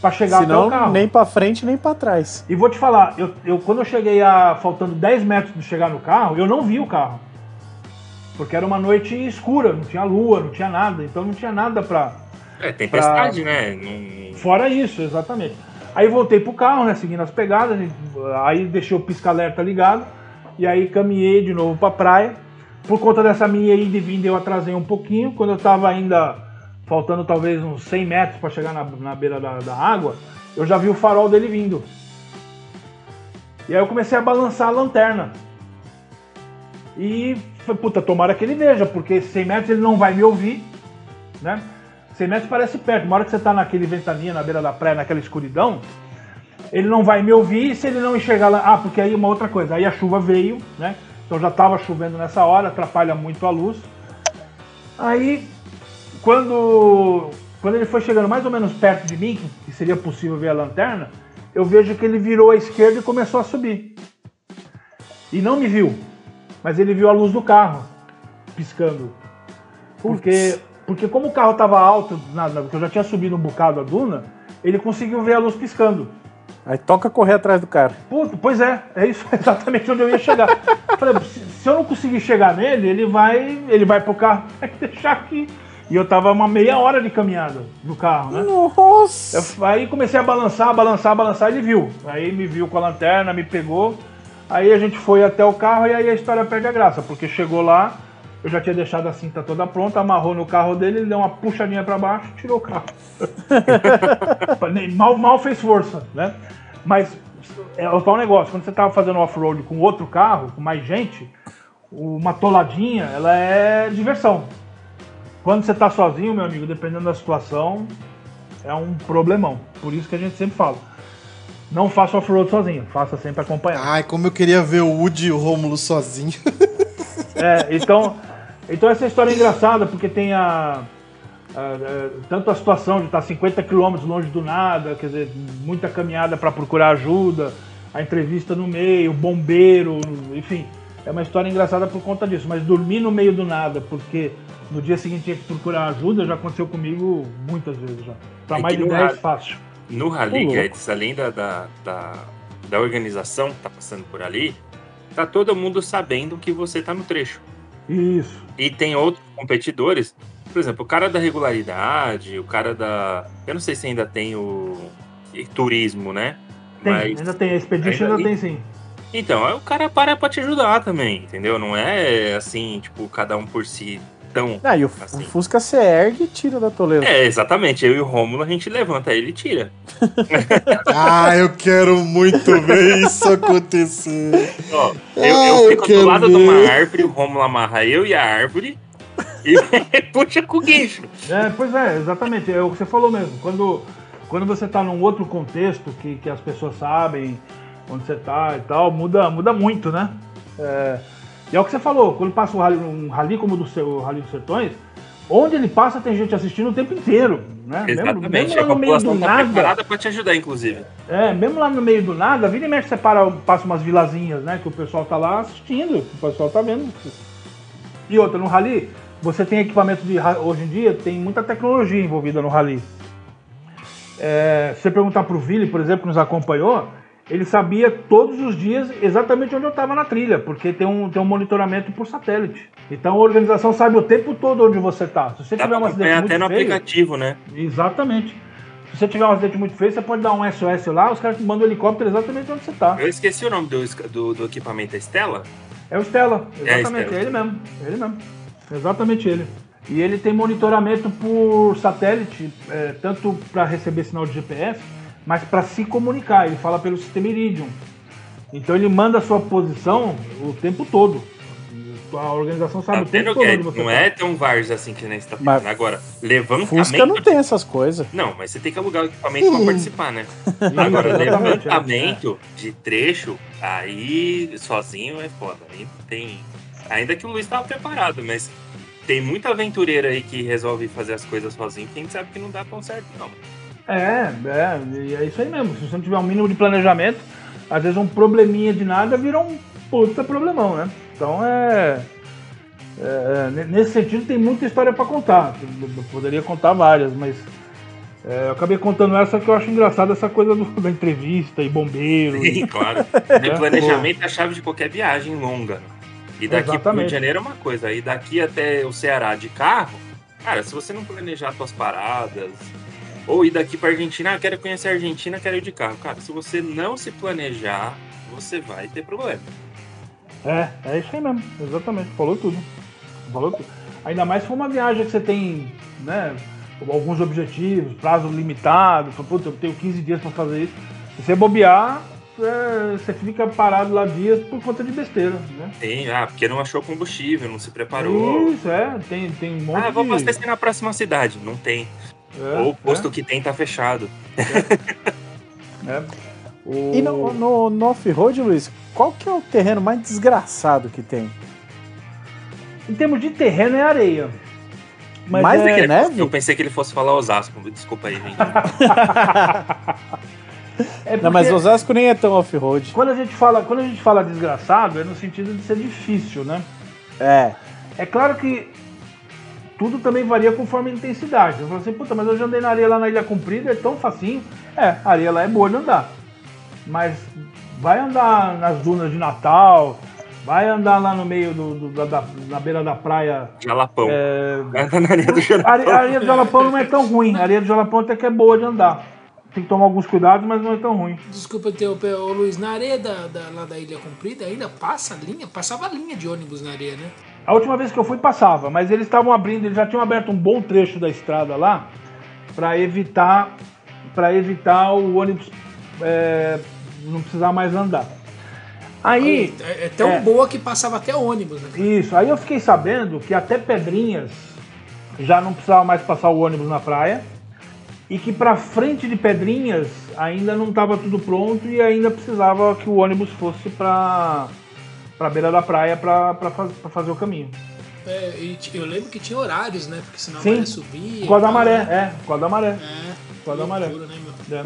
para chegar até o Senão, carro. nem pra frente, nem pra trás. E vou te falar, eu, eu- quando eu cheguei a faltando 10 metros de chegar no carro, eu não vi o carro. Porque era uma noite escura, não tinha lua, não tinha nada, então não tinha nada pra. É, tempestade, né? Não- Fora isso, exatamente. Aí voltei pro carro, né? Seguindo as pegadas. Aí deixei o pisca-alerta ligado. E aí caminhei de novo pra praia. Por conta dessa minha ida e vinda, eu atrasei um pouquinho. Quando eu tava ainda faltando talvez uns 100 metros para chegar na, na beira da, da água, eu já vi o farol dele vindo. E aí eu comecei a balançar a lanterna. E falei, puta, tomara que ele veja, porque 100 metros ele não vai me ouvir, né? 100 metros parece perto. Uma hora que você tá naquele ventania na beira da praia, naquela escuridão, ele não vai me ouvir se ele não enxergar lá. Ah, porque aí uma outra coisa, aí a chuva veio, né? Então já tava chovendo nessa hora, atrapalha muito a luz. Aí, quando, quando ele foi chegando mais ou menos perto de mim, que- seria possível ver a lanterna, eu vejo que ele virou à esquerda e começou a subir. E não me viu, mas ele viu a luz do carro piscando. Porque, porque como o carro estava alto, na, na- porque eu já tinha subido um bocado a duna, ele conseguiu ver a luz piscando. Aí toca correr atrás do cara. Puta, pois é, é isso exatamente onde eu ia chegar. Falei, se, se eu não conseguir chegar nele, ele vai, ele vai pro carro vai deixar aqui. E eu tava uma meia hora de caminhada no carro, né? Nossa! Eu- aí comecei a balançar, balançar, balançar, ele viu. Aí me viu com a lanterna, me pegou. Aí a gente foi até o carro e aí a história perde a graça, porque chegou lá, eu já tinha deixado a cinta toda pronta, amarrou no carro dele, ele deu uma puxadinha pra baixo e tirou o carro. Mal, mal fez força, né? Mas é o tal negócio, quando você tava fazendo off-road com outro carro, com mais gente, uma toladinha, ela é diversão. Quando você tá sozinho, meu amigo, dependendo da situação, é um problemão. Por isso que a gente sempre fala. Não faça off-road sozinho, faça sempre acompanhado. Ai, como eu queria ver o Woody e o Rômulo sozinho. É, então, então essa história é engraçada porque tem a, a- a- tanto a situação de estar 50 quilômetros longe do nada, quer dizer, muita caminhada para procurar ajuda, a entrevista no meio, bombeiro, enfim, é uma história engraçada por conta disso. Mas dormir no meio do nada, porque no dia seguinte tinha que procurar ajuda, já aconteceu comigo muitas vezes já. Para É mais de no 10 rádio- fácil. No Rally. Guedes, além da, da, da, da organização que tá passando por ali, tá todo mundo sabendo que você tá no trecho. Isso. E tem outros competidores, por exemplo, o cara da regularidade, o cara da. Eu não sei se ainda tem o turismo, né? Tem, Mas. ainda tem, a Expedition ainda- ainda tem sim. Então, o cara para pra te ajudar também, entendeu? Não é assim, tipo, cada um por si tão. Ah, e o, Assim. o Fusca se ergue e tira da Toledo. É, exatamente. Eu e o Rômulo, a gente levanta ele e tira. ah, eu quero muito ver isso acontecer. Ó, eu, Ah, eu eu fico do quero lado de ver. uma árvore, o Rômulo amarra eu e a árvore e puxa com o guincho. É, pois é, exatamente. É o que você falou mesmo. Quando, quando você está num outro contexto que, que as pessoas sabem onde você está e tal, muda, muda muito, né? É, e é o que você falou, quando passa um rally, um rally como o do seu o Rally dos Sertões, onde ele passa tem gente assistindo o tempo inteiro, né? Mesmo, Exatamente. mesmo a lá no meio do tá nada. preparada pra te ajudar, inclusive. É, mesmo lá no meio do nada, vira e mexe, você para, passa umas vilazinhas, né? Que o pessoal tá lá assistindo, o pessoal tá vendo. E outra, no rally, você tem equipamento de. Hoje em dia tem muita tecnologia envolvida no rally. É, se você perguntar pro Vili, por exemplo, que nos acompanhou, ele sabia todos os dias exatamente onde eu estava na trilha, porque tem um, tem um monitoramento por satélite. Então a organização sabe o tempo todo onde você tá. Se você Dá tiver um acidente muito até no feio, aplicativo, né? Exatamente. Se você tiver um acidente muito feio, você pode dar um SOS lá, os caras mandam o helicóptero exatamente onde você tá. Eu esqueci o nome do, do, do equipamento, é Stella? É o Stella, É, exatamente, Stella. é ele mesmo, é ele mesmo. Exatamente ele. E ele tem monitoramento por satélite, é, tanto para receber sinal de GPS, mas para se comunicar. Ele fala pelo sistema Iridium. Então ele manda a sua posição o tempo todo. A organização sabe Tá o tempo vendo todo é- não tá. é tão várzea assim que nem você tá falando. Agora, levantamento. Fusca não tem essas coisas. Não, mas você tem que alugar o equipamento pra participar, né? Agora, exatamente, é. levantamento de trecho, aí sozinho é foda. Aí tem. Ainda que o Luiz tava preparado, mas tem muita aventureira aí que resolve fazer as coisas sozinho, que a gente sabe que não dá tão certo, não. É, é, e é isso aí mesmo. Se você não tiver um mínimo de planejamento, às vezes um probleminha de nada vira um puta problemão, né? Então é. é, ne- nesse sentido tem muita história pra contar. Eu poderia contar várias, mas é, eu acabei contando essa que eu acho engraçada essa coisa do- da entrevista e bombeiro. Sim, E, claro. É, E planejamento é a chave de qualquer viagem longa. E daqui pro Rio de Janeiro é uma coisa, e daqui até o Ceará de carro, cara, se você não planejar suas paradas, Ou ir daqui pra Argentina, ah, quero conhecer a Argentina, quero ir de carro. Cara, se você não se planejar, você vai ter problema. É, é isso aí mesmo, exatamente. Falou tudo. Falou tudo. Ainda mais se for uma viagem que você tem, né, alguns objetivos, prazo limitado, puta, eu tenho 15 dias pra fazer isso. Se você bobear, é, você fica parado lá dias por conta de besteira, né? Tem, ah, porque não achou combustível, não se preparou. Isso, é, tem, tem um monte Ah, vou de... abastecer na próxima cidade. Não tem. É, Ou o posto que tem tá fechado. é, é. O... E no, no, no off-road, Luiz, qual que é o terreno mais desgraçado que tem? Em termos de terreno é areia. Mas Mais é... do que neve? Eu pensei que ele fosse falar Osasco. Desculpa aí, gente. é Não, mas Osasco nem é tão off-road. quando a gente fala, quando a gente fala desgraçado, é no sentido de ser difícil, né? É. É claro que tudo também varia conforme a intensidade. Eu falo assim, puta, mas eu já andei na areia lá na Ilha Comprida, é tão facinho. É, a areia lá é boa de andar. Mas vai andar nas dunas de Natal, vai andar lá no meio do, do- da, da- na beira da praia. Jalapão. É, Anda na areia do a Jalapão. a areia do Jalapão não é tão ruim. A areia do Jalapão até que é boa de andar. Tem que tomar alguns cuidados, mas não é tão ruim. Desculpa interromper, ô Luiz, na areia da, da- lá da Ilha Comprida ainda passa linha? Passava linha de ônibus na areia, né? A última vez que eu fui passava, mas eles estavam abrindo, eles já tinham aberto um bom trecho da estrada lá para evitar para evitar o ônibus é, não precisar mais andar. Aí, É, é tão é. boa que passava até ônibus, né? isso, aí eu fiquei sabendo que até Pedrinhas já não precisava mais passar o ônibus na praia e que para frente de Pedrinhas ainda não estava tudo pronto e ainda precisava que o ônibus fosse para para beira da praia para faz, pra fazer o caminho. É, e eu lembro que tinha horários, né? Porque senão a Sim, maré subia. Por causa da e tal, maré, né? é, por causa da maré. É, Por causa da maré. né? É.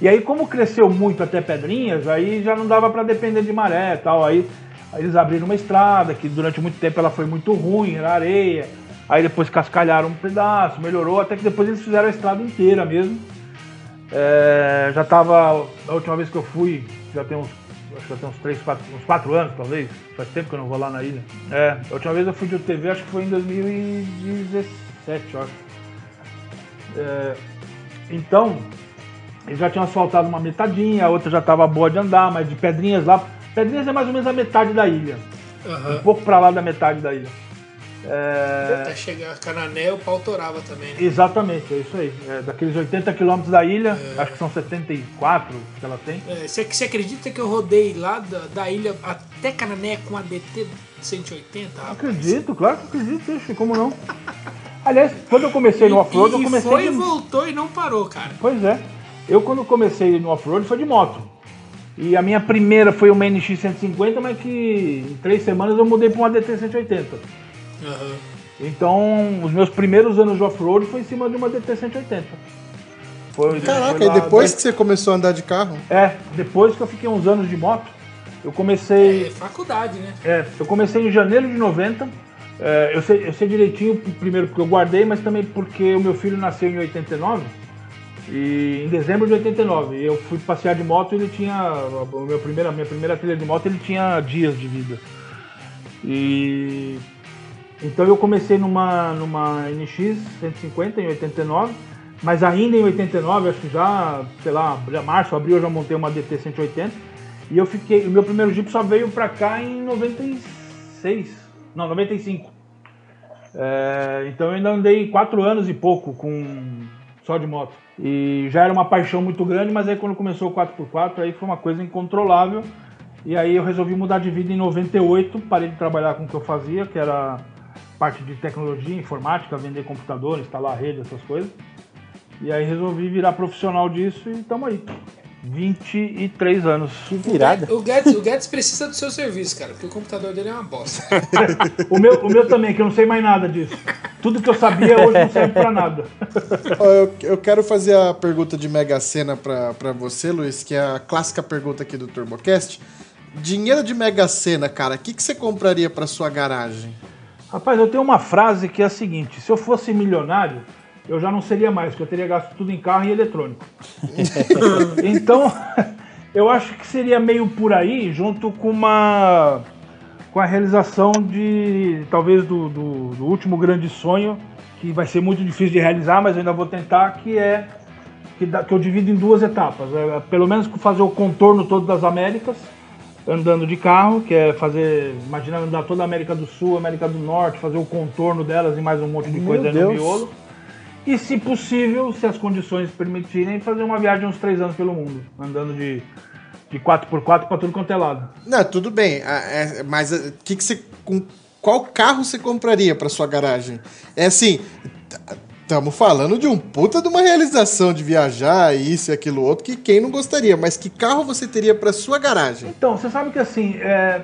E aí, como cresceu muito até Pedrinhas, aí já não dava para depender de maré e tal. Aí, aí eles abriram uma estrada que durante muito tempo ela foi muito ruim, era areia. Aí depois cascalharam um pedaço, melhorou, até que depois eles fizeram a estrada inteira mesmo. É, já tava. A última vez que eu fui, já tem uns. Acho que tem uns 3, 4, uns 4 anos, talvez. Faz tempo que eu não vou lá na ilha. É, a última vez eu fui de UTV, acho que foi em 2017, eu acho. É, então, eles já tinham asfaltado uma metadinha, a outra já estava boa de andar, mas de Pedrinhas lá. Pedrinhas é mais ou menos a metade da ilha. Um Aham. pouco para lá da metade da ilha. É, Até chegar a Canané, o pau torava também, né? exatamente, é isso aí. É, daqueles 80 quilômetros da ilha, acho que são 74 que ela tem. É, Você acredita que eu rodei lá da, da ilha até Canané com a DT 180? rapaz? Acredito, claro que acredito, ixi, como não? Aliás, quando eu comecei no off-road, eu comecei. foi, de- voltou e não parou, cara. Pois é. Eu quando comecei no off-road foi de moto. E a minha primeira foi uma NX 150, mas que em três semanas eu mudei para uma DT 180. Aham. Então, os meus primeiros anos de off-road foi em cima de uma DT 180. Foi, Caraca, foi e lá depois dez- que você começou a andar de carro? É, depois que eu fiquei uns anos de moto, eu comecei. É faculdade, né? É, eu comecei em janeiro de 90. É, eu, sei, eu sei direitinho, primeiro porque eu guardei, mas também porque o meu filho nasceu em 89. E em dezembro de 89. Eu fui passear de moto e ele tinha. O meu primeira, a minha primeira trilha de moto ele tinha dias de vida. E. Então eu comecei numa, numa NX 150 em 89, mas ainda em 89, acho que já, sei lá, março, abril eu já montei uma DT 180. E eu fiquei. O meu primeiro Jeep só veio pra cá em 96. Não, 95. É, então eu ainda andei quatro anos e pouco com só de moto. E já era uma paixão muito grande, mas aí quando começou o 4x4, aí foi uma coisa incontrolável. E aí eu resolvi mudar de vida em 98, parei de trabalhar com o que eu fazia, que era parte de tecnologia, informática, vender computador, instalar rede, essas coisas. E aí resolvi virar profissional disso e estamos aí. 23 anos. Que virada. O Guedes, o Guedes precisa do seu serviço, cara, porque o computador dele é uma bosta. O meu, o meu também, que eu não sei mais nada disso. Tudo que eu sabia hoje não serve pra nada. Eu, eu quero fazer a pergunta de Mega Sena pra, pra você, Luiz, que é a clássica pergunta aqui do TurboCast. Dinheiro de Mega Sena, cara, o que, que você compraria pra sua garagem? Rapaz, eu tenho uma frase que é a seguinte: se eu fosse milionário, eu já não seria mais, porque eu teria gasto tudo em carro e eletrônico. então, eu acho que seria meio por aí, junto com uma com a realização de talvez do, do, do último grande sonho, que vai ser muito difícil de realizar, mas eu ainda vou tentar, que é que, dá- que eu divido em duas etapas. É, pelo menos fazer o contorno todo das Américas, andando de carro, que é fazer, imagina andar toda a América do Sul, América do Norte, fazer o contorno delas e mais um monte de Meu coisa aí no Deus. miolo. E se possível, se as condições permitirem, fazer uma viagem uns três anos pelo mundo, andando de, de 4x4 para tudo quanto é lado. Não, tudo bem. é, mas o que, que você. Com qual carro você compraria para sua garagem? É assim. Estamos falando de um puta de uma realização de viajar, isso e aquilo outro, que quem não gostaria, mas que carro você teria para sua garagem? Então, você sabe que assim, é,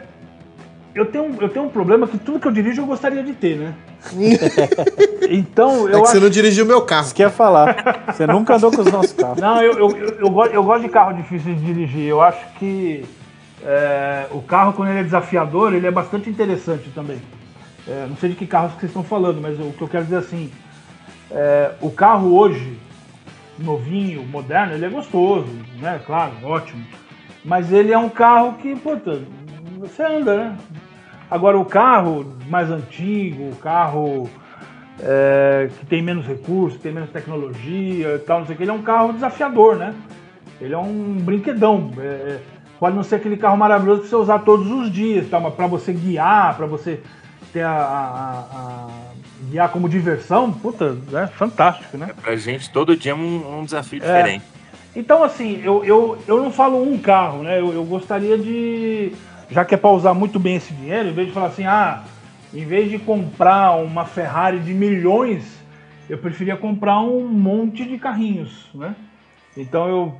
eu, tenho, eu tenho um problema que tudo que eu dirijo eu gostaria de ter, né? então, É eu que você acho. não dirigiu meu carro. Isso que ia falar. Você nunca andou com os nossos carros. Não, eu, eu, eu, eu, gosto, eu gosto de carro difícil de dirigir. Eu acho que é, o carro, quando ele é desafiador, ele é bastante interessante também. É, não sei de que carros que vocês estão falando, mas o que eu quero dizer assim, é, o carro hoje, novinho, moderno, ele é gostoso, né? Claro, ótimo. Mas ele é um carro que, puta, você anda, né? Agora o carro mais antigo, o carro é, que tem menos recursos, tem menos tecnologia e tal, não sei o que, ele é um carro desafiador, né? Ele é um brinquedão. é, é, pode não ser aquele carro maravilhoso pra você usar todos os dias, tá? mas para você guiar, para você ter a- a- guiar como diversão, puta, é fantástico, né? Pra gente, todo dia é um, um desafio É. diferente. Então, assim, eu, eu, eu não falo um carro, né? Eu, eu gostaria de. Já que é para usar muito bem esse dinheiro, em vez de falar assim, ah, em vez de comprar uma Ferrari de milhões, eu preferia comprar um monte de carrinhos, né? Então eu.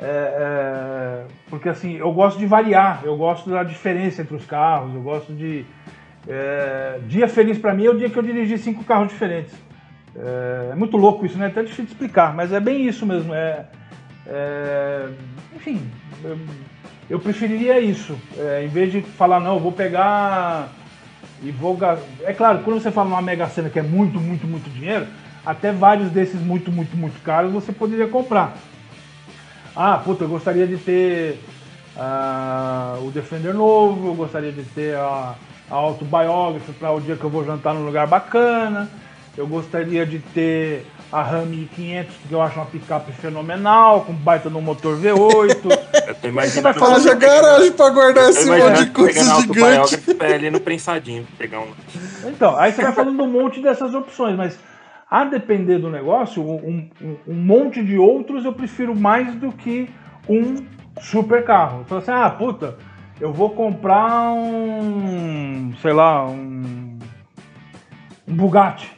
é, é, porque assim, eu gosto de variar, eu gosto da diferença entre os carros, eu gosto de. É, dia feliz para mim é o dia que eu dirigi cinco carros diferentes. É, é muito louco isso, né? Até difícil de explicar, mas é bem isso mesmo. É, é, enfim, eu, eu preferiria isso. É, em vez de falar, não, eu vou pegar e vou. É claro, quando você fala numa Mega Sena que é muito, muito, muito dinheiro, até vários desses muito, muito, muito caros você poderia comprar. Ah, puta, eu gostaria de ter ah, o Defender novo, eu gostaria de ter a, a Autobiography para o dia que eu vou jantar num lugar bacana, eu gostaria de ter a Ram 1500, que eu acho uma picape fenomenal, com baita no motor V8. Eu tô imaginando. vai falar Haja garagem pra guardar esse monte de coisa gigante. ali no prensadinho, pegar um. Então, aí você vai falando um monte dessas opções, mas a depender do negócio, um, um- um monte de outros eu prefiro mais do que um super carro. Então assim, ah, puta, eu vou comprar um, sei lá, um, um Bugatti,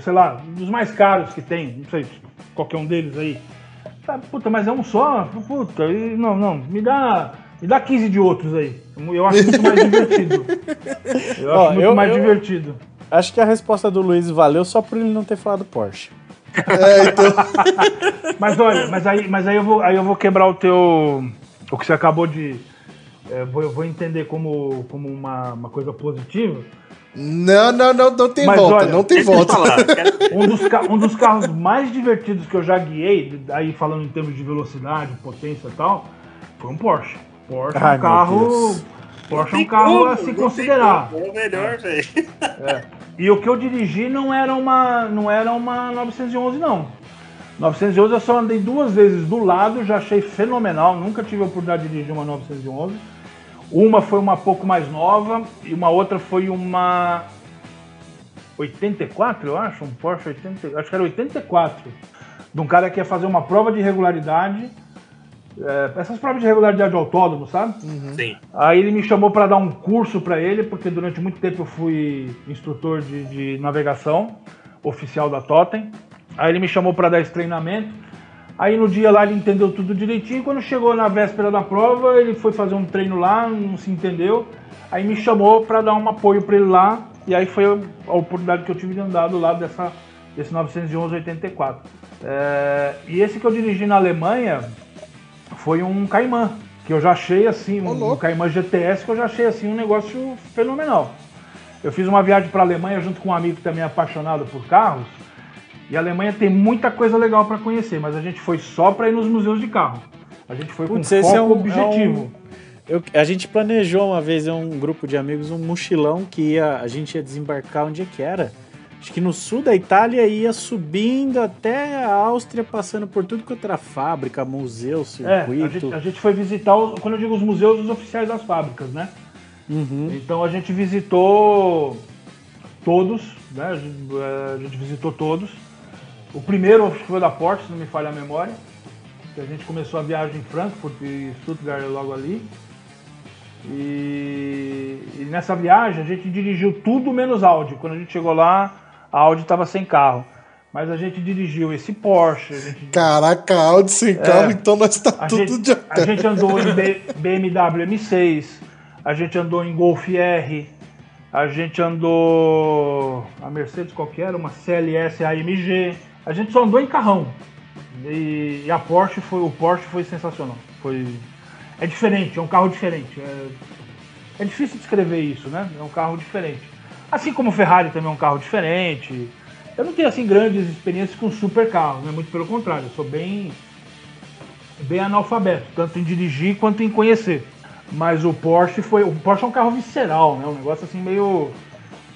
sei lá, um dos mais caros que tem, não sei, qualquer um deles aí. Ah, puta, mas é um só? Puta, e- não, não, me dá, me dá 15 de outros aí. Eu acho muito mais divertido. Eu acho Ó, muito eu- mais eu- divertido. Acho que a resposta do Luiz valeu só por ele não ter falado Porsche. É, então. Mas olha, mas aí, mas aí, eu, vou, aí eu vou quebrar o teu. O que você acabou de. É, vou, eu vou entender como, como uma, uma coisa positiva. Não, não, não, não tem Mas volta, olha, não tem volta. falar. quero- Um dos, um dos carros mais divertidos que eu já guiei, aí falando em termos de velocidade, potência e tal, foi um Porsche. Porsche é um carro. Porsche é um carro como, a se considerar. como, É o melhor, velho. E o que eu dirigi não era uma, não era uma 911, não. 911 eu só andei duas vezes do lado, já achei fenomenal. Nunca tive a oportunidade de dirigir uma 911. Uma foi uma pouco mais nova e uma outra foi uma 84, eu acho, um Porsche 80, acho que era 84, de um cara que ia fazer uma prova de regularidade. é, essas provas de regularidade de autódromo, sabe? Sim. Aí ele me chamou para dar um curso para ele, porque durante muito tempo eu fui instrutor de, de navegação oficial da Totem. Aí ele me chamou para dar esse treinamento. Aí no dia lá ele entendeu tudo direitinho. Quando chegou na véspera da prova, ele foi fazer um treino lá, não se entendeu. Aí me chamou para dar um apoio para ele lá. E aí foi a oportunidade que eu tive de andar do lado dessa, desse 911 84. É, e esse que eu dirigi na Alemanha, foi um Cayman, que eu já achei assim, um, um Cayman GTS que eu já achei assim um negócio fenomenal. Eu fiz uma viagem para a Alemanha junto com um amigo também é apaixonado por carros. E a Alemanha tem muita coisa legal para conhecer, mas a gente foi só para ir nos museus de carro. A gente foi Putz, com foco é um- objetivo. Eu- a gente planejou uma vez, um grupo de amigos, um mochilão que ia, a gente ia desembarcar onde é que era? Acho que no sul da Itália ia subindo até a Áustria, passando por tudo que outra fábrica, museu, É, a circuito. gente, a gente foi visitar, os- quando eu digo os museus, os oficiais das fábricas, né? Uhum. Então a gente visitou todos, né? A gente, eh, a gente visitou todos. O primeiro acho que foi da Porsche, se não me falha a memória. Que a gente começou a viagem em Frankfurt e Stuttgart logo ali. E, e nessa viagem a gente dirigiu tudo menos Audi. Quando a gente chegou lá, a Audi estava sem carro. Mas a gente dirigiu esse Porsche, a gente Caraca, Audi sem carro, então nós tá a tudo gente, de a gente andou em B- BMW M6, a gente andou em Golf R, a gente andou. A Mercedes qualquer, uma CLS AMG. A gente só andou em carrão. E, e a Porsche foi. O Porsche foi sensacional. Foi. É diferente, é um carro diferente. É, é difícil descrever isso, né? É um carro diferente. Assim como o Ferrari também é um carro diferente. Eu não tenho assim grandes experiências com super carros, né? Muito pelo contrário, eu sou bem bem analfabeto, tanto em dirigir quanto em conhecer. Mas o Porsche foi. O Porsche é um carro visceral, né? Um negócio assim meio.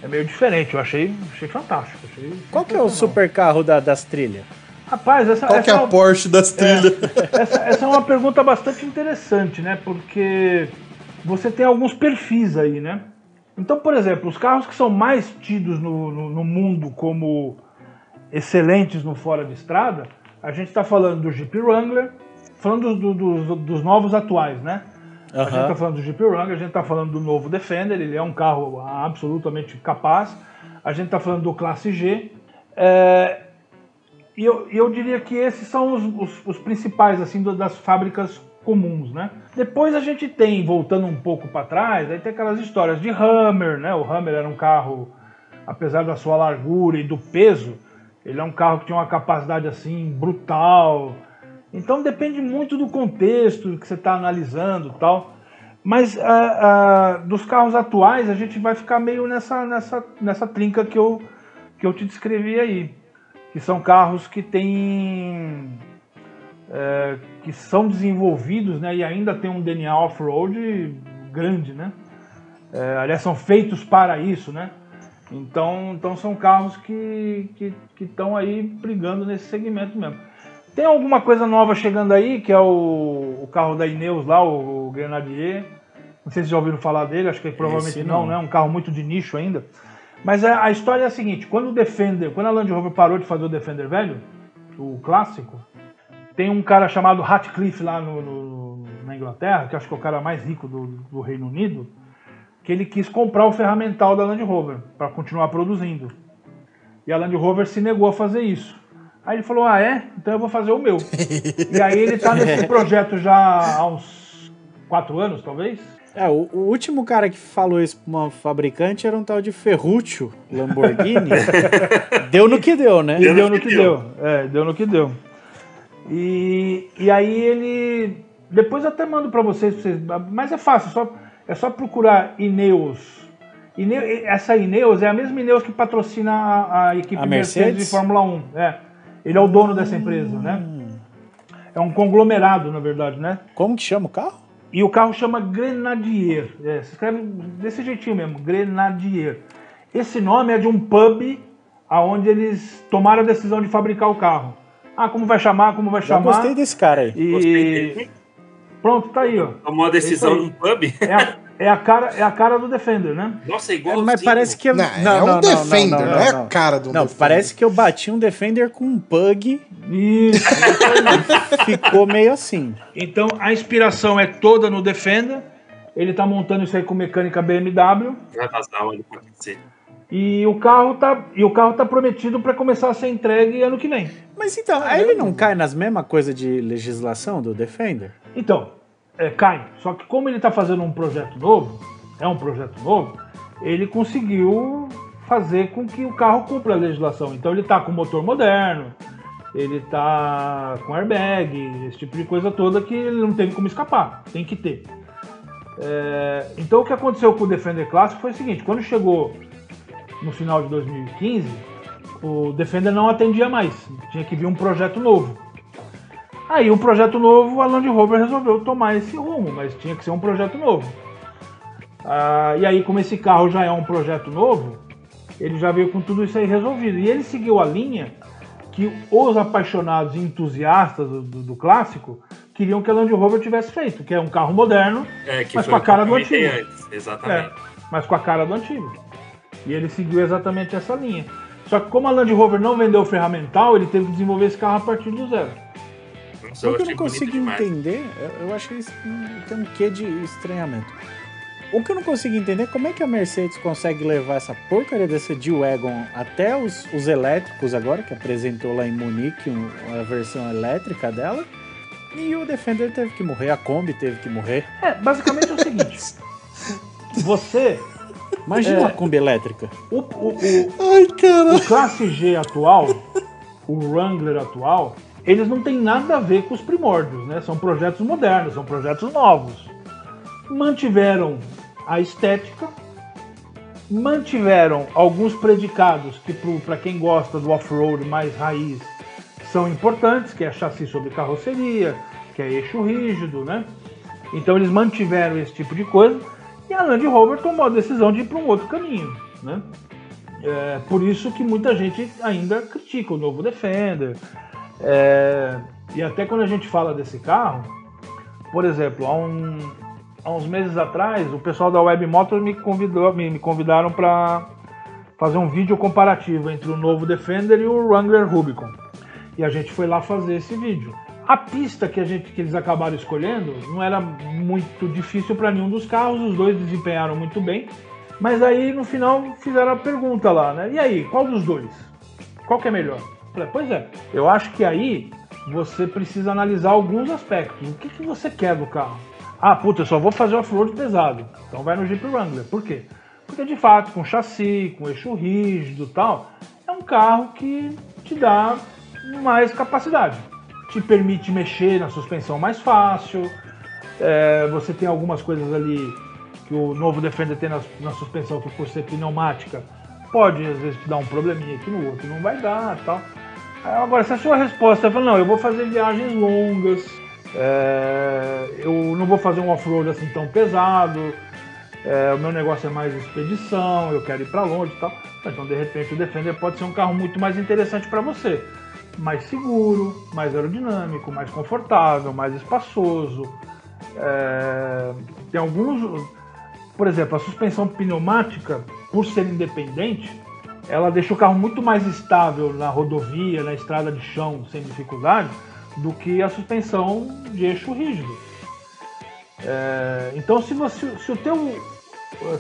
É meio diferente. Eu achei, achei fantástico. achei Qual que é o super carro da- das trilhas? Rapaz, essa, Qual que é essa a Porsche das trilhas? essa, essa é uma pergunta bastante interessante, né? Porque você tem alguns perfis aí, né? Então, por exemplo, os carros que são mais tidos no, no, no mundo como excelentes no fora de estrada, a gente está falando do Jeep Wrangler, falando do- do- do- dos novos atuais, né? A gente está falando do Jeep Wrangler, a gente está falando do novo Defender, ele é um carro absolutamente capaz. A gente está falando do Classe G. É, e eu, eu diria que esses são os, os- os principais assim do- das fábricas comuns, né? Depois a gente tem, voltando um pouco para trás, aí tem aquelas histórias de Hammer, né? O Hammer era um carro, apesar da sua largura e do peso, ele é um carro que tinha uma capacidade assim brutal. Então depende muito do contexto que você está analisando, tal. Mas ah, ah, dos carros atuais a gente vai ficar meio nessa nessa nessa trinca que eu que eu te descrevi aí que são carros que têm é, que são desenvolvidos né, e ainda tem um DNA off-road grande, né? É, aliás, são feitos para isso, né? Então, então são carros que que estão aí brigando nesse segmento mesmo. Tem alguma coisa nova chegando aí, que é o, o carro da Ineos lá, o, Grenadier. Não sei se já ouviram falar dele, acho que provavelmente Esse não, não. né? Um carro muito de nicho ainda. Mas a, a história é a seguinte: quando o Defender, quando a Land Rover parou de fazer o Defender velho, o clássico, tem um cara chamado Ratcliffe lá no, no- na Inglaterra, que acho que é o cara mais rico do, do Reino Unido, que ele quis comprar o ferramental da Land Rover para continuar produzindo. E a Land Rover se negou a fazer isso. Aí ele falou: Ah, é? Então eu vou fazer o meu. e aí ele tá nesse projeto já há uns quatro anos, talvez. É, o, o último cara que falou isso pra uma fabricante era um tal de Ferruccio Lamborghini. deu no que deu, né? E deu no que deu. É, deu no que deu. E, e aí ele. Depois eu até mando pra vocês, pra vocês. Mas é fácil, só, é só procurar Ineos. Ine- essa Ineos é a mesma Ineos que patrocina a, a equipe A Mercedes Mercedes? de Fórmula 1. É. Ele é o dono dessa empresa, né? É um conglomerado, na verdade, né? Como que chama o carro? E o carro chama Grenadier. É, se escreve desse jeitinho mesmo, Grenadier. Esse nome é de um pub aonde eles tomaram a decisão de fabricar o carro. Ah, como vai chamar, como vai Já chamar. gostei desse cara aí. Gostei E dele. pronto, tá aí, ó. Tomou a decisão É num pub? É a, é a cara, é a cara do Defender, né? Nossa, é É, igual. mas parece que eu... Não, é um Defender, não, é a cara do Não, Defender. parece que eu bati um Defender com um pug Isso. ficou meio assim. então a inspiração é toda no Defender. Ele tá montando isso aí com mecânica BMW. Vai vazar, olha, pode ser. E o carro tá, e o carro tá prometido para começar a ser entregue ano que vem. Mas então, aí ele não cai nas mesmas coisas de legislação do Defender? Então, é, cai. Só que como ele está fazendo um projeto novo, é um projeto novo, ele conseguiu fazer com que o carro cumpra a legislação. Então ele está com motor moderno, ele está com airbag, esse tipo de coisa toda que ele não teve como escapar. Tem que ter. É, então o que aconteceu com o Defender Classic foi o seguinte, quando chegou no final de 2015, o Defender não atendia mais. Tinha que vir um projeto novo. Aí o projeto novo, a Land Rover resolveu tomar esse rumo, mas tinha que ser um projeto novo. Ah, e aí, como esse carro já é um projeto novo, ele já veio com tudo isso aí resolvido. E ele seguiu a linha que os apaixonados e entusiastas do, do, do clássico queriam que a Land Rover tivesse feito, que é um carro moderno, É, mas com a cara do antigo. antes. Exatamente. É, mas com a cara do antigo. E ele seguiu exatamente essa linha. Só que como a Land Rover não vendeu o ferramental, ele teve que desenvolver esse carro a partir do zero. Nossa, O que eu não consigo entender, eu- eu acho que isso tem um quê de estranhamento. O que eu não consigo entender é como é que a Mercedes consegue levar essa porcaria dessa G-Wagon até os, os elétricos agora, que apresentou lá em Munique um- a versão elétrica dela, e o Defender teve que morrer, a Kombi teve que morrer. É, basicamente é o seguinte. Você, Imagina É. uma Kombi elétrica. o, o, o, Ai, cara. o Classe G atual, o Wrangler atual, eles não têm nada a ver com os primórdios, né? São projetos modernos, são projetos novos. Mantiveram a estética, mantiveram alguns predicados que para quem gosta do off-road mais raiz são importantes, que é chassi sobre carroceria, que é eixo rígido, né? Então eles mantiveram esse tipo de coisa e a Land Rover tomou a decisão de ir para um outro caminho, né? É por isso que muita gente ainda critica o novo Defender. É, e até quando a gente fala desse carro, por exemplo, há, um- há uns meses atrás, o pessoal da Web Motors me, convidou, me, me convidaram para fazer um vídeo comparativo entre o novo Defender e o Wrangler Rubicon. E a gente foi lá fazer esse vídeo. A pista que, a gente, que eles acabaram escolhendo não era muito difícil para nenhum dos carros, os dois desempenharam muito bem. Mas aí no final fizeram a pergunta lá, né? E aí, qual dos dois? Qual que é melhor? Pois é, eu acho que aí você precisa analisar alguns aspectos. O que, que você quer do carro? Ah, puta, eu só vou fazer off-road pesado. Então vai no Jeep Wrangler. Por quê? Porque de fato, com chassi, com eixo rígido tal, é um carro que te dá mais capacidade. Te permite mexer na suspensão mais fácil. É, você tem algumas coisas ali que o novo Defender tem na, na suspensão que por ser pneumática pode às vezes te dar um probleminha que no outro não vai dar tal. Agora, se a sua resposta for não, eu vou fazer viagens longas, é, eu não vou fazer um off-road assim tão pesado, é, o meu negócio é mais expedição, eu quero ir para longe e tal. Então, de repente, o Defender pode ser um carro muito mais interessante para você. Mais seguro, mais aerodinâmico, mais confortável, mais espaçoso. É, tem alguns. Por exemplo, a suspensão pneumática, por ser independente, ela deixa o carro muito mais estável na rodovia, na estrada de chão, sem dificuldade, do que a suspensão de eixo rígido. É, então, se, você, se, o teu,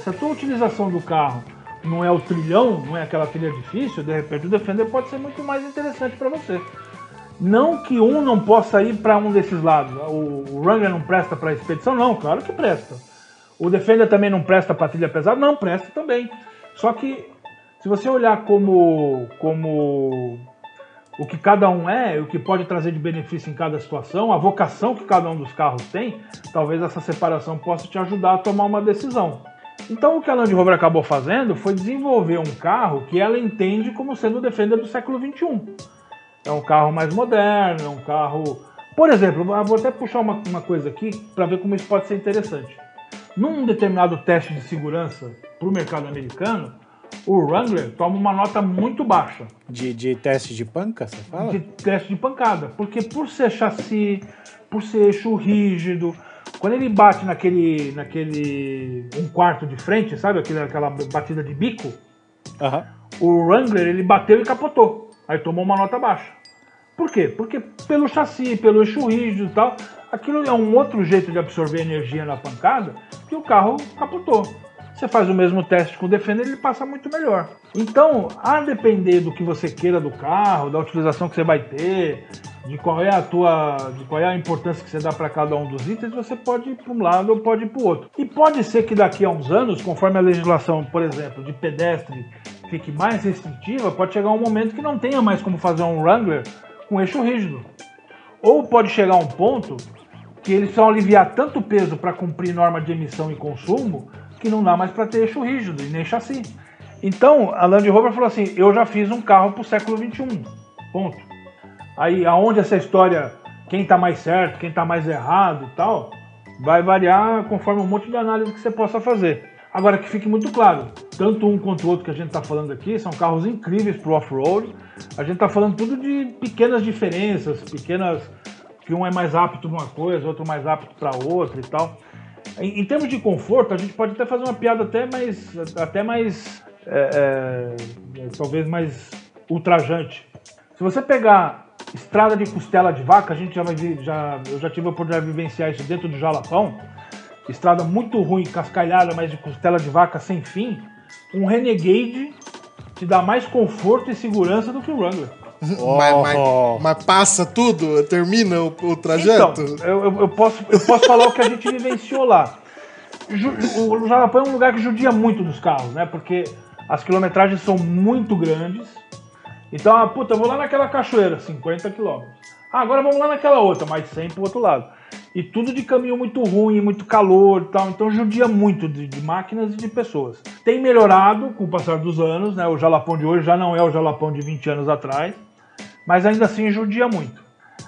se a tua utilização do carro não é o trilhão, não é aquela trilha difícil, de repente o Defender pode ser muito mais interessante para você. Não que um não possa ir para um desses lados. O, Wrangler não presta para expedição? Não, claro que presta. O Defender também não presta para trilha pesada? Não, presta também. Só que se você olhar como, como o que cada um é, o que pode trazer de benefício em cada situação, a vocação que cada um dos carros tem, talvez essa separação possa te ajudar a tomar uma decisão. Então o que a Land Rover acabou fazendo foi desenvolver um carro que ela entende como sendo o Defender do século XXI. É um carro mais moderno, é um carro. Por exemplo, vou até puxar uma, uma coisa aqui para ver como isso pode ser interessante. Num determinado teste de segurança para o mercado americano, o Wrangler toma uma nota muito baixa De, de teste de panca, você fala? de teste de pancada, porque por ser chassi, por ser eixo rígido, quando ele bate naquele, naquele um quarto de frente, sabe, aquele, aquela batida de bico, o Wrangler ele bateu e capotou, aí tomou uma nota baixa. Por quê? Porque pelo chassi, pelo eixo rígido e tal, aquilo é um outro jeito de absorver energia na pancada que o carro capotou. Você faz o mesmo teste com o Defender, ele passa muito melhor. Então, a depender do que você queira do carro, da utilização que você vai ter, de qual é a tua, de qual é a importância que você dá para cada um dos itens, você pode ir para um lado ou pode ir para o outro. E pode ser que daqui a uns anos, conforme a legislação, por exemplo, de pedestre fique mais restritiva, pode chegar um momento que não tenha mais como fazer um Wrangler com eixo rígido. Ou pode chegar um ponto que eles precisam aliviar tanto peso para cumprir norma de emissão e consumo que não dá mais para ter eixo rígido e nem chassi. Então a Land Rover falou assim: eu já fiz um carro para o século XXI. Ponto. Aí aonde essa história quem tá mais certo, quem tá mais errado e tal, vai variar conforme um monte de análise que você possa fazer. Agora que fique muito claro, tanto um quanto o outro que a gente está falando aqui são carros incríveis para o off-road. A gente está falando tudo de pequenas diferenças, pequenas que um é mais apto para uma coisa, outro mais apto para outra e tal. Em, em, termos de conforto, a gente pode até fazer uma piada até mais, até mais, é, é, talvez mais ultrajante. Se você pegar estrada de costela de vaca, a gente já vai já eu já tive a oportunidade de vivenciar isso dentro do Jalapão estrada muito ruim, cascalhada, mas de costela de vaca sem fim, um Renegade te dá mais conforto e segurança do que o Wrangler. Oh. Mas, mas, mas, passa tudo? Termina o, o trajeto? Então, eu, eu, posso, eu posso falar o que a gente vivenciou lá. O Jalapão é um lugar que judia muito dos carros, né? Porque as quilometragens são muito grandes. Então, ah, puta, eu vou lá naquela cachoeira, 50 quilômetros. Ah, agora vamos lá naquela outra, mais 100 pro outro lado. E tudo de caminho muito ruim, muito calor e tal. Então judia muito de, de, máquinas e de pessoas. Tem melhorado com o passar dos anos, né? O Jalapão de hoje já não é o Jalapão de 20 anos atrás. Mas ainda assim judia muito.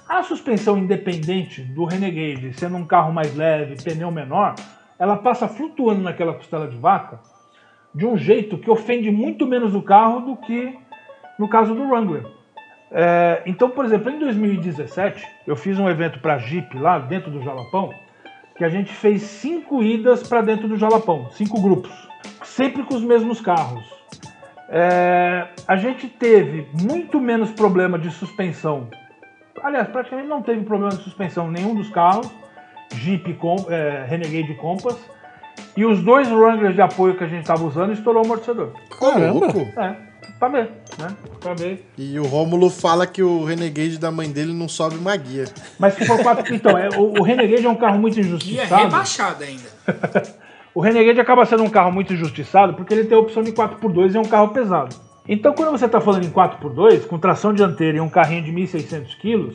A suspensão independente do Renegade, sendo um carro mais leve, pneu menor, ela passa flutuando naquela costela de vaca de um jeito que ofende muito menos o carro do que no caso do Wrangler. É, então, por exemplo, em 2017, eu fiz um evento para Jeep lá dentro do Jalapão, que a gente fez cinco idas para dentro do Jalapão, cinco grupos, sempre com os mesmos carros. É, a gente teve muito menos problema de suspensão. Aliás, praticamente não teve problema de suspensão nenhum dos carros, Jeep com, é, Renegade Compass. E os dois Wranglers de apoio que a gente estava usando estourou o amortecedor. Caramba! É pra ver, né? Pra ver. E o Rômulo fala que o Renegade da mãe dele não sobe uma guia. Mas se for quatro. Então, é, o, o Renegade é um carro muito injustiçado. E é rebaixado ainda. o Renegade acaba sendo um carro muito injustiçado porque ele tem a opção de 4x2 e é um carro pesado. Então, quando você está falando em 4x2, com tração dianteira e um carrinho de 1.600 kg,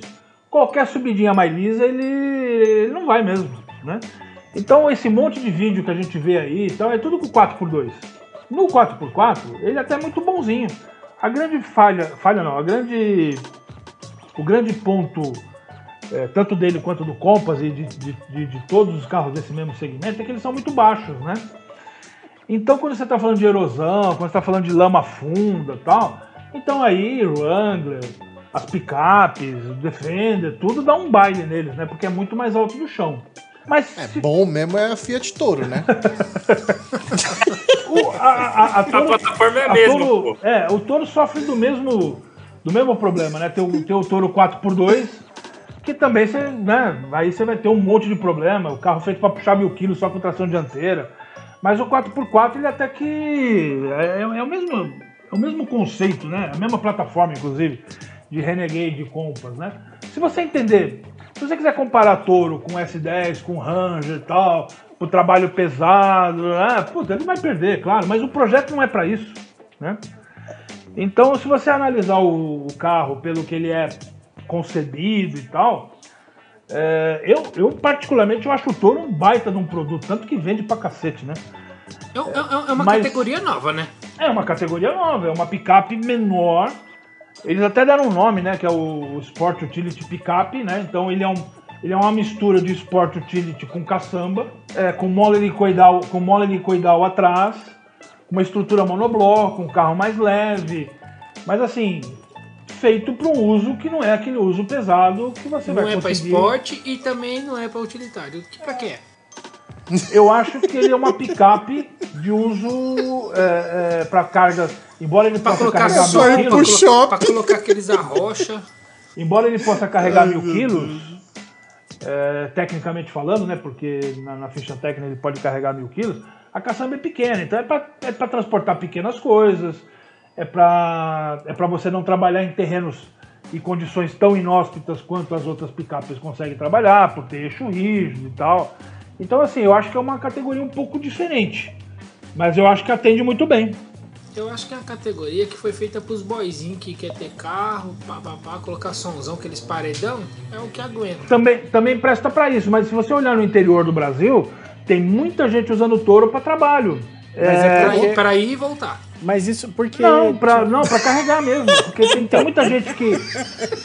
qualquer subidinha mais lisa ele, ele não vai mesmo, né? Então, esse monte de vídeo que a gente vê aí então, é tudo com 4x2. No 4x4, ele é até muito bonzinho. A grande falha, falha não, a grande, o grande ponto, é, tanto dele quanto do Compass e de, de, de, de, todos os carros desse mesmo segmento, é que eles são muito baixos, né? Então, quando você está falando de erosão, quando você está falando de lama funda e tal, então aí, Wrangler, as picapes, Defender, tudo dá um baile neles, né? Porque é muito mais alto do chão. Mas é se... bom mesmo é a Fiat Toro, né? o, a, a, a, Toro, a, plataforma é a, mesma. Toro, é, o Toro sofre do mesmo, do mesmo problema, né? Tem o, tem o Toro 4x2, que também você, né? Aí você vai ter um monte de problema. O carro feito para puxar mil quilos só com tração dianteira. Mas o 4x4 ele até que é, é, o mesmo é o mesmo conceito, né? A mesma plataforma, inclusive, de Renegade Compass, né? Se você entender se você quiser comparar Toro com S10, com Ranger e tal, o trabalho pesado, ah, puta, ele vai perder, claro, mas o projeto não é para isso, né? Então, se você analisar o, carro pelo que ele é concebido e tal, é, eu, eu particularmente eu acho o Toro um baita de um produto, tanto que vende pra cacete, né? É, é, é uma mas, categoria nova, né? É uma categoria nova, é uma picape menor eles até deram um nome, né? Que é o Sport Utility Pickup, né? Então ele é um, ele é uma mistura de Sport Utility com caçamba, é, com mole helicoidal, com mole helicoidal atrás, uma estrutura monobloco, um carro mais leve, mas assim feito para um uso que não é aquele uso pesado que você não vai é conseguir. Não é para esporte e também não é para utilitário. Para quê? Eu acho que ele é uma picape de uso é, é, para cargas Embora ele pra possa colocar carregar só mil quilos, pro Pra colocar aqueles arrocha. Embora ele possa carregar mil quilos, é, tecnicamente falando, né? Porque na, na, ficha técnica ele pode carregar mil quilos, a caçamba é pequena, então é para é transportar pequenas coisas, é para é você não trabalhar em terrenos e condições tão inóspitas quanto as outras picapes conseguem trabalhar, por ter eixo rígido e tal. Então, assim, eu acho que é uma categoria um pouco diferente, mas eu acho que atende muito bem. Eu acho que é a categoria que foi feita pros boyzinhos que quer ter carro, pá, pá, pá, colocar somzão, aqueles paredão, é o que aguenta. Também, também presta para isso, mas se você olhar no interior do Brasil, tem muita gente usando touro para trabalho. Mas é, é pra, ir, pra ir e voltar. Mas isso porque. Não, pra, não, pra carregar mesmo. Porque tem, tem muita gente que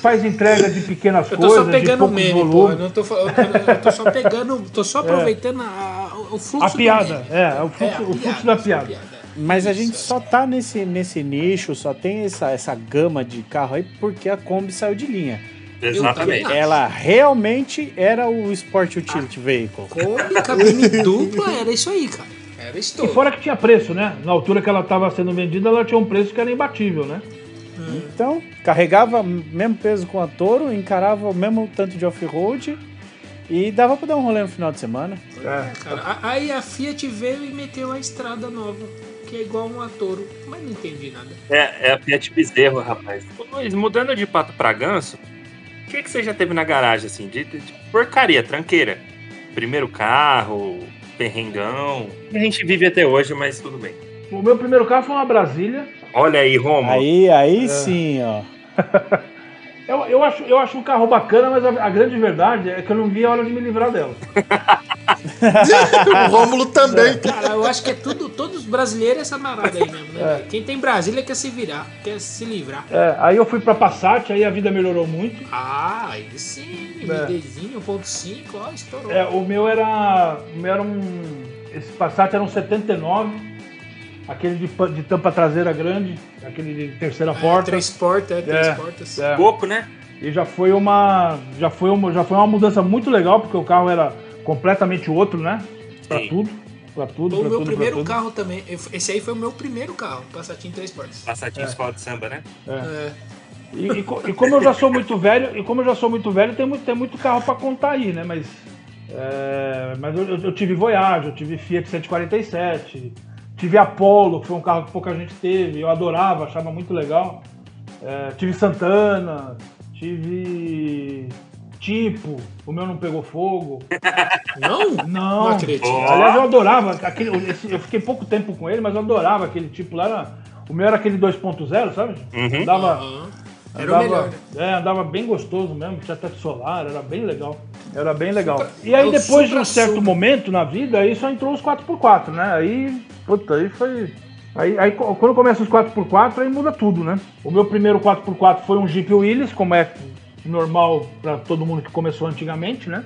faz entrega de pequenas Eu tô coisas, só de pegando o pouco meme, pô. volume. Eu, não tô, eu, eu- eu tô só pegando, tô só aproveitando a- a- o fluxo A do piada, meme. é, o É, fluxo, a o fluxo piada, da a piada. Mas a gente só tá nesse, nesse nicho, só tem essa, essa gama de carro aí porque a Kombi saiu de linha. Exatamente. Ela realmente era o Sport Utility Vehicle. Kombi, cabine dupla, era isso aí, cara. Era isso E fora que tinha preço, né? Na altura que ela estava sendo vendida, ela tinha um preço que era imbatível, né? Então, carregava o mesmo peso com a Toro, encarava o mesmo tanto de off-road e dava pra dar um rolê no final de semana. É. Cara, a- aí a Fiat veio e meteu a estrada nova, que é igual um Toro, mas não entendi nada. É, é a Fiat Bezerro, rapaz. Luiz, mudando de pato pra ganso, o que, que você já teve na garagem, assim, de, de porcaria, tranqueira? Primeiro carro, perrengão. A gente vive até hoje, mas tudo bem. O meu primeiro carro foi uma Brasília. Olha aí, Romo. Aí, aí sim, ó. Eu, eu, acho, eu acho um carro bacana, mas a, a grande verdade é que eu não vi a hora de me livrar dela. o Rômulo também. Cara, eu acho que é tudo, todos os brasileiros essa marada aí mesmo, né? velho? Quem tem Brasília quer se virar, quer se livrar. É, aí eu fui pra Passat, aí a vida melhorou muito. Ah, aí sim, É. MDzinho 1.5, ó, estourou. É, o meu era. O meu era um. Esse Passat era um 79. Aquele de, de tampa traseira grande, aquele de terceira É, porta. três portas, é, três É, portas. é. Pouco, né? E já foi uma. Já foi uma, já foi uma mudança muito legal, porque o carro era completamente outro, né? Pra Sim. tudo. Pra tudo, Foi o meu tudo, primeiro carro também. Esse aí foi o meu primeiro carro, Passatinho três portas. Passatinho escola de samba, né? É. E, e co- e como eu já sou muito velho, e como eu já sou muito velho, tem muito, tem muito carro pra contar aí, né? Mas, é, mas eu, eu- eu tive Voyage, eu tive Fiat 147, tive Apollo, que foi um carro que pouca gente teve, eu adorava, achava muito legal. É, tive Santana, tive Tipo, o meu não pegou fogo. Não? Não, Não acredito. Aliás, eu adorava aquele. esse- eu fiquei pouco tempo com ele, mas eu adorava aquele tipo lá. era- o meu era aquele 2.0, sabe? Uhum. Dava, Aham. Era o andava, melhor. É, andava bem gostoso mesmo, tinha teto solar, era bem legal. Era bem legal. Supra- e aí o depois de um certo momento na vida, aí só entrou os 4x4, né? Aí, puta, aí foi... Aí, aí quando começa os 4x4, aí muda tudo, né? O meu primeiro 4x4 foi um Jeep Willys, como é normal pra todo mundo que começou antigamente, né?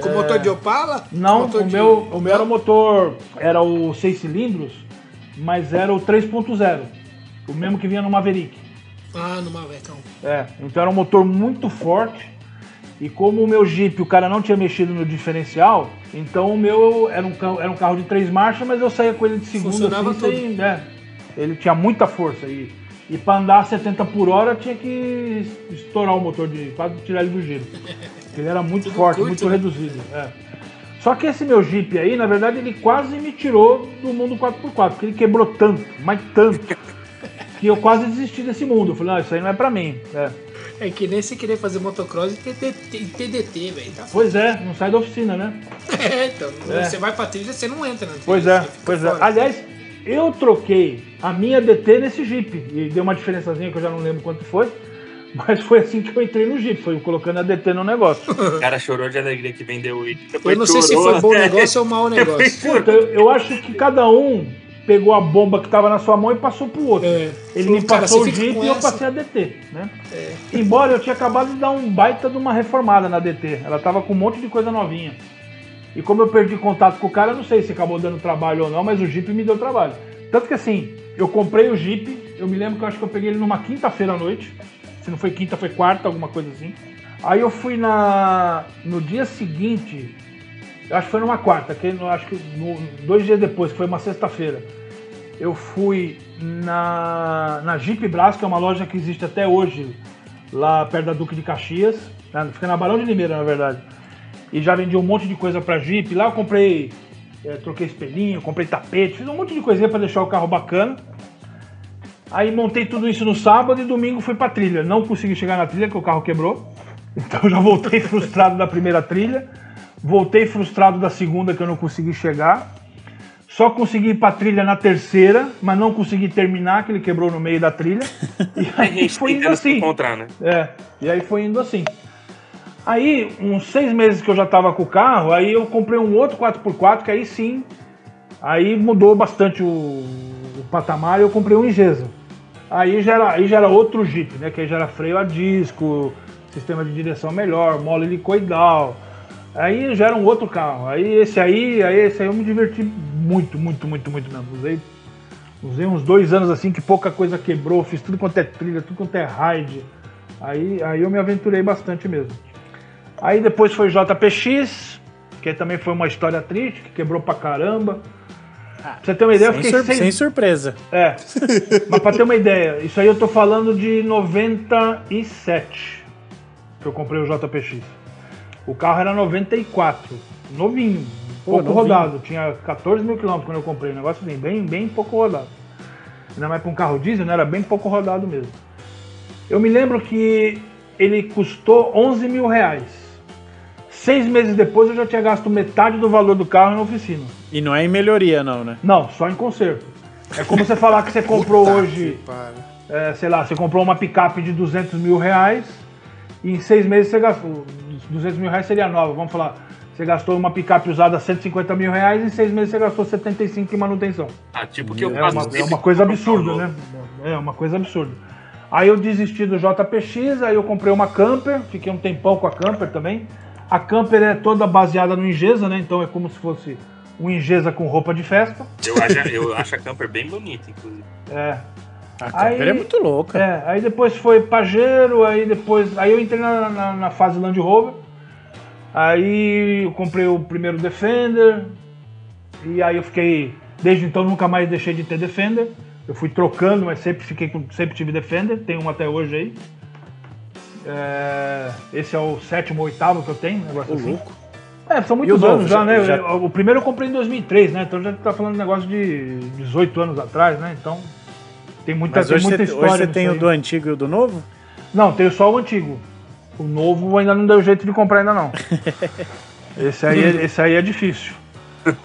Com motor de Opala? Não, o de- meu, o meu era o motor, era o 6 cilindros, mas era o 3.0, o mesmo que vinha no Maverick. Ah, no Mavecão. É, então era um motor muito forte. E como o meu Jeep, o cara não tinha mexido no diferencial, então o meu era um carro, era um carro de três marchas, mas eu saía com ele de segunda Funcionava assim, sem, né? Ele tinha muita força e, e para andar a 70 por hora tinha que estourar o motor de quase tirar ele do giro. Porque ele era muito Tudo forte, curto, muito né? reduzido. é. Só que esse meu Jeep aí, na verdade, ele quase me tirou do mundo 4x4, porque ele quebrou tanto, mas tanto, que eu quase desisti desse mundo. Eu falei, não, isso aí não é pra mim. É. É que nem você querer fazer motocross e TDT, TDT velho. Tá Pois é, não sai da oficina, né? É, então, É. você vai pra trilha, você não entra na trilha. Pois é, pois é. fora. Aliás, eu troquei a minha DT nesse Jeep. E deu uma diferençazinha que eu já não lembro quanto foi. Mas foi assim que eu entrei no Jeep, foi colocando a DT no negócio. O cara chorou de alegria que vendeu o item. Depois Eu não sei se foi bom né? negócio ou mau negócio. Puta, eu, eu acho que cada um pegou a bomba que tava na sua mão e passou pro outro. É. Ele Falou, me cara, passou o Jeep e eu. É. passei a DT, né? Embora eu tinha acabado de dar um baita de uma reformada na DT. Ela tava com um monte de coisa novinha. E como eu perdi contato com o cara, eu não sei se acabou dando trabalho ou não, mas o Jeep me deu trabalho. Tanto que assim, eu comprei o Jeep, eu me lembro que eu acho que eu peguei ele numa quinta-feira à noite. Se não foi quinta, foi quarta, alguma coisa assim. Aí eu fui na. No dia seguinte, acho que foi numa quarta, que acho que no- dois dias depois, que foi uma sexta-feira, eu fui na, na Jeep Brás, que é uma loja que existe até hoje, lá perto da Duque de Caxias, né? fica na Barão de Limeira, na verdade. E já vendi um monte de coisa pra Jeep. Lá eu comprei, eh, troquei espelhinho, comprei tapete, fiz um monte de coisinha pra deixar o carro bacana. Aí montei tudo isso no sábado e domingo fui pra trilha. Não consegui chegar na trilha, porque o carro quebrou. Então já voltei frustrado da primeira trilha. Voltei frustrado da segunda, que eu não consegui chegar. Só consegui ir pra trilha na terceira, mas não consegui terminar, que ele quebrou no meio da trilha. E A aí foi indo assim. encontrar, né? É, e aí foi indo assim. Aí, uns seis meses que eu já tava com o carro, aí eu comprei um outro 4x4, que aí sim, aí mudou bastante o, o patamar, eu comprei um Ingesa. Aí já, era, aí já era outro Jeep, né? Que aí já era freio a disco, sistema de direção melhor, mola helicoidal. Aí já era um outro carro. Aí esse aí, aí esse aí eu me diverti muito, muito, muito, muito mesmo. Usei, usei uns dois anos assim que pouca coisa quebrou, fiz tudo quanto é trilha, tudo quanto é ride. Aí, aí eu me aventurei bastante mesmo. Aí depois foi JPX, que também foi uma história triste, que quebrou pra caramba. Pra você ter uma ideia, eu Sem, fiquei sur- seis- sem surpresa. é. Mas pra ter uma ideia, isso aí eu tô falando de 97 que eu comprei o JPX. O carro era 94, novinho, Pô, pouco novinho. rodado. Tinha 14 mil quilômetros quando eu comprei. Um negócio assim, bem, bem pouco rodado. Ainda mais pra um carro diesel, né? Era bem pouco rodado mesmo. Eu me lembro que ele custou 11 mil reais. Seis meses depois eu já tinha gasto metade do valor do carro na oficina. E não é em melhoria, não, né? Não, só em conserto. É como você falar que você comprou Puta hoje, que é, sei lá, você comprou uma picape de 200 mil reais e em seis meses você gastou. 200 mil reais seria nova, vamos falar. Você gastou uma picape usada 150 mil reais e em seis meses você gastou 75 em manutenção. Ah, tipo que eu É uma, é uma coisa absurda, né? É uma coisa absurda. Aí eu desisti do JPX, aí eu comprei uma camper, fiquei um tempão com a camper também. A camper é toda baseada no Ingesa, né? Então é como se fosse um Ingesa com roupa de festa. Eu acho, eu acho a camper bem bonita, inclusive. É. A Aí- Camper é muito louca. É, aí depois foi Pajero, aí depois. Aí eu entrei na, na, na fase Land Rover. Aí eu comprei o primeiro Defender. E aí eu fiquei. Desde então nunca mais deixei de ter Defender. Eu fui trocando, mas sempre fiquei. Sempre tive Defender, tenho um até hoje aí. É, esse é o sétimo ou oitavo que eu tenho, negócio Ô, assim. louco. É, são muitos o novo, anos já, já- né? já- O primeiro eu comprei em 2003, né? Então já tá falando de negócio de 18 anos atrás, né? Então tem muita, Mas tem hoje muita você, história. hoje você tem o aí. do antigo e o do novo? Não, tenho só o antigo. O novo ainda não deu jeito de comprar ainda não. Esse aí, é- esse aí é difícil.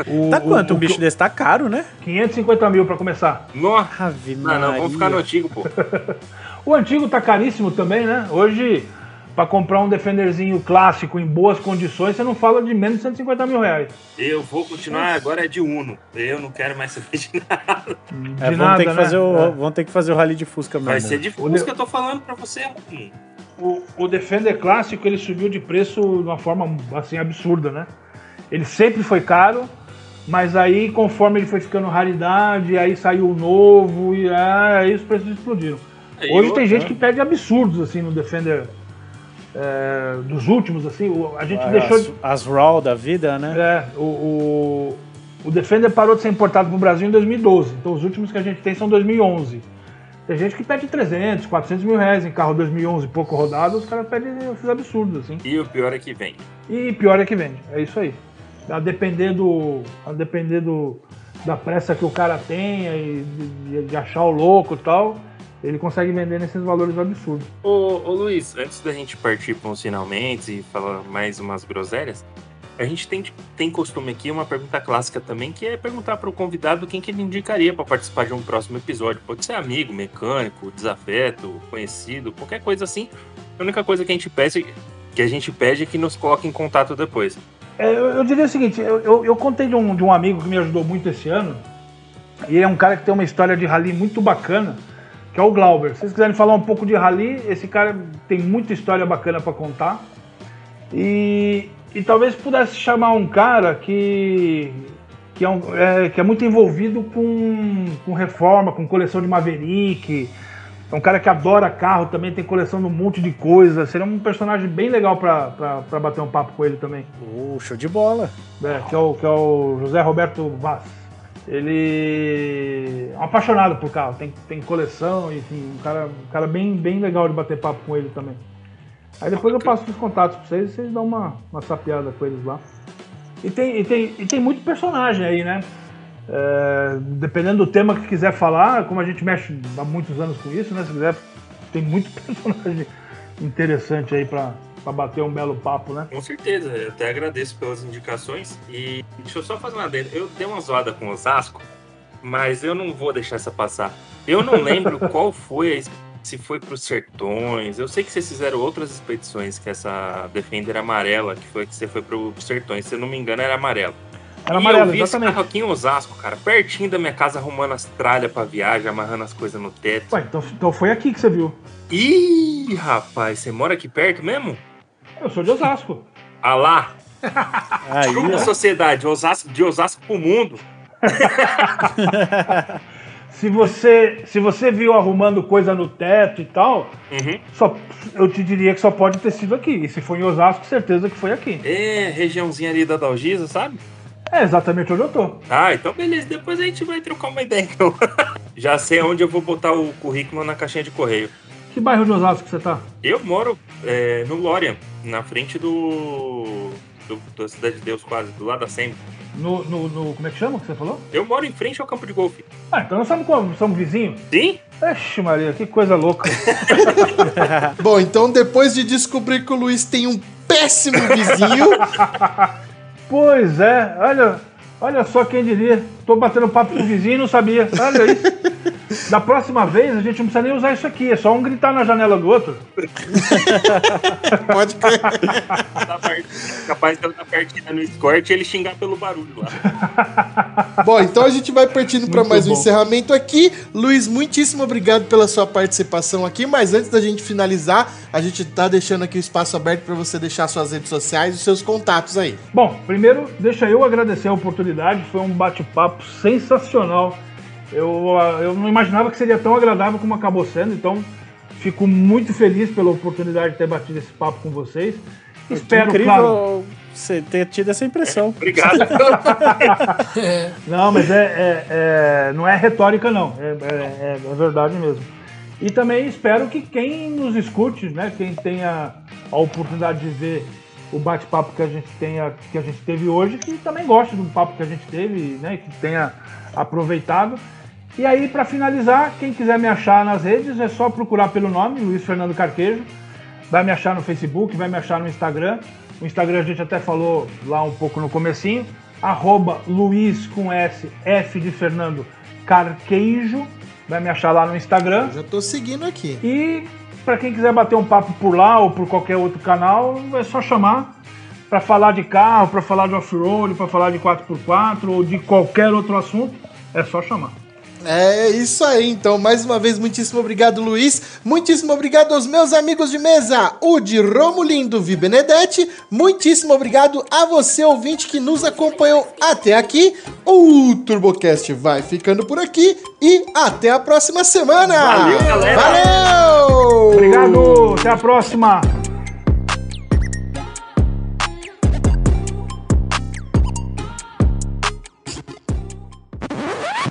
O, Tá quanto? o, um bicho desse tá caro, né? 550 mil pra começar. Nossa, Ave não, não, vamos ficar no antigo, pô. O antigo tá caríssimo também, né? Hoje, pra comprar um Defenderzinho clássico em boas condições, você não fala de menos de 150 mil reais. Eu vou continuar agora é de Uno. Eu não quero mais saber de nada. De É, vão, nada, ter que né? fazer o, É. vão ter que fazer o rally de Fusca mesmo. Vai ser de Fusca, eu tô falando pra você. O, o Defender clássico ele subiu de preço de uma forma assim absurda, né? Ele sempre foi caro, mas aí conforme ele foi ficando raridade, aí saiu o novo e ah, aí os preços explodiram. Aí, Hoje eu- tem gente que pede absurdos assim no Defender é, dos últimos assim. o- A gente As, deixou de- as Raw da vida, né? é, o, o, o Defender parou de ser importado para o Brasil em 2012. Então os últimos que a gente tem são 2011. Tem gente que pede 300, 400 mil reais em carro 2011 pouco rodado, os caras pedem esses absurdos, assim. E o pior é que vem. E pior é que vende, é isso aí. A depender do. A depender do, da pressa que o cara tenha e de, de achar o louco e tal, ele consegue vender nesses valores absurdos. Ô, ô Luiz, antes da gente partir para uns finalmente e falar mais umas groselhas, a gente tem, tem costume aqui uma pergunta clássica também, que é perguntar para o convidado quem que ele indicaria para participar de um próximo episódio. Pode ser amigo, mecânico, desafeto, conhecido, qualquer coisa assim. A única coisa que a gente pede, que a gente pede é que nos coloque em contato depois. É, eu, eu diria o seguinte, eu, eu, eu contei de um, de um amigo que me ajudou muito esse ano, e ele é um cara que tem uma história de rally muito bacana, que é o Glauber. Se vocês quiserem falar um pouco de rally, esse cara tem muita história bacana para contar. E, e talvez pudesse chamar um cara que, que, é, um- é, que é muito envolvido com, com reforma, com coleção de Maverick. É um cara que adora carro também, tem coleção de um monte de coisa. Seria um personagem bem legal pra bater um papo com ele também. Uh, show de bola. É, que, é o, que é o José Roberto Vaz. Ele é um apaixonado por carro, tem, tem coleção, enfim, um cara, um cara bem, bem legal de bater papo com ele também. Aí depois eu passo os contatos pra vocês e vocês dão uma, uma sapeada com eles lá. E tem, e, tem, e tem muito personagem aí, né? É, dependendo do tema que quiser falar, como a gente mexe há muitos anos com isso, né? Se quiser, tem muito personagem interessante aí pra, pra bater um belo papo, né? Com certeza, eu até agradeço pelas indicações. E deixa eu só fazer uma adendo. Eu dei uma zoada com o Osasco, mas eu não vou deixar essa passar. Eu não lembro qual foi, a, se foi para os Sertões. Eu sei que vocês fizeram outras expedições, que essa Defender amarela, que foi que você foi para os Sertões. Se eu não me engano, era amarela. Era amarelo, eu vi esse exatamente. carro aqui em Osasco, cara, pertinho da minha casa, arrumando as tralhas pra viagem, amarrando as coisas no teto. Ué, então, então foi aqui que você viu. Ih, rapaz, você mora aqui perto mesmo? Eu sou de Osasco. Ah lá, Aí, ó. sociedade, Osasco, de Osasco pro mundo. Se você, se você viu arrumando coisa no teto e tal, Uhum. só, eu te diria que só pode ter sido aqui. E se foi em Osasco, certeza que foi aqui. É, regiãozinha ali da Dalgisa, sabe? É exatamente onde eu tô. Ah, então beleza, depois a gente vai trocar uma ideia então. Já sei onde eu vou botar o currículo na caixinha de correio. Que bairro de Osasco que você tá? Eu moro é, no Lorian, na frente do, do. da Cidade de Deus, quase, do lado da SEMI. No, no, no- Como é que chama que você falou? Eu moro em frente ao campo de golfe. Ah, então nós somos, como? somos vizinhos? Sim? Ixi, Maria, que coisa louca. Bom, então depois de descobrir que o Luiz tem um péssimo vizinho, pois é, olha, olha só quem diria. Tô batendo papo com o vizinho e não sabia. Olha isso. Da próxima vez a gente não precisa nem usar isso aqui, é só um gritar na janela do outro. pode crer. Tá part- Capaz de eu estar partida no Escort e ele xingar pelo barulho lá. Bom, então a gente vai partindo para mais um bom. encerramento aqui. Luiz, muitíssimo obrigado pela sua participação aqui, mas antes da gente finalizar, a gente tá deixando aqui o espaço aberto para você deixar suas redes sociais e seus contatos aí. Bom, primeiro, deixa eu agradecer a oportunidade, foi um bate-papo sensacional. Eu, ah, eu não imaginava que seria tão agradável como acabou sendo, então fico muito feliz pela oportunidade de ter batido esse papo com vocês. Espero, Incrível claro. você ter tido essa impressão. Obrigado. Não, mas é, é- é- não é retórica, não. É, é- é verdade mesmo. E também espero que quem nos escute, né, quem tenha a oportunidade de ver o bate-papo que a gente tenha, que a gente teve hoje, que também goste do papo que a gente teve, né, que tenha aproveitado. E aí, para finalizar, quem quiser me achar nas redes, é só procurar pelo nome, Luiz Fernando Carquejo. Vai me achar no Facebook, vai me achar no Instagram. O Instagram a gente até falou lá um pouco no comecinho. Arroba Luiz com S, F de Fernando Carqueijo. Vai me achar lá no Instagram. Já tô seguindo aqui. E para quem quiser bater um papo por lá ou por qualquer outro canal, é só chamar para falar de carro, para falar de off-road, para falar de 4x4 ou de qualquer outro assunto. É só chamar. É isso aí, então, mais uma vez, muitíssimo obrigado, Luiz. Muitíssimo obrigado aos meus amigos de mesa, o de Romulindo Vi Benedetti. Muitíssimo obrigado a você, ouvinte, que nos acompanhou até aqui. O TurboCast vai ficando por aqui e até a próxima semana. Valeu, galera. Valeu! Obrigado, até a próxima.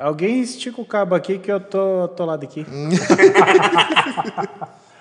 Alguém estica o cabo aqui que eu tô atolado aqui.